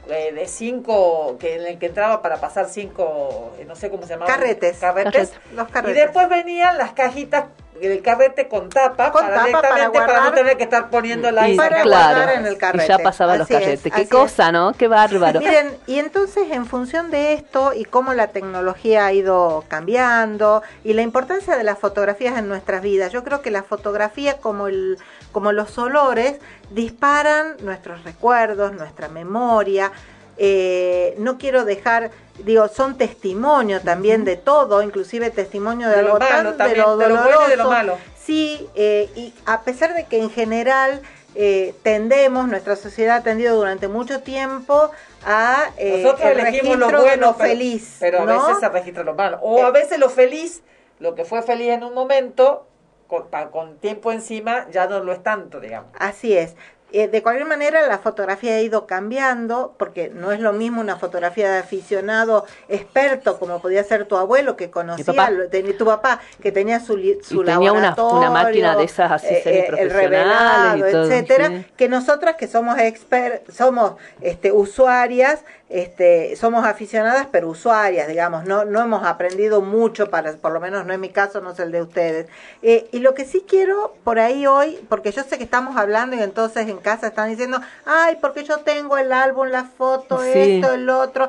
eh, de cinco que en el que entraba para pasar cinco eh, no sé cómo se llamaban Carretes. carretes, Carretes, los y carretes. después venían las cajitas del carrete con tapa Con para tapa directamente para para, no tener que estar poniéndola Y, y para guardar en el carrete. y ya pasaban los es, carretes. Qué cosa, ¿no? Qué bárbaro. Miren, y entonces en función de esto y cómo la tecnología ha ido cambiando y la importancia de las fotografías en nuestras vidas, yo creo que la fotografía como el como los olores disparan nuestros recuerdos, nuestra memoria. Eh, no quiero dejar, digo, son testimonio también de todo, inclusive testimonio de, algo malo tan también, de lo de lo bueno y de lo doloroso. malo. Sí, eh, y a pesar de que en general eh, tendemos, nuestra sociedad ha tendido durante mucho tiempo a eh, Nosotros el elegimos lo de bueno, lo pero- feliz. Pero a veces se registra lo malo. O a veces lo feliz, lo que fue feliz en un momento, con, con tiempo encima, ya no lo es tanto, digamos. Así es. Eh, de cualquier manera, la fotografía ha ido cambiando, porque no es lo mismo una fotografía de aficionado experto, como podía ser tu abuelo, que conocía, papá. lo- ten- tu papá, que tenía su, su Y tenía una- laboratorio, una máquina de esas así eh, eh, el revelado, y todo, etcétera, sí. que nosotras que somos exper somos este, usuarias, este, somos aficionadas, pero usuarias, digamos, no, no hemos aprendido mucho, para, por lo menos no es mi caso, no es el de ustedes. Eh, y lo que sí quiero por ahí hoy, porque yo sé que estamos hablando y entonces en casa están diciendo, ay, porque yo tengo el álbum, la foto, Sí. esto, el otro.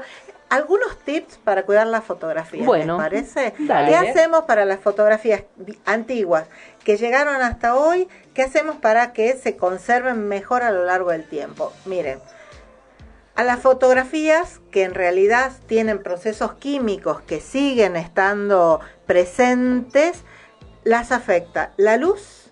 Algunos tips para cuidar la fotografía, Bueno, ¿les parece? dale. ¿Qué hacemos para las fotografías antiguas que llegaron hasta hoy? ¿Qué hacemos para que se conserven mejor a lo largo del tiempo? Miren, a las fotografías que en realidad tienen procesos químicos que siguen estando presentes, las afecta la luz,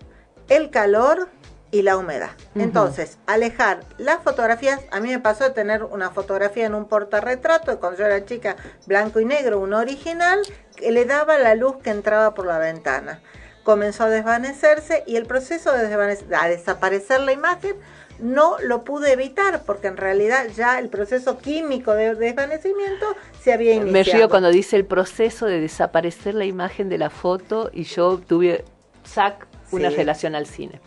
el calor y la humedad. Entonces, alejar las fotografías, a mí me pasó de tener una fotografía en un portarretrato cuando yo era chica, blanco y negro, un original, que le daba la luz que entraba por la ventana. Comenzó a desvanecerse y el proceso de desvanecer, a desaparecer la imagen no lo pude evitar porque en realidad ya el proceso químico de desvanecimiento se había iniciado. Me río cuando dice el proceso de desaparecer la imagen de la foto y yo tuve, sac, una Sí. relación al cine.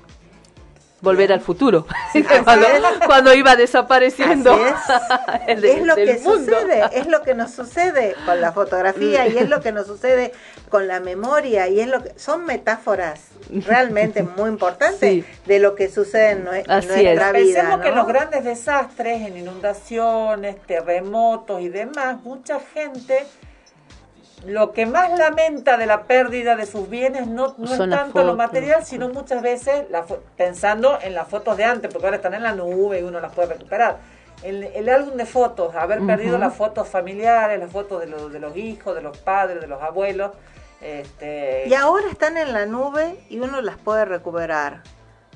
Volver al futuro. cuando, iba desapareciendo. El es lo del que mundo. sucede, es lo que nos sucede con la fotografía y es lo que nos sucede con la memoria y es lo que son metáforas realmente muy importantes Sí. de lo que sucede en, nue- en Así nuestra es. vida. Pensemos que los grandes desastres, en inundaciones, terremotos y demás, mucha gente lo que más lamenta de la pérdida de sus bienes no, no es tanto lo material, sino muchas veces la pensando en las fotos de antes, porque ahora están en la nube y uno las puede recuperar. El, el álbum de fotos, haber perdido las fotos familiares, las fotos de, los de los hijos, de los padres, de los abuelos. Este, Y ahora están en la nube y uno las puede recuperar.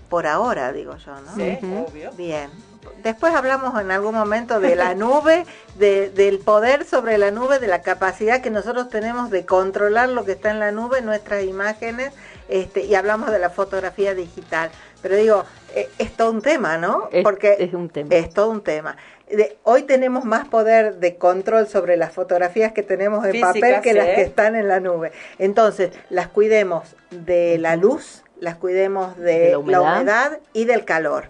Por ahora, digo yo, ¿no? Sí, obvio. Bien. Después hablamos en algún momento de la nube, de, del poder sobre la nube, de la capacidad que nosotros tenemos de controlar lo que está en la nube, nuestras imágenes, este, y hablamos de la fotografía digital. Pero digo, eh, es todo un tema, ¿no? Es- Porque es un tema. Es todo un tema. De- hoy tenemos más poder de control sobre las fotografías que tenemos en Físicas, papel que las que están en la nube. Entonces, las cuidemos de la luz, las cuidemos de, De la humedad. y del calor.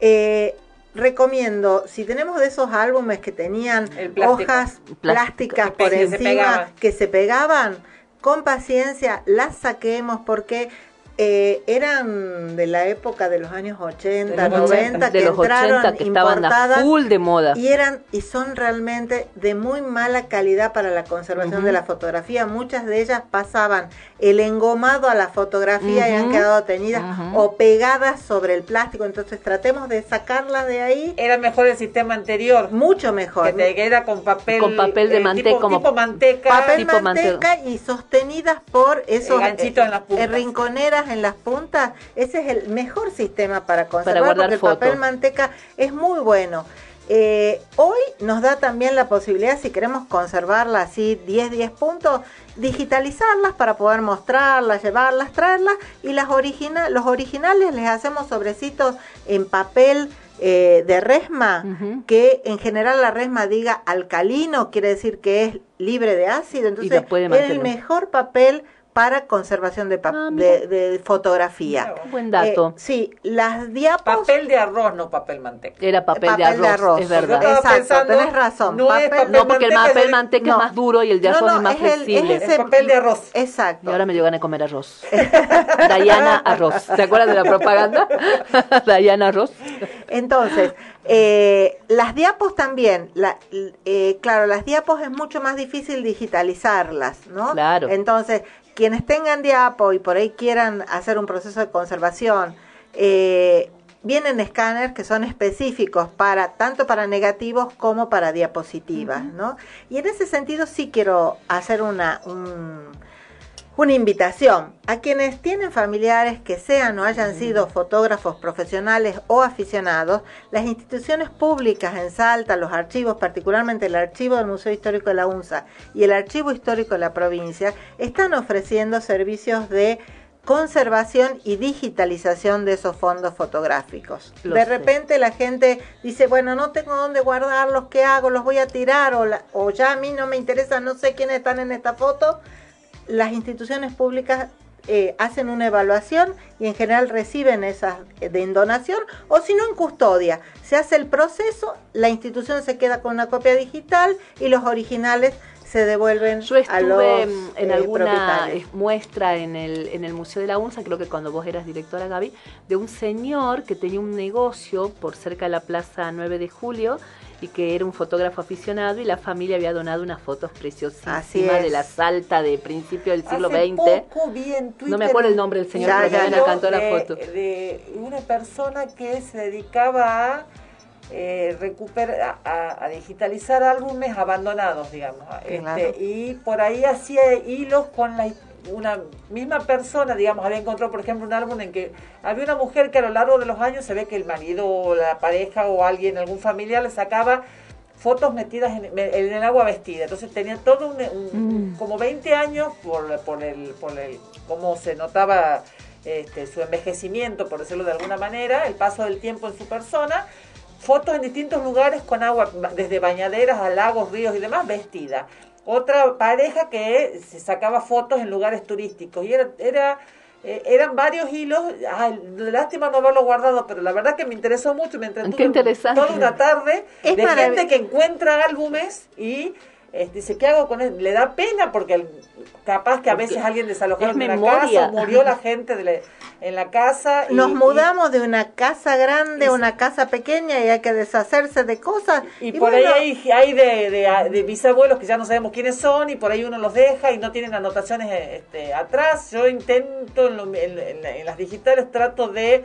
Eh, recomiendo, si tenemos de esos álbumes que tenían hojas plásticas por encima que se pegaban, con paciencia las saquemos porque eh, eran de la época de los años 80, De los 90, de que los entraron 80 que estaban a importadas full de moda. y eran y son realmente de muy mala calidad para la conservación de la fotografía. Muchas de ellas pasaban el engomado a la fotografía y han quedado tenidas Ujú. o pegadas sobre el plástico. Entonces tratemos de sacarlas de ahí. Era mejor el sistema anterior. Mucho mejor. Que te queda con papel, Con papel de eh, manteca, tipo, como- tipo manteca. Papel tipo manteca y sostenidas por esos ganchitos en las puntas. En las puntas. Ese es el mejor sistema para conservar guardar porque el papel manteca es muy bueno. Eh, hoy nos da también la posibilidad, si queremos conservarla así 10, 10 puntos, digitalizarlas para poder mostrarlas, llevarlas, traerlas y las origina los originales les hacemos sobrecitos en papel eh, de resma, que en general la resma diga alcalino, quiere decir que es libre de ácido, entonces es el mejor papel para conservación de, Ah, de, de fotografía. Buen dato. Eh, sí, las diapos... Papel de arroz, no papel manteca. Era papel, Papel de, de arroz, es verdad. Exacto, pensando, tenés razón. No es Papel- papel No, porque el papel es- manteca no. es más duro y el de arroz no, es más es el- es flexible. ese- el papel de arroz. Exacto. Y ahora me dio ganas de comer arroz. Dayana Arroz. ¿Te acuerdas de la propaganda? Dayana Arroz. Entonces, eh, las diapos también, la, eh, claro, las diapos es mucho más difícil digitalizarlas, ¿no? Claro. Entonces, quienes tengan diapo y por ahí quieran hacer un proceso de conservación, eh, vienen escáneres que son específicos para tanto para negativos como para diapositivas, ¿no? Y en ese sentido sí quiero hacer una un, una invitación a quienes tienen familiares que sean o hayan sido fotógrafos profesionales o aficionados, las instituciones públicas en Salta, los archivos, particularmente el archivo del Museo Histórico de la UNSA y el archivo histórico de la provincia, están ofreciendo servicios de conservación y digitalización de esos fondos fotográficos. Lo de sé. repente la gente dice, bueno, no tengo dónde guardarlos, ¿qué hago? ¿Los voy a tirar? O, la- o ya a mí no me interesa, no sé quiénes están en esta foto. Las instituciones públicas eh, hacen una evaluación y en general reciben esas eh, de donación o si no en custodia. Se hace el proceso, la institución se queda con una copia digital y los originales se devuelven Yo a los estuve en eh, alguna muestra en el, en el Museo de la UNSA, creo que cuando vos eras directora, Gaby, de un señor que tenía un negocio por cerca de la Plaza 9 de Julio y que era un fotógrafo aficionado y la familia había donado unas fotos preciosísimas de la Salta de principio del siglo Hace XX. poco vi en Twitter No me acuerdo el nombre del señor, un pero me la foto. De una persona que se dedicaba a eh, recuperar, a, a digitalizar álbumes abandonados, digamos. Este, y por ahí hacía hilos con la una misma persona, digamos, había encontrado, por ejemplo, un álbum en que había una mujer que a lo largo de los años se ve que el marido o la pareja o alguien, algún familiar, le sacaba fotos metidas en, en el agua vestida. Entonces tenía todo un, un- Mm. como 20 años por, por el, por el cómo se notaba este, su envejecimiento, por decirlo de alguna manera, el paso del tiempo en su persona, fotos en distintos lugares con agua, desde bañaderas a lagos, ríos y demás, vestida. Otra pareja que se sacaba fotos en lugares turísticos. Y era, era eh, eran varios hilos, ay, lástima no haberlo guardado, pero la verdad que me interesó mucho, me entretuve toda una tarde Es de gente que encuentra álbumes y este, dice, ¿qué hago con él? Le da pena porque el- capaz que a Porque veces alguien desalojaron es de una casa, o murió la gente de la- en la casa. y- Nos y- mudamos de una casa grande a una casa pequeña y hay que deshacerse de cosas. Y, por bueno, ahí hay, hay de, de, de bisabuelos que ya no sabemos quiénes son y por ahí uno los deja y no tienen anotaciones este, atrás. Yo intento en, lo- en- en- en las digitales trato de,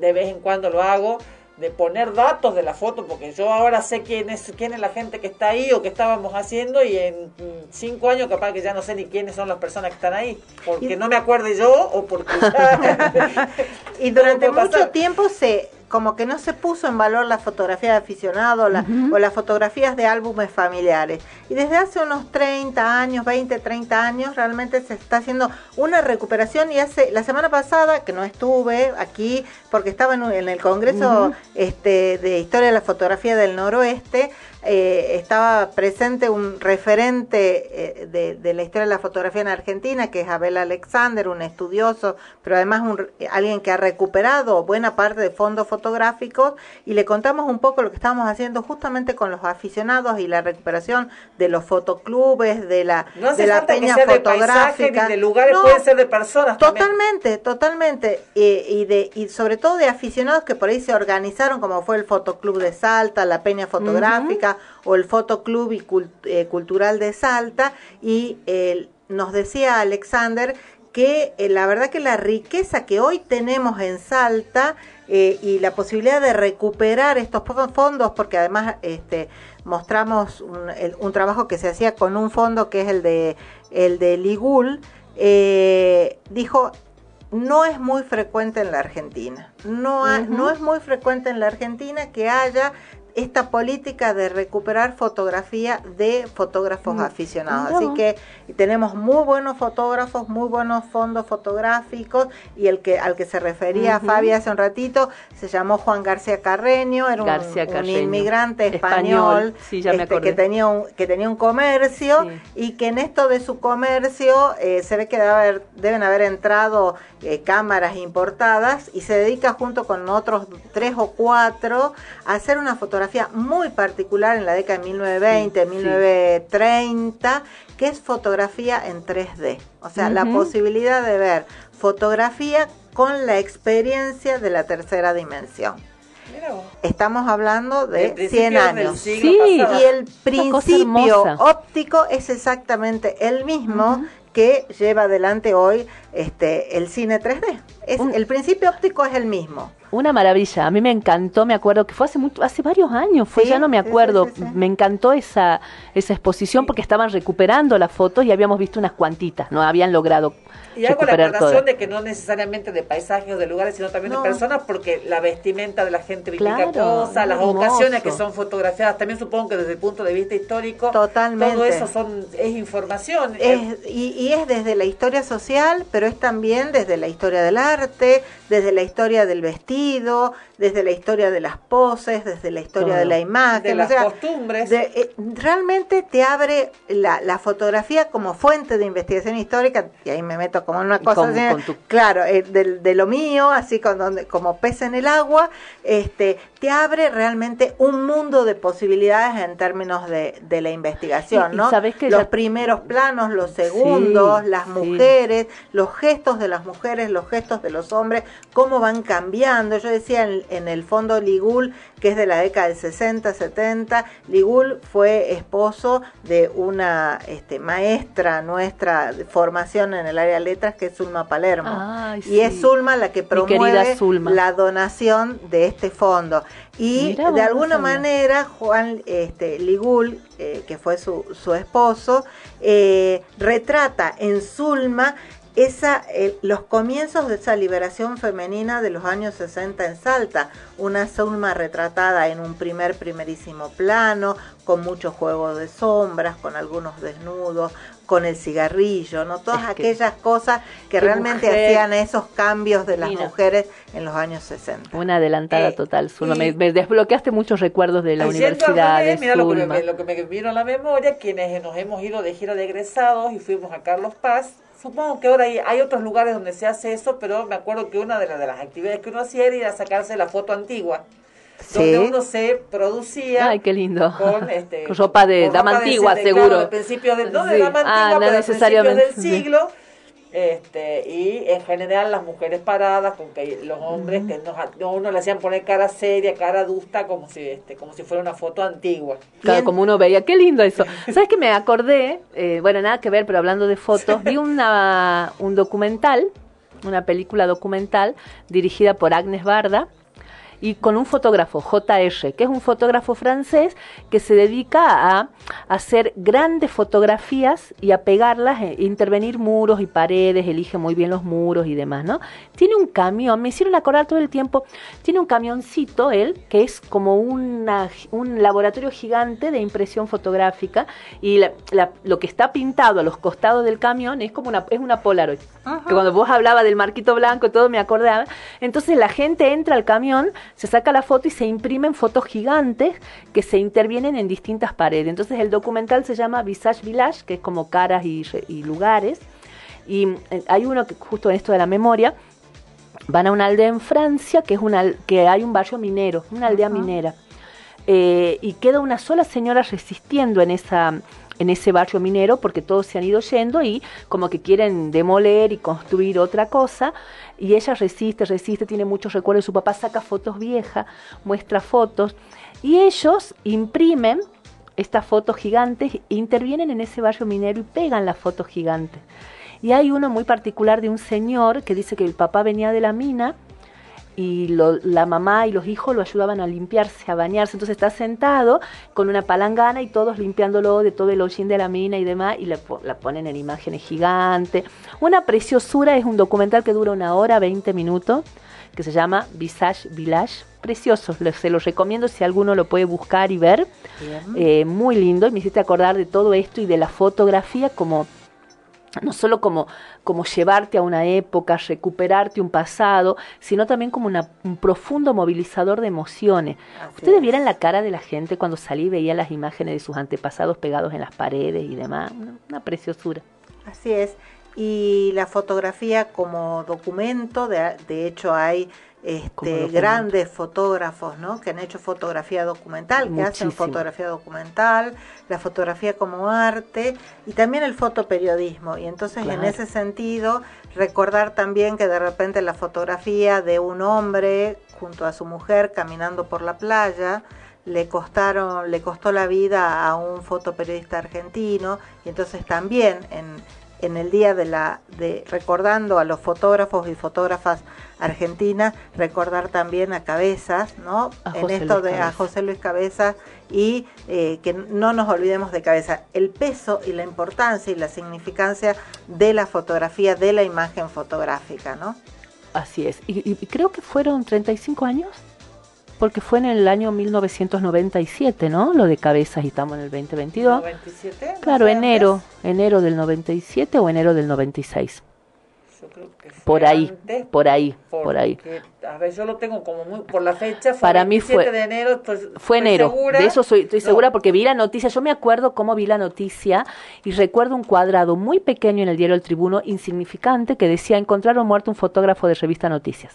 de vez en cuando lo hago, de poner datos de la foto porque yo ahora sé quién es, quién es la gente que está ahí o que estábamos haciendo y en cinco años capaz que ya no sé ni quiénes son las personas que están ahí porque no me acuerde yo o porque ya- y durante mucho tiempo se como que no se puso en valor la fotografía de aficionado la- o las fotografías de álbumes familiares. Y desde hace unos 30 años, 20, 30 años, realmente se está haciendo una recuperación y hace la semana pasada, que no estuve aquí porque estaba en, el Congreso este, de Historia de la Fotografía del Noroeste, eh, estaba presente un referente eh, de, de la historia de la fotografía en Argentina, que es Abel Alexander, un estudioso, pero además un, alguien que ha recuperado buena parte de fondos fotográficos, y le contamos un poco lo que estábamos haciendo justamente con los aficionados y la recuperación de los fotoclubes, de la, no de la que peña de paisaje fotográfica. ni de lugares, No, puede ser de personas también. Totalmente, totalmente. Eh, y, de, y sobre todo de aficionados que por ahí se organizaron, como fue el Fotoclub de Salta, la Peña Fotográfica o el Fotoclub y Cult- eh, Cultural de Salta. Y eh, nos decía Alexander que eh, la verdad que la riqueza que hoy tenemos en Salta eh, y la posibilidad de recuperar estos fondos, porque además este, mostramos un, el- un trabajo que se hacía con un fondo que es el de el de Ligul, eh, dijo no es muy frecuente en la Argentina. No, ha- no es muy frecuente en la Argentina que haya esta política de recuperar fotografía de fotógrafos Mm. aficionados. Así vos. Que tenemos muy buenos fotógrafos, muy buenos fondos fotográficos y el que al que se refería Ujú. Fabi hace un ratito se llamó Juan García Carreño, era un, García un Carreño. inmigrante Español. español, Sí, ya me este, que tenía un que tenía un comercio y que en esto de su comercio eh, se ve que debe haber- deben haber entrado eh, cámaras importadas y se dedica junto con otros tres o cuatro a hacer una fotografía muy particular en la década de 1920, Sí, sí. 1930, que es fotografía en 3D. O sea, la posibilidad de ver fotografía con la experiencia de la tercera dimensión. Estamos hablando de De principios 100 del años. Sí. y el principio óptico es exactamente el mismo que lleva adelante hoy este el cine 3D. Es, Un- el principio óptico es el mismo. Una maravilla, a mí me encantó, me acuerdo que fue hace mucho, hace varios años, fue ya no me acuerdo, me encantó esa esa exposición porque estaban recuperando las fotos y habíamos visto unas cuantitas, no habían logrado Y hago la aclaración de que no necesariamente de paisajes o de lugares, sino también No. de personas, porque la vestimenta de la gente Claro, cosas, las hermoso. ocasiones que son fotografiadas, también supongo que desde el punto de vista histórico, Totalmente. todo eso son es información. Es- y, y es desde la historia social, pero es también desde la historia del arte, desde la historia del vestido, desde la historia de las poses, desde la historia Todo. de la imagen. De o las sea, costumbres. de- eh, realmente te abre la, la fotografía como fuente de investigación histórica, y ahí me meto como en una cosa Con- así, con tu- claro, eh, del- de, lo mío, así con donde, como pez en el agua, este, te abre realmente un mundo de posibilidades en términos de, de la investigación, Y- y ¿no? que los ya- primeros planos, los segundos, Sí, las sí. mujeres, los gestos de las mujeres, los gestos de los hombres, cómo van cambiando. Yo decía en, en el fondo Ligul, que es de la década del 60, 70, Ligul fue esposo de una este, maestra nuestra de formación en el área de letras, que es Zulma Palermo. Ay, y es. Zulma la que promueve la donación de este fondo. Y Mirá de alguna manera Juan este, Ligul, eh, que fue su, su esposo, eh, retrata en Zulma esa, eh, los comienzos de esa liberación femenina de los años 60 en Salta, una Zulma retratada en un primer, primerísimo plano, con mucho juego de sombras, con algunos desnudos, con el cigarrillo, ¿no? Todas Es que- aquellas cosas que realmente mujer. hacían esos cambios de las Mira. mujeres en los años 60. Una adelantada Eh, total, Zulma. y- Me, me desbloqueaste muchos recuerdos de la universidad de mira lo que, me, lo que me vino a la memoria, quienes nos hemos ido de gira de egresados y fuimos a Carlos Paz. Supongo que ahora hay, hay otros lugares donde se hace eso, pero me acuerdo que una de, las- de las actividades que uno hacía era ir a sacarse la foto antigua, donde uno se producía Ay, qué lindo. con, este, Con ropa de con dama ropa antigua, de- seguro. claro, de principios de, no de dama Ah, antigua, no pero necesariamente, del sí. Este, y en general las mujeres paradas con que los hombres que nos, a uno le hacían poner cara seria, cara adusta como si este, como si fuera una foto antigua. Claro, como uno veía, qué lindo eso. ¿Sabes que me acordé? Eh, bueno, nada que ver, pero hablando de fotos, vi una, un documental, una película documental dirigida por Agnes Barda y con un fotógrafo, JR, que es un fotógrafo francés que se dedica a hacer grandes fotografías y a pegarlas, e intervenir muros y paredes, elige muy bien los muros y demás, ¿no? Tiene un camión, me hicieron acordar todo el tiempo, tiene un camioncito él, que es como una, un laboratorio gigante de impresión fotográfica y la- la- lo que está pintado a los costados del camión es como una, es una Polaroid. Que cuando vos hablabas del marquito blanco, todo me acordaba. Entonces la gente entra al camión, se saca la foto y se imprimen fotos gigantes que se intervienen en distintas paredes. Entonces el documental se llama Visage Village, que es como caras y, re- y lugares. Y eh, hay uno que justo en esto de la memoria, van a una aldea en Francia que es una que hay un barrio minero, una aldea minera. Eh, y queda una sola señora resistiendo en esa en ese barrio minero porque todos se han ido yendo y como que quieren demoler y construir otra cosa y ella resiste, resiste, tiene muchos recuerdos, su papá saca fotos viejas, muestra fotos y ellos imprimen estas fotos gigantes, intervienen en ese barrio minero y pegan las fotos gigantes. Y hay uno muy particular de un señor que dice que el papá venía de la mina y lo- la mamá y los hijos lo ayudaban a limpiarse, a bañarse. Entonces está sentado con una palangana y todos limpiándolo de todo el hollín de la mina y demás, y la, po- la ponen en imágenes gigantes. Una preciosura, es un documental que dura una hora, 20 minutos, que se llama Visage Village. Precioso, se los recomiendo si alguno lo puede buscar y ver. Eh, muy lindo, y me hiciste acordar de todo esto y de la fotografía como no solo como, como llevarte a una época, recuperarte un pasado, sino también como una- un profundo movilizador de emociones. Ustedes vieran la cara de la gente cuando salí y veía las imágenes de sus antepasados pegados en las paredes y demás, una, una preciosura. Así es. Y la fotografía como documento, de, de hecho hay este, grandes fotógrafos ¿no? que han hecho fotografía documental, que hacen fotografía documental, la fotografía como arte y también el fotoperiodismo. Y entonces en ese sentido recordar también que de repente la fotografía de un hombre junto a su mujer caminando por la playa, le costaron, le costó la vida a un fotoperiodista argentino, y entonces también en, en el día de la de recordando a los fotógrafos y fotógrafas argentinas, recordar también a Cabezas, ¿no? A en José esto Luis de a. José Luis Cabezas y eh, que no nos olvidemos de Cabeza, el peso y la importancia y la significancia de la fotografía, de la imagen fotográfica, ¿no? Así es. Y, y creo que fueron 35 años, porque fue en el año 1997, ¿no? Lo de cabezas y estamos en el 2022. 97. ¿no Claro, enero, enero del 97 o enero del 96. Yo creo que fue Por ahí, antes, por ahí, por ahí. A ver, yo lo tengo como muy por la fecha. Fue Para mí 27 fue- de enero. Fue enero, segura. de eso soy, estoy No, segura porque vi la noticia, yo me acuerdo cómo vi la noticia y recuerdo un cuadrado muy pequeño en el diario El Tribuno, insignificante, que decía encontraron muerto un fotógrafo de revista Noticias.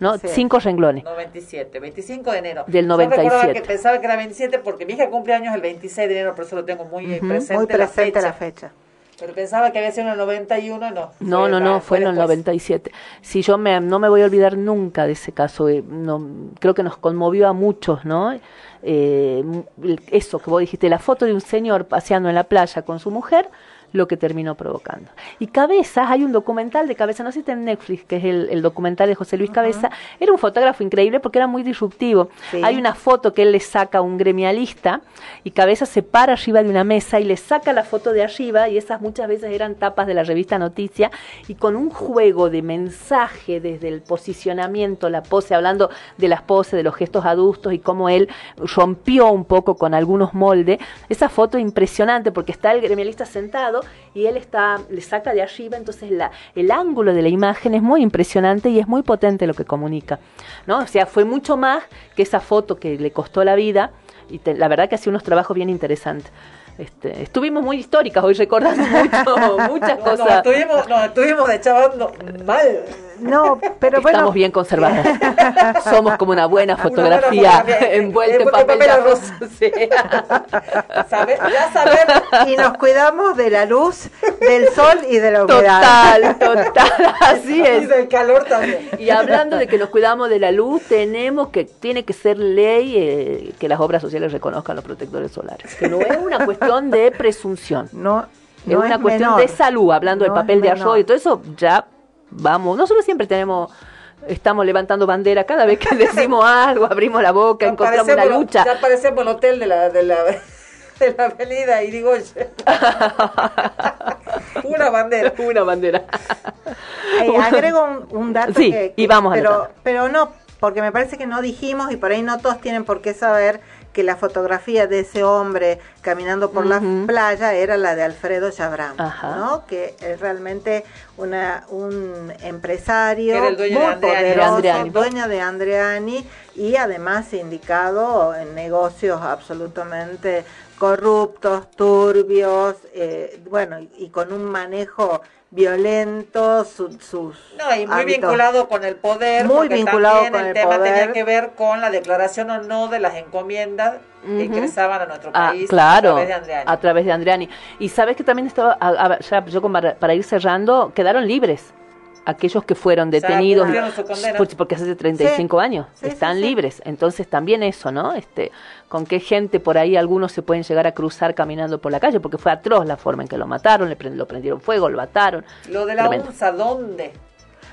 ¿No? Sí. Cinco renglones. 97, 25 de enero. Del Yo recordaba 97. que pensaba que era 27 porque mi hija cumple años el 26 de enero, por eso lo tengo muy eh, Ujú. presente, Muy presente la la fecha. fecha. Pero pensaba que había sido en el 91 y no. No, no, no, fue en el 97. Sí, yo me, no me voy a olvidar nunca de ese caso. eh, no, creo que nos conmovió a muchos, ¿no? Eh, eso que vos dijiste, la foto de un señor paseando en la playa con su mujer, lo que terminó provocando. Y Cabezas, hay un documental de Cabeza, no sé si está en Netflix, que es el, el documental de José Luis Cabeza. Era un fotógrafo increíble porque era muy disruptivo. Sí. Hay una foto que él le saca a un gremialista y Cabeza se para arriba de una mesa y le saca la foto de arriba y esas muchas veces eran tapas de la revista Noticia y con un juego de mensaje desde el posicionamiento, la pose, hablando de las poses, de los gestos adultos y cómo él rompió un poco con algunos moldes. Esa foto impresionante porque está el gremialista sentado y él está le saca de arriba, entonces la, el ángulo de la imagen es muy impresionante y es muy potente lo que comunica. ¿no? O sea, fue mucho más que esa foto que le costó la vida y te- la verdad que hacía unos trabajos bien interesantes. Este, estuvimos muy históricas hoy recordando mucho, muchas No, cosas. Nos estuvimos, nos estuvimos de chavando mal. No, pero bueno. Estamos bien conservadas. Somos como una buena fotografía fotografía, envuelta en papel, papel arroz. Sí. Sabe- ya saber Y nos cuidamos de la luz, del sol y de la humedad. Total, total, así y es. del calor también. Y hablando de que nos cuidamos de la luz, tenemos que, tiene que ser ley eh, que las obras sociales reconozcan los protectores solares. Que no es una cuestión de presunción. No, es una es cuestión menor. de salud, hablando No del papel de arroz y todo eso, ya vamos. Nosotros siempre tenemos, estamos levantando bandera cada vez que decimos algo, abrimos la boca, encontramos una lucha. Ya parecemos el hotel de la, de la, de la avenida Irigoyen. Una bandera. Una bandera. Eh, agrego un, un dato Sí, que, y vamos a pero, anotar. pero no, porque me parece que no dijimos y por ahí no todos tienen por qué saber que la fotografía de ese hombre caminando por la playa era la de Alfredo Chabram, Ajá. ¿no? Que es realmente una un empresario Que era el dueño de muy Andreani. poderoso, De dueño de Andreani y además indicado en negocios absolutamente corruptos, turbios, eh, bueno, y, y con un manejo violento, su- sus No, y muy hábitos. vinculado con el poder. Muy porque vinculado también con el, el tema poder. tenía que ver con la declaración o no de las encomiendas que ingresaban a nuestro Ah, país claro, a través de Andreani. a través de Andreani. Y sabes que también estaba, a- a- ya yo para, para ir cerrando, quedaron libres aquellos que fueron sea, detenidos condena. por- porque hace 35 años Sí, sí, están sí. libres entonces también eso no este con qué gente por ahí algunos se pueden llegar a cruzar caminando por la calle porque fue atroz la forma en que lo mataron le prend- lo prendieron fuego lo mataron Lo de la Tremendo. UNSA, ¿dónde?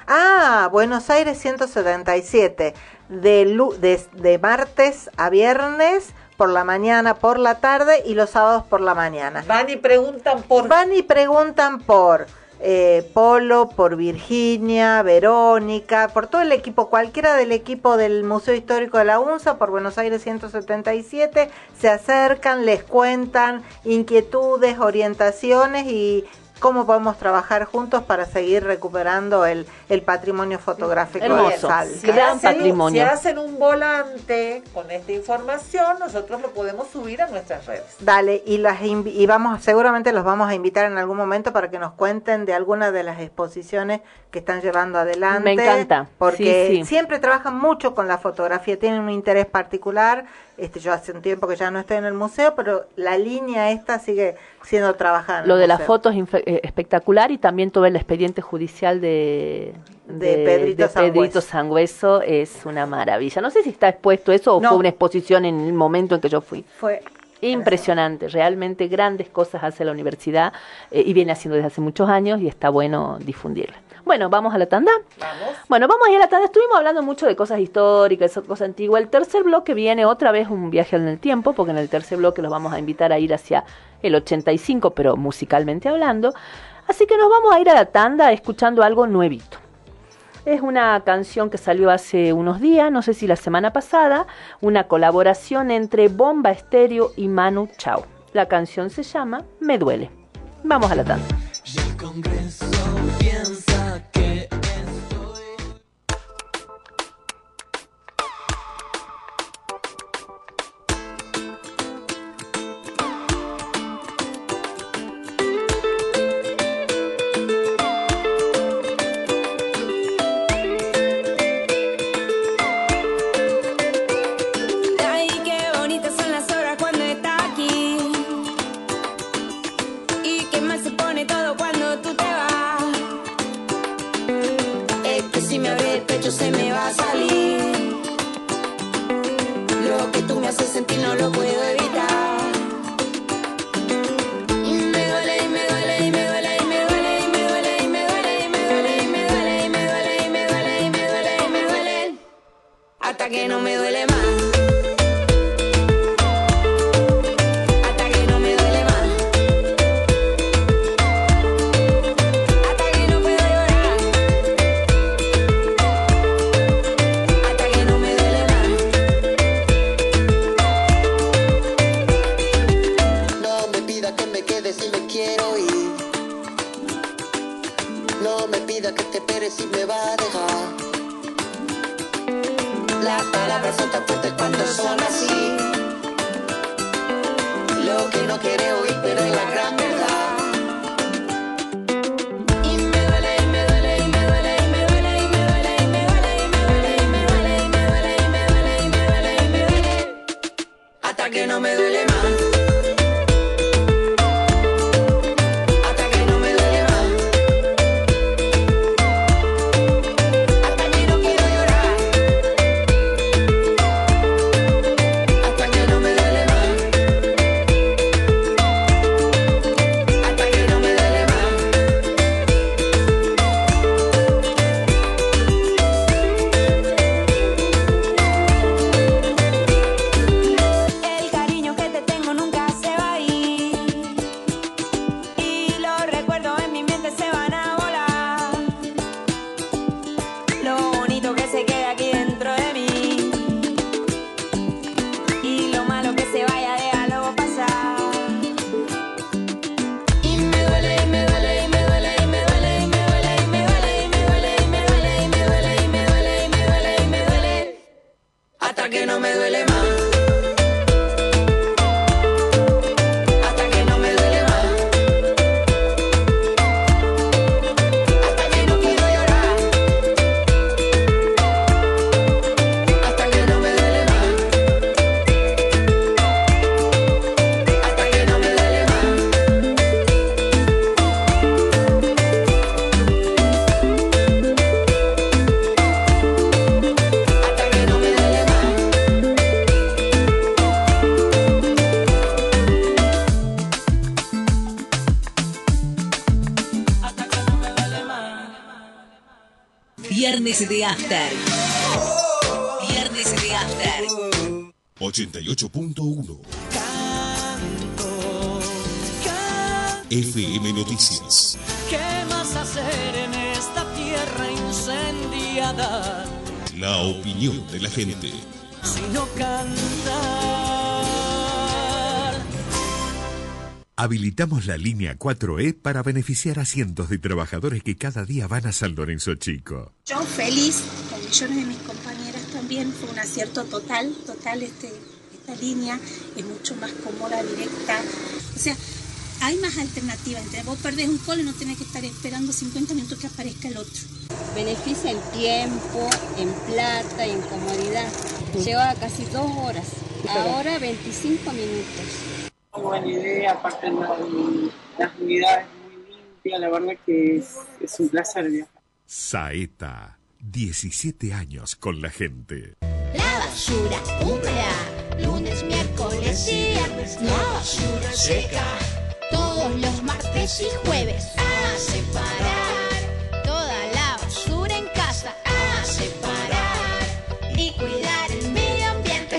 Ah, Buenos Aires 177, de, lu- de, de martes a viernes, por la mañana, por la tarde y los sábados por la mañana. Van y preguntan por... Van y preguntan por eh, Polo, por Virginia, Verónica, por todo el equipo, cualquiera del equipo del Museo Histórico de la UNSA, por Buenos Aires 177, se acercan, les cuentan inquietudes, orientaciones y cómo podemos trabajar juntos para seguir recuperando el, el patrimonio fotográfico de Hermoso. Salta. Si Gran hacen, patrimonio. si hacen un volante con esta información, nosotros lo podemos subir a nuestras redes. Dale, y las invi- y vamos, seguramente los vamos a invitar en algún momento para que nos cuenten de alguna de las exposiciones que están llevando adelante. Me encanta, Porque sí, sí. siempre trabajan mucho con la fotografía, tienen un interés particular. Este, yo hace un tiempo que ya no estoy en el museo, pero la línea esta sigue siendo trabajada. lo de la museo. foto es eh, espectacular y también todo el expediente judicial de, De Pedrito de Pedrito Sangüeso. Sangüeso es una maravilla. No sé si está expuesto eso o No. fue una exposición en el momento en que yo fui. Fue Impresionante, realmente grandes cosas hace la universidad eh, y viene haciendo desde hace muchos años y está bueno difundirla. Bueno, vamos a la tanda. Vamos. Bueno, vamos a ir a la tanda. Estuvimos hablando mucho de cosas históricas, cosas antiguas. El tercer bloque viene otra vez un viaje en el tiempo, porque en el tercer bloque los vamos a invitar a ir hacia el 85, pero musicalmente hablando. Así que nos vamos a ir a la tanda escuchando algo nuevito. Es una canción que salió hace unos días, no sé si la semana pasada, una colaboración entre Bomba Estéreo y Manu Chao. La canción se llama Me Duele. Vamos a la tanda. El Congreso opinión de la gente. Sino cantar. Habilitamos la línea 4E para beneficiar a cientos de trabajadores que cada día van a San Lorenzo Chico. Yo feliz, con millones de mis compañeras también, fue un acierto total, total este, esta línea, es mucho más cómoda, directa. O sea, hay más alternativas. Entre vos perdés un colo y no tenés que estar esperando 50 minutos que aparezca el otro. Beneficia en tiempo, en plata y en comodidad. Lleva casi dos horas. Ahora 25 minutos. Muy buena idea, aparte la- las unidades muy limpias, la verdad que es, es un placer viajar. Saeta, 17 años con la gente. La basura húmeda, lunes, miércoles miércoles y viernes la basura seca. Todos los martes y jueves a separar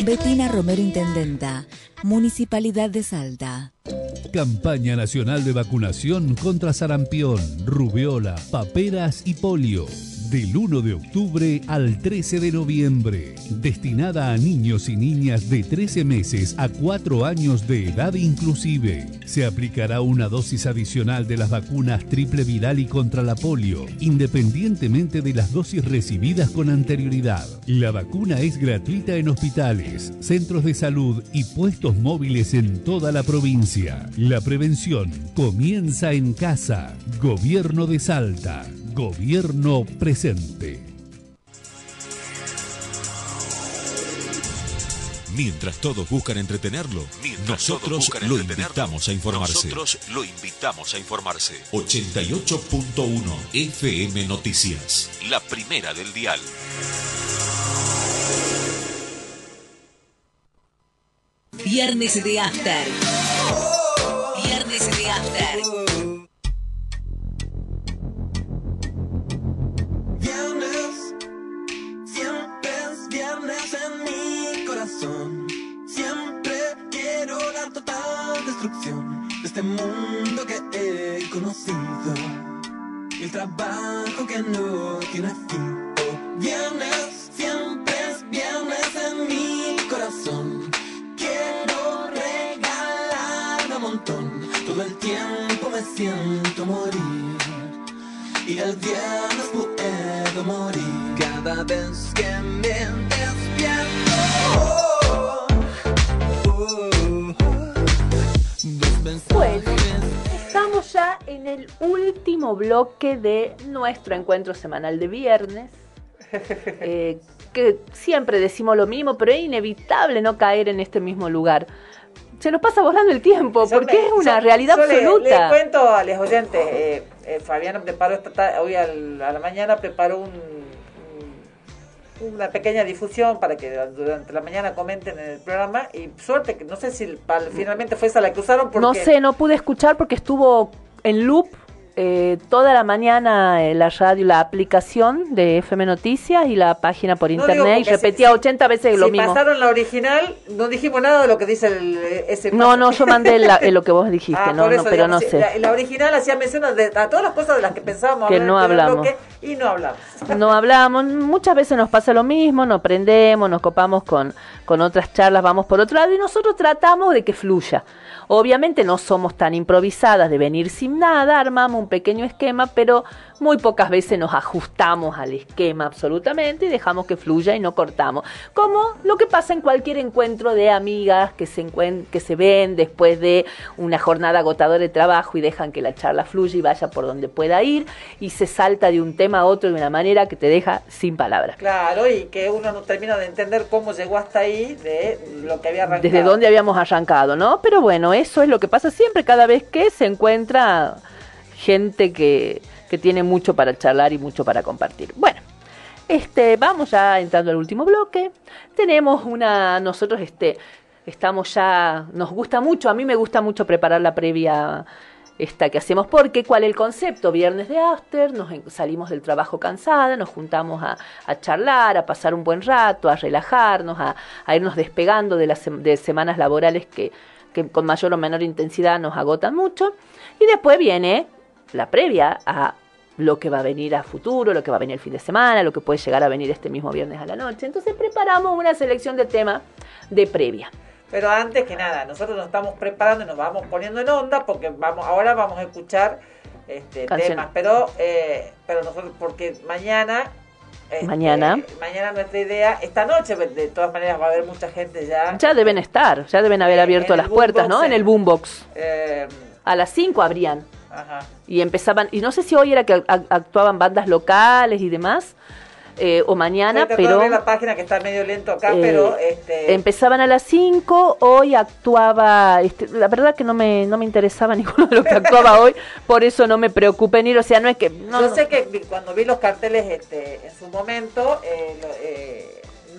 Betina Romero Intendenta, Municipalidad de Salta. Campaña Nacional de Vacunación contra sarampión, rubiola, paperas y polio. Del 1 de octubre al 13 de noviembre. Destinada a niños y niñas de 13 meses a 4 años de edad inclusive. Se aplicará una dosis adicional de las vacunas triple viral y contra la polio, independientemente de las dosis recibidas con anterioridad. La vacuna es gratuita en hospitales, centros de salud y puestos móviles en toda la provincia. La prevención comienza en casa. Gobierno de Salta. Gobierno presente. Mientras todos buscan entretenerlo, nosotros buscan lo entretenerlo, invitamos a informarse. Nosotros lo invitamos a informarse. 88.1 FM Noticias. La primera del dial. Viernes de After. Viernes de After. Siempre quiero la total destrucción de este mundo que he conocido. El trabajo que no tiene fin. Viernes, siempre es viernes en mi corazón. Quiero regalarme un montón. Todo el tiempo me siento morir. Y el viernes puedo morir cada vez que me despierto. Último bloque de nuestro encuentro semanal de viernes. Eh, que siempre decimos lo mismo, pero es inevitable no caer en este mismo lugar. Se nos pasa volando el tiempo, Yo porque me- es una yo- realidad yo absoluta. Le, cuento a los oyentes, eh, eh, Fabiana preparó esta ta- hoy al- a la mañana preparó un, un- una pequeña difusión para que durante la mañana comenten en el programa y suerte que no sé si pal- finalmente fue esa la que usaron porque No sé, no pude escuchar porque estuvo en loop eh, toda la mañana eh, la radio, la aplicación de FM Noticias y la página por No, internet y repetía si- 80 veces lo si mismo. pasaron la original, no dijimos nada de lo que dice el, eh, ese No, no, yo mandé la- eh, lo que vos dijiste, Ah, no, no, pero digamos, no sé. La, la original hacía mención de, a todas las cosas de las que pensábamos Que no hablamos. y no hablamos. No hablamos, muchas veces nos pasa lo mismo, nos prendemos, nos copamos con, con otras charlas, vamos por otro lado y nosotros tratamos de que fluya. Obviamente no somos tan improvisadas de venir sin nada, armamos un pequeño esquema, pero muy pocas veces nos ajustamos al esquema absolutamente y dejamos que fluya y no cortamos. Como lo que pasa en cualquier encuentro de amigas que se, que se ven después de una jornada agotadora de trabajo y dejan que la charla fluya y vaya por donde pueda ir y se salta de un tema a otro de una manera que te deja sin palabras. Claro, y que uno no termina de entender cómo llegó hasta ahí de lo que había arrancado. desde dónde habíamos arrancado, ¿no? Pero bueno, eso es lo que pasa siempre cada vez que se encuentra gente que, que tiene mucho para charlar y mucho para compartir. Bueno, este, vamos ya entrando al último bloque. Tenemos una, nosotros este, estamos ya, nos gusta mucho, a mí me gusta mucho preparar la previa esta que hacemos porque cuál es el concepto viernes de after nos salimos del trabajo cansada nos juntamos a, charlar a pasar un buen rato a relajarnos a, a irnos despegando de las de semanas laborales que, que con mayor o menor intensidad nos agotan mucho y después viene la previa a lo que va a venir a futuro, lo que va a venir el fin de semana, lo que puede llegar a venir este mismo viernes a la noche. Entonces preparamos una selección de temas de previa. Pero antes que nada, nosotros nos estamos preparando y nos vamos poniendo en onda porque vamos ahora vamos a escuchar este, temas, pero eh, pero nosotros porque mañana este, Mañana. mañana nuestra idea esta noche de todas maneras va a haber mucha gente ya Ya deben estar, ya deben haber abierto las puertas, ¿no? En el en- boombox. eh, A las 5 abrían ajá. y empezaban, y no sé si hoy era que ac- actuaban bandas locales y demás, eh, o mañana, pero la página que está medio lento acá, eh, pero este empezaban a las 5, hoy actuaba, este, la verdad que no me, no me interesaba ninguno de los que actuaba hoy, por eso no me preocupé en ir, o sea, no es que... No, yo sé que vi- cuando vi los carteles este, en su momento, eh, eh,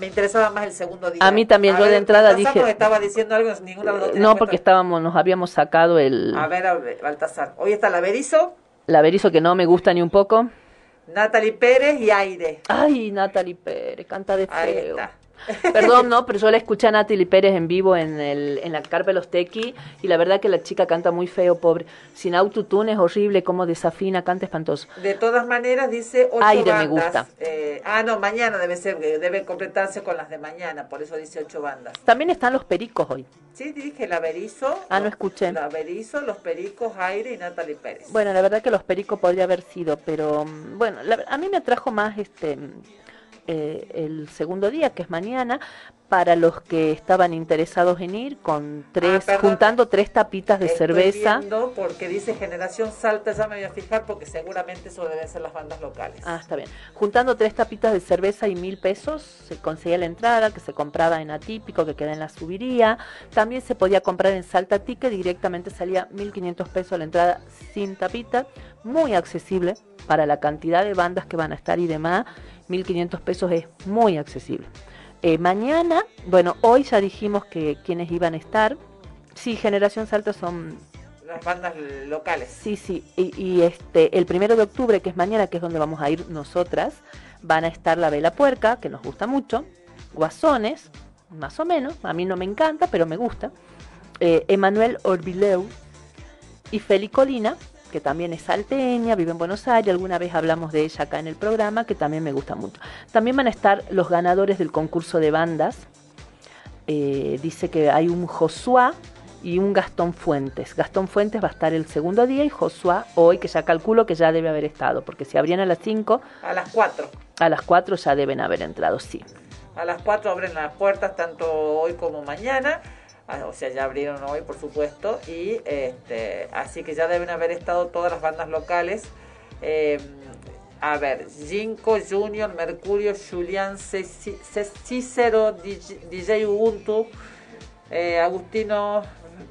me interesaba más el segundo día. A mí también, yo de entrada Baltasar dije- nos estaba diciendo algo, ninguna de No, cuenta. porque estábamos, nos habíamos sacado el, A ver, a ver, Baltasar. Hoy está la Berizo, la Berizo que no me gusta ni un poco. Natalie Pérez y Aire. Ay, Natalie Pérez, canta de Ahí feo. está. Perdón, no, pero yo la escuché a Natalie Pérez en vivo en, el, en la carpa de los Tequi y la verdad que la chica canta muy feo, pobre. Sin autotune es horrible, como desafina, canta espantoso. De todas maneras, dice ocho Aire me bandas. gusta. Eh, ah, no, mañana debe ser, que debe completarse con las de mañana, por eso dice ocho bandas. También están los pericos hoy. Sí, dije la Berizo. Ah, no escuché. La Berizo, los Pericos, Aire y Natalie Pérez. Bueno, la verdad que los pericos podría haber sido, pero mm, bueno, la- a mí me atrajo más este eh, el segundo día, que es mañana, para los que estaban interesados en ir con tres, perdón. juntando tres tapitas de Estoy cerveza. porque dice Generación Salta, ya me voy a fijar porque seguramente eso deben ser las bandas locales. Ah, está bien. Juntando tres tapitas de cerveza y mil pesos, se conseguía la entrada, que se compraba en Atípico, que queda en la subiría. También se podía comprar en Salta Ticket, directamente salía 1500 pesos la entrada sin tapita. Muy accesible para la cantidad de bandas que van a estar y demás. 1500 pesos es muy accesible. Eh, mañana, bueno, hoy ya dijimos que quienes iban a estar. Sí, Generación Salta son Las bandas locales. Sí, sí. Y, y, este, el primero de octubre, que es mañana, que es donde vamos a ir nosotras, van a estar la Vela Puerca, que nos gusta mucho, Guasones, más o menos, a mí no me encanta, pero me gusta, eh, Emanuel Orbileu y Feli Colina, que también es salteña, vive en Buenos Aires, alguna vez hablamos de ella acá en el programa, que también me gusta mucho. También van a estar los ganadores del concurso de bandas, eh, dice que hay un Josué y un Gastón Fuentes. Gastón Fuentes va a estar el segundo día y Josué hoy, que ya calculo que ya debe haber estado, porque si abrían a las 5, A las 4. a las 4 ya deben haber entrado, sí. A las 4 abren las puertas tanto hoy como mañana. Ah, O sea, ya abrieron hoy, por supuesto. Y este, así que ya deben haber estado todas las bandas locales. Eh, a ver, Jinko, Junior, Mercurio, Julián, Cícero, DJ, Ubuntu, eh, Agustino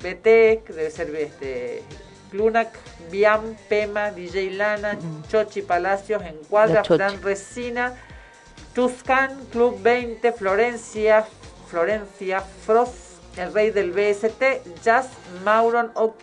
BT, que debe ser este, Clunac, Biam, Pema, DJ Lana, Chochi Palacios, Encuadra. Fran Resina, Tuscan, Club 20, Florencia, Florencia, Frost, el rey del BST, Jazz, Mauron, Oc-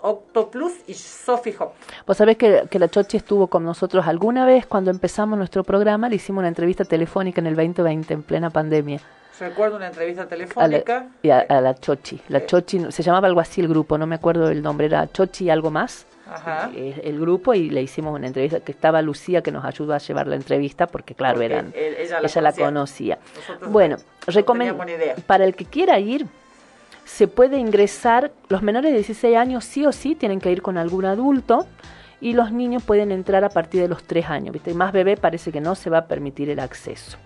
Octoplus y Sophie Hop. Vos sabés que, que la Chochi estuvo con nosotros alguna vez cuando empezamos nuestro programa, le hicimos una entrevista telefónica en el 2020, en plena pandemia. Recuerdo una entrevista A la, telefónica. y a, a la Chochi. La Chochi, se llamaba algo así el grupo, no me acuerdo el nombre, era Chochi y algo más. Ajá. eh, el grupo y le hicimos una entrevista que estaba Lucía que nos ayudó a llevar la entrevista porque claro Porque eran él- ella la la conocía. conocía Nosotros bueno no recomen- teníamos ni idea. para el que quiera ir se puede ingresar los menores de 16 años sí o sí tienen que ir con algún adulto y los niños pueden entrar a partir de los 3 años viste más bebé parece que no se va a permitir el acceso.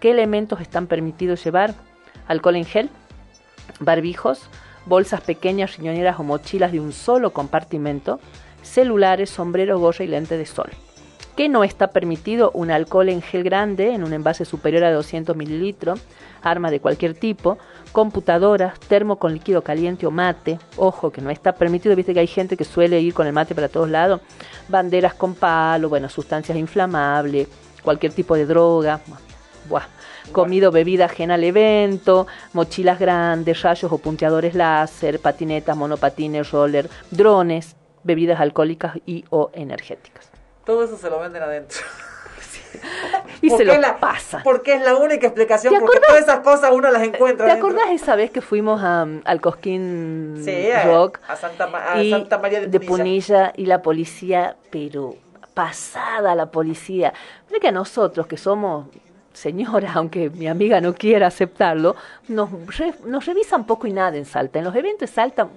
Qué elementos están permitidos llevar alcohol en gel barbijos, bolsas pequeñas, riñoneras o mochilas de un solo compartimento, celulares, sombrero, gorra y lente de sol. ¿Qué no está permitido? Un alcohol en gel grande en un envase superior a 200 mililitros, arma de cualquier tipo, computadoras, termo con líquido caliente o mate. Ojo, que no está permitido, viste que hay gente que suele ir con el mate para todos lados. Banderas con palo, bueno, sustancias inflamables, cualquier tipo de droga. Buah. Comido, bebida ajena al evento, mochilas grandes, rayos o punteadores láser, patinetas, monopatines, roller, drones, bebidas alcohólicas y o energéticas. Todo eso se lo venden adentro. Y ¿Por se qué lo la- pasa. Porque es la única explicación, ¿Te porque todas esas cosas uno las encuentra ¿Te adentro. acordás esa vez que fuimos a, al Cosquín Sí, a- Rock? a Santa Ma- a y Santa María de Punilla. Punilla y la policía, pero pasada la policía. Mira que a nosotros que somos señoras, aunque mi amiga no quiera aceptarlo, nos, re- nos revisan poco y nada en Salta. En los eventos de Salta,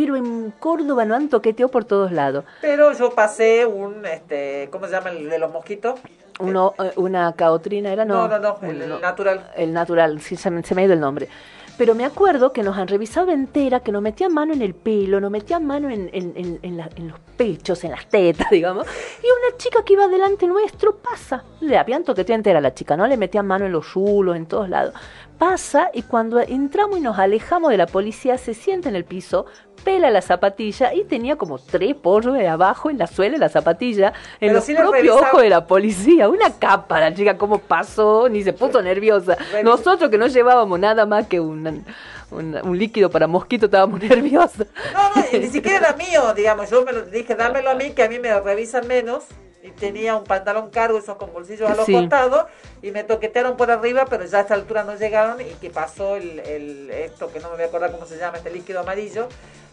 pero en Córdoba no han toqueteado por todos lados. Pero yo pasé un, este, ¿cómo se llama el de los mosquitos? Uno, eh, una caotrina era, no. No, no, no, el, el natural. El natural, sí, se me, se me ha ido el nombre. Pero me acuerdo que nos han revisado entera, que nos metían mano en el pelo, nos metían mano en, en, en, la- en los pechos, en las tetas, digamos. Y una chica que iba delante nuestro pasa. Le habían toqueteado entera a la chica, ¿no? Le metían mano en los rulos, en todos lados. Pasa y cuando entramos y nos alejamos de la policía, se sienta en el piso, pela la zapatilla y tenía como tres pollos de abajo en la suela de la zapatilla, en Pero los sí propios ojos de la policía. Una capa, la chica, cómo pasó, ni se puso nerviosa. Nosotros que no llevábamos nada más que un, un, un líquido para mosquito, estábamos nerviosos. No, no, ni siquiera era mío, digamos. Yo me lo dije, dámelo a mí, que a mí me revisan menos. Y tenía un pantalón cargo, esos con bolsillos a los Sí. costados. Y me toquetearon por arriba, pero ya a esta altura no llegaron. Y que pasó el, el- esto, que no me voy a acordar cómo se llama, este líquido amarillo,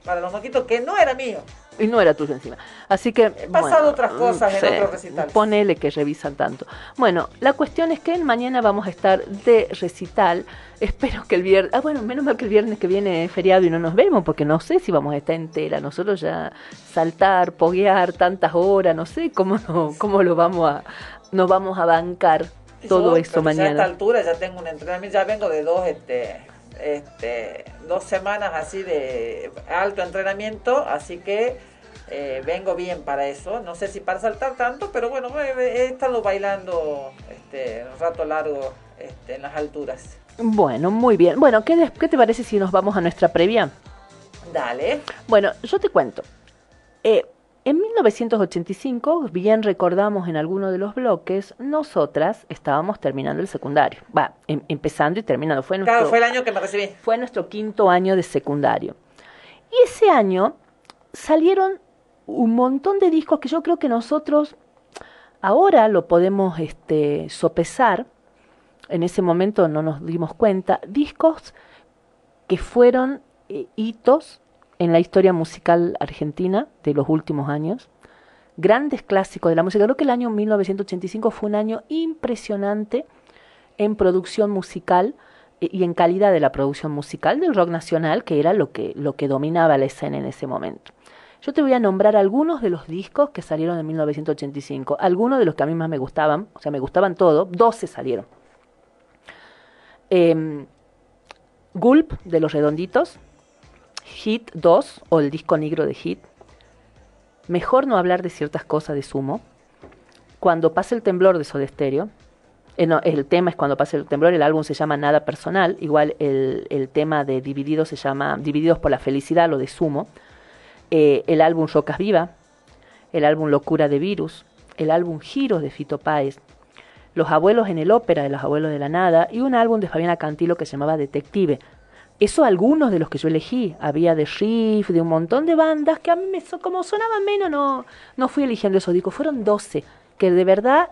para los mosquitos, que no era mío. Y no era tuyo encima. Así que. He pasado otras cosas en otros recitales. Ponele que revisan tanto. Bueno, la cuestión es que mañana vamos a estar de recital. Espero que el viernes. Ah, bueno, menos mal que el viernes que viene es feriado y no nos vemos, porque no sé si vamos a estar entera. Nosotros ya saltar, poguear tantas horas, no sé cómo, no- cómo lo vamos a. Nos vamos a bancar todo Yo, eso Ya a esta mañana. altura ya tengo un entrenamiento, ya vengo de dos, este, este, dos semanas así de alto entrenamiento, así que eh, vengo bien para eso. No sé si para saltar tanto, pero bueno, he, estado bailando este, un rato largo este, en las alturas. Bueno, muy bien. Bueno, ¿qué, ¿qué te parece si nos vamos a nuestra previa? Dale. Bueno, yo te cuento. Eh, en 1985, bien recordamos en alguno de los bloques, nosotras estábamos terminando el secundario. Va, em- empezando y terminando. Fue nuestro, Claro, fue el año que me recibí. fue nuestro quinto año de secundario. Y ese año salieron un montón de discos que yo creo que nosotros ahora lo podemos este, sopesar. En ese momento no nos dimos cuenta. Discos que fueron eh, hitos en la historia musical argentina de los últimos años. Grandes clásicos de la música. Creo que el año 1985 fue un año impresionante en producción musical eh, y en calidad de la producción musical del rock nacional, que era lo que, lo que dominaba la escena en ese momento. Yo te voy a nombrar algunos de los discos que salieron en 1985, algunos de los que a mí más me gustaban, o sea, me gustaban todos, 12 salieron. Em, Gulp de los Redonditos, Hit 2 o el disco negro de Hit, Mejor no hablar de ciertas cosas de Sumo, Cuando pasa el temblor de Soda eh, el tema es Cuando pasa el temblor, el álbum se llama Nada Personal, igual el, el tema de Divididos se llama Divididos por la Felicidad, lo de Sumo, eh, el álbum Rocas Viva, el álbum Locura de Virus, el álbum Giros de Fito Páez, Los Abuelos en el Ópera de Los Abuelos de la Nada y un álbum de Fabiana Cantilo que se llamaba Detective. Eso algunos de los que yo elegí. Había de Riff, de un montón de bandas que a mí me, como sonaban menos, no, no fui eligiendo esos discos. Fueron 12, que de verdad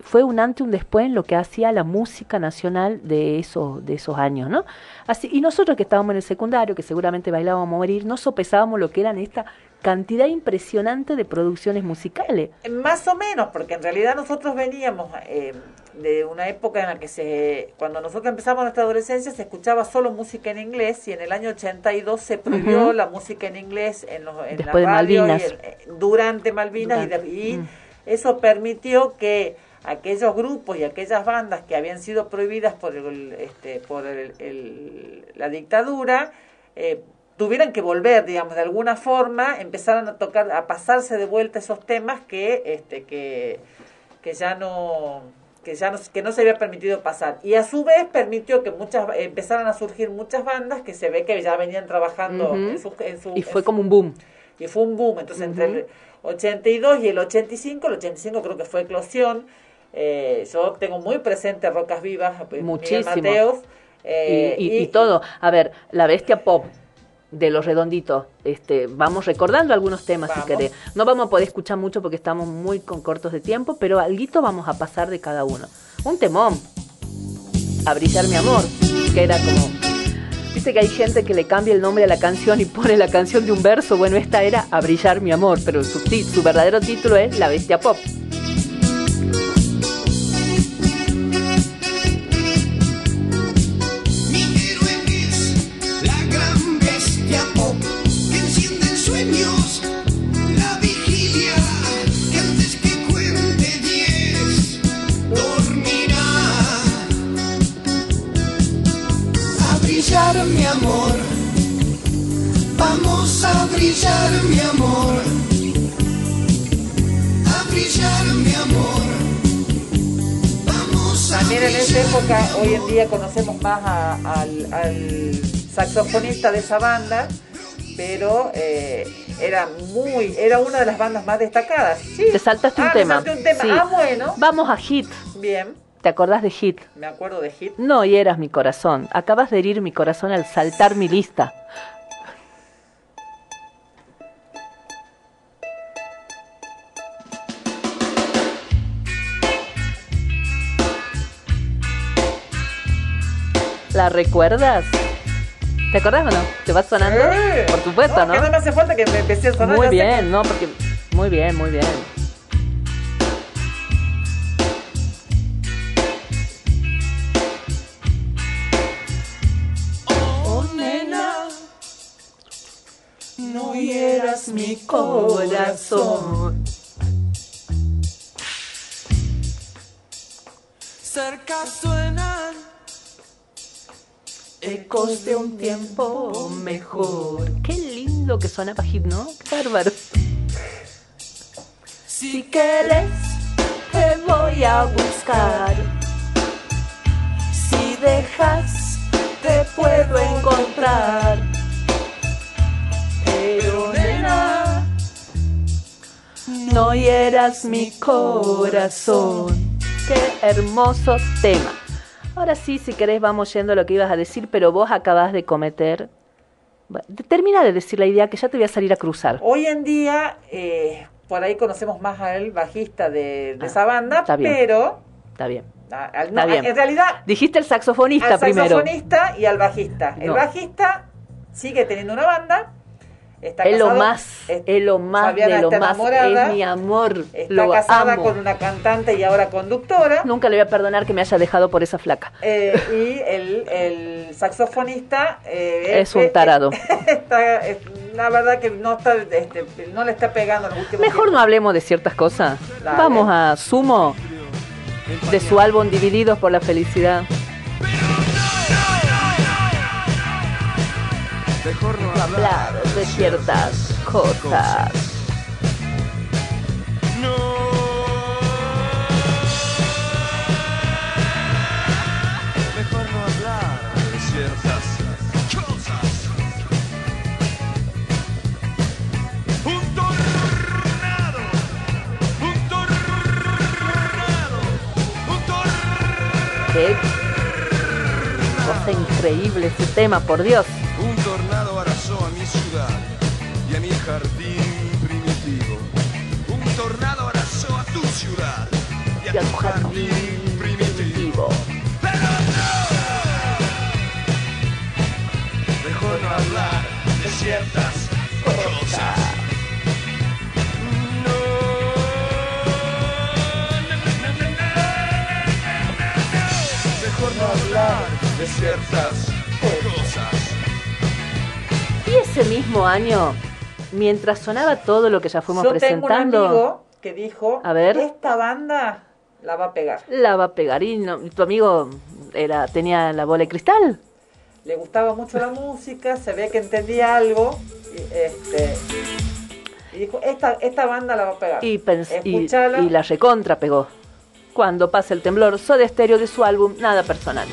fue un antes y un después en lo que hacía la música nacional de esos, de esos años, ¿no? Así, y nosotros que estábamos en el secundario, que seguramente bailábamos a morir, no sopesábamos lo que eran esta cantidad impresionante de producciones musicales. Más o menos, porque en realidad nosotros veníamos eh, de una época en la que se, cuando nosotros empezamos nuestra adolescencia se escuchaba solo música en inglés y en el año 82 se prohibió la música en inglés en, los, en Después de la radio y Malvinas. el- eh, durante Malvinas y de- mm. eso permitió que aquellos grupos y aquellas bandas que habían sido prohibidas por el, este, por el- el- la dictadura eh, tuvieran que volver, digamos, de alguna forma, empezaron a tocar, a pasarse de vuelta esos temas que, este, que, que ya no que ya no, que no se había permitido pasar y a su vez permitió que muchas empezaran a surgir muchas bandas que se ve que ya venían trabajando en su, en su- Y en fue su- como un boom. y fue un boom. Entonces, entre el 82 y el 85, el 85 creo que fue eclosión. Eh, yo tengo muy presente Rocas Vivas, Miguel Muchísimo. Mateos. eh, y, y- y todo. A ver, la bestia pop de los redonditos. Este, vamos recordando algunos temas si querés. No vamos a poder escuchar mucho porque estamos muy con cortos de tiempo, pero alguito vamos a pasar de cada uno. Un temón. A brillar mi amor, que era como Viste que hay gente que le cambia el nombre a la canción y pone la canción de un verso. Bueno, esta era A brillar mi amor, pero su, su verdadero título es La bestia pop. Brillar mi amor, a brillar mi amor, vamos a también en esa época, hoy en día conocemos más a- al, al saxofonista de esa banda, pero eh, era muy, era una de las bandas más destacadas. Sí. Te saltaste un Ah, me tema. salté un tema. Sí. Ah, bueno. Vamos a Hit. Bien, ¿Te acordás de Hit? me acuerdo de Hit. No hieras mi corazón. Acabas de herir mi corazón al saltar mi lista. ¿La recuerdas? ¿Te acordás o no? ¿Te va sonando? Por supuesto, No, que no me hace falta que me empecé a sonar. Muy bien, que- no, porque muy bien, muy bien. Oh, nena, no hieras mi corazón. Cerca suenan ecos de un tiempo mejor. Qué lindo que sonaba Hit, ¿no? Qué bárbaro. Si quieres, te voy a buscar. Si dejas, te puedo encontrar. Pero nena, No hieras mi corazón. Qué hermoso tema. Ahora sí, si querés, vamos yendo a lo que ibas a decir, pero vos acabás de cometer. Termina de decir la idea que ya te voy a salir a cruzar. Hoy en día, eh, por ahí conocemos más al bajista de, de Ah, esa banda, está bien. pero Está bien. a- al- Está no, bien. en realidad Dijiste el saxofonista al primero. saxofonista y al bajista. El No. bajista sigue teniendo una banda. Está Es lo casado- más, es lo más Fabiana de lo más. Es mi amor. Está lo casada amo. con una cantante y ahora conductora. Nunca le voy a perdonar que me haya dejado por esa flaca. Eh, y el, el saxofonista eh, Es un eh, tarado. está, es- la verdad que no está este, no le está pegando los últimos Mejor no hablemos de ciertas cosas. Dale. Vamos a Sumo, de su álbum Divididos por la Felicidad. Mejor no hablar de ciertas cosas. Mejor no hablar de ciertas cosas. Un tornado, un tornado, un tornado. Qué cosa increíble ese tema, por Dios. Y a tu jardín primitivo. Pero no. Mejor no hablar de ciertas cosas. Mejor no hablar de ciertas cosas. Y ese mismo año, mientras sonaba todo lo que ya fuimos Yo tengo un presentando, amigo que dijo, A ver. esta banda la va a pegar. la va a pegar. Y no- tu amigo era tenía la bola de cristal. Le gustaba mucho la música, se ve que entendía algo y, este, y dijo, esta, esta banda la va a pegar. Y, y, y la recontra pegó. Cuando pasa el temblor, Soda Stereo de su álbum Nada Personal.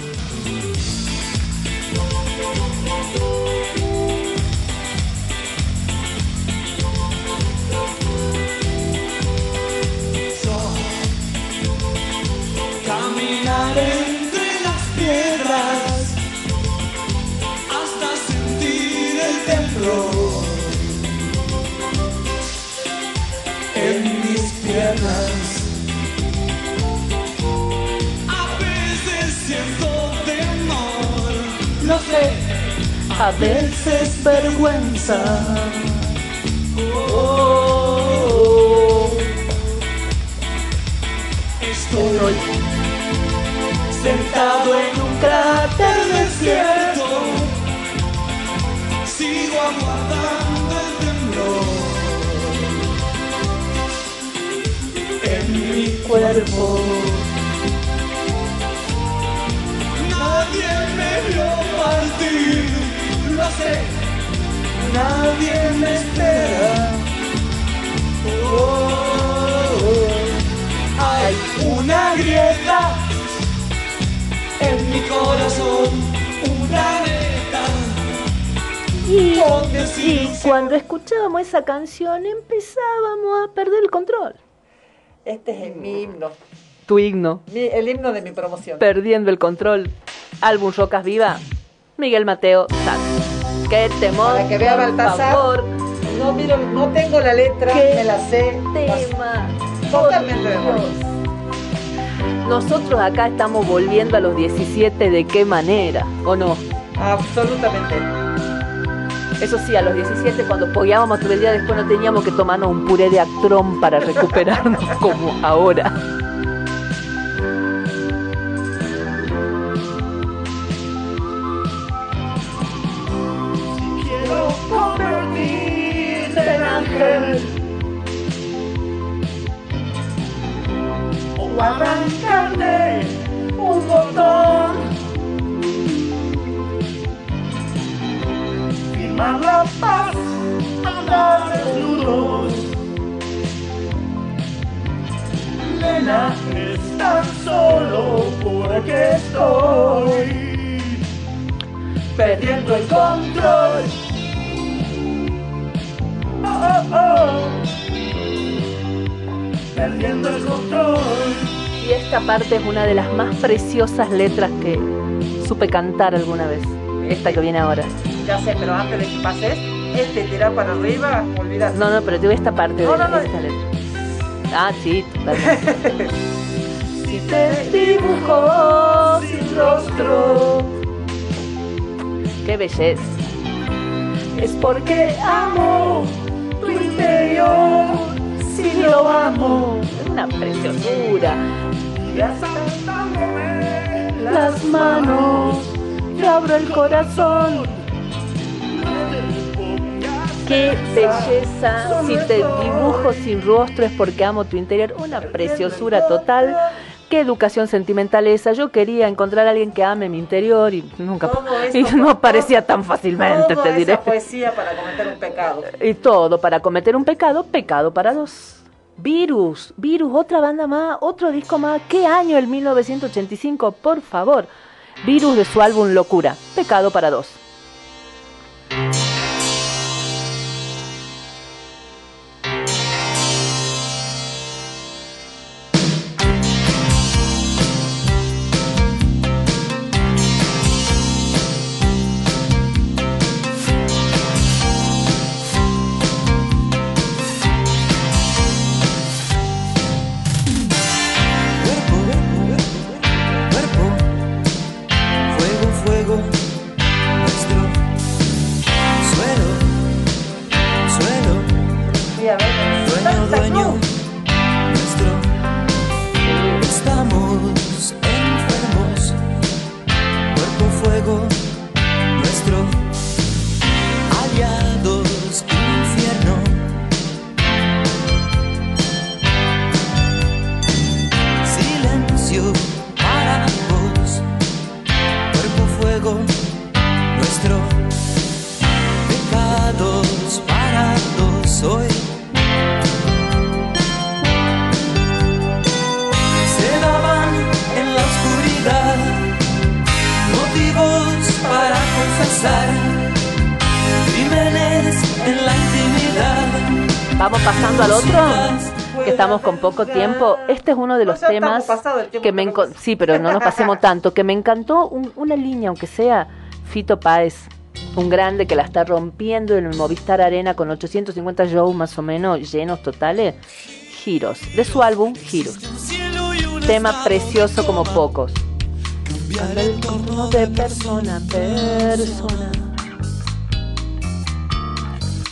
Caminar entre las piedras hasta sentir el temblor en mis piernas. A veces siento temor, lo sé, a veces vergüenza. Oh, Estoy sentado en un cráter desierto, sigo aguardando el temblor en mi cuerpo. Nadie me vio partir, lo sé, nadie me espera. Oh, hay una grieta y, cuando escuchábamos esa canción empezábamos a perder el control. Este es mi himno. Tu himno. El himno de mi promoción. Perdiendo el control. Álbum Rocas Viva. Miguel Mateo Sax. Qué temor. Para que vea Baltasar. No, miro, no tengo la letra, me la sé. Tema. Totalmente de nosotros acá estamos volviendo a los 17, ¿de qué manera? ¿O no? Absolutamente. Eso sí, a los 17 cuando pogueábamos todo el día después no teníamos que tomarnos un puré de actrón para recuperarnos como ahora. Quiero convertirte en ángel o arrancarle un botón. Firmar la paz, andar desnudos. Nena, es tan solo porque estoy perdiendo el control. Oh, oh, oh. Perdiendo el control. Y esta parte es una de las más preciosas letras que supe cantar alguna vez. Esta que viene ahora. Ya sé, pero antes de que pases, este tirar para arriba, olvídate. No, no, pero te voy a esta parte No, de no, no. esta letra. Ah, sí, totalmente. Si te dibujo sin rostro, Qué belleza. es porque amo tu interior. Si lo amo, Una preciosura. Las manos, te abro el corazón. Qué belleza. Si te dibujo sin rostro es porque amo tu interior. Una preciosura total. Qué educación sentimental esa. Yo quería encontrar a alguien que ame mi interior y nunca y no aparecía tan fácilmente, te diré. esa poesía para cometer un pecado. Y todo para cometer un pecado, pecado para dos. Virus, Virus, otra banda más, otro disco más. ¿Qué año el 1985? Por favor. Virus de su álbum Locura, pecado para dos. Los temas pasado el tiempo que me enco- sí, pero no nos pasemos tanto, que me encantó un- una línea, aunque sea Fito Páez, un grande que la está rompiendo en el Movistar Arena con 850 shows más o menos llenos totales. Giros, de su álbum Giros. Tema precioso como pocos. Cambia el tono de persona a persona.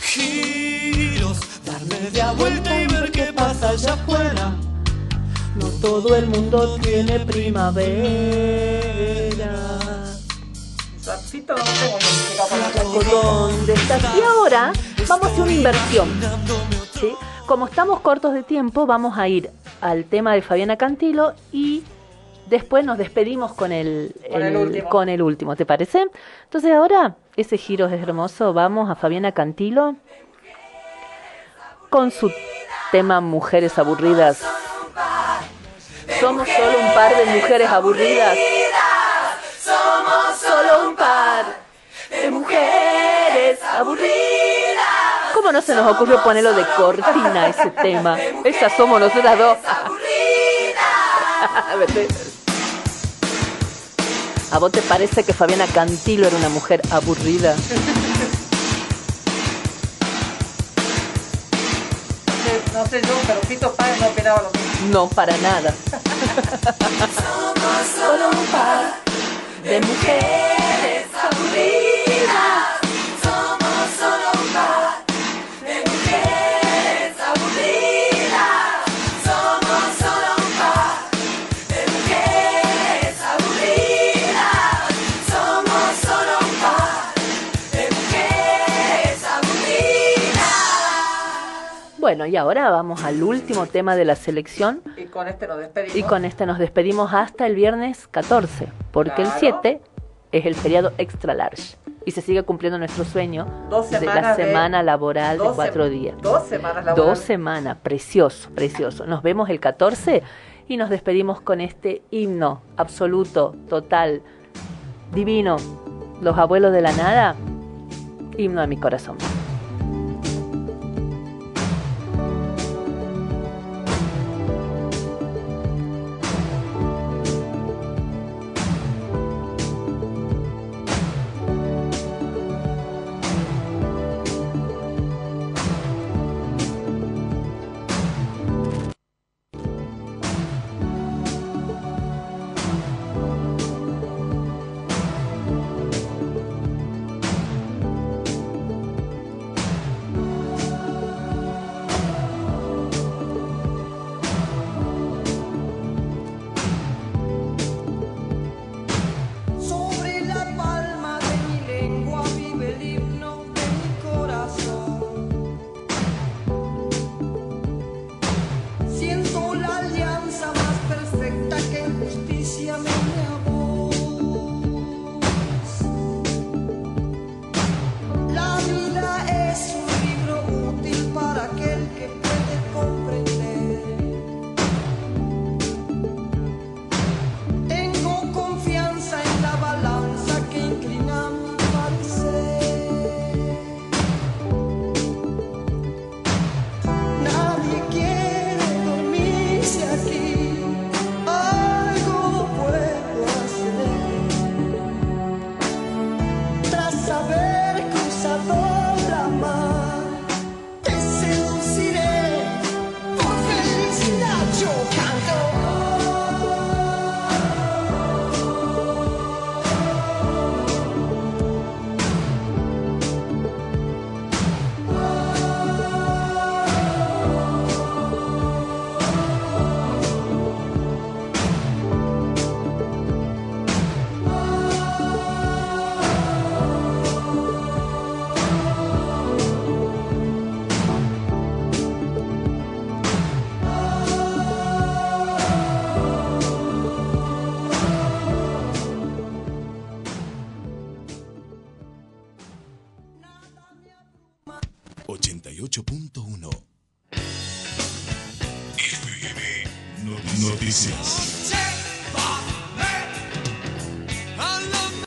giros, dar media vuelta y ver qué pasa allá afuera. No todo el mundo tiene primavera. Y ahora vamos a hacer una inversión. ¿sí? Como estamos cortos de tiempo, vamos a ir al tema de Fabiana Cantilo y después nos despedimos con el, Con el último. con el último, ¿te parece? Entonces ahora, ese giro es hermoso, vamos a Fabiana Cantilo con su tema Mujeres Aburridas. Somos solo un par de mujeres aburridas. Somos solo un par de mujeres aburridas. ¿Cómo no se nos ocurrió ponerlo de cortina ese tema? Esas somos nosotras dos. ¿A vos te parece que Fabiana Cantilo era una mujer aburrida? No sé yo, pero Fito Páez no opinaba lo mismo. No, para nada. Somos solo un par de mujeres Bueno, y ahora vamos al último tema de la selección. Y con este nos despedimos. Y con este nos despedimos hasta el viernes 14, porque el Claro. 7 es el feriado extra large. Y se sigue cumpliendo nuestro sueño Dos de la de- semana laboral de dos cuatro días. Dos semanas Dos laborales. semanas, precioso, precioso. Nos vemos el 14 y nos despedimos con este himno absoluto, total, divino. Los abuelos de la nada, himno de mi corazón.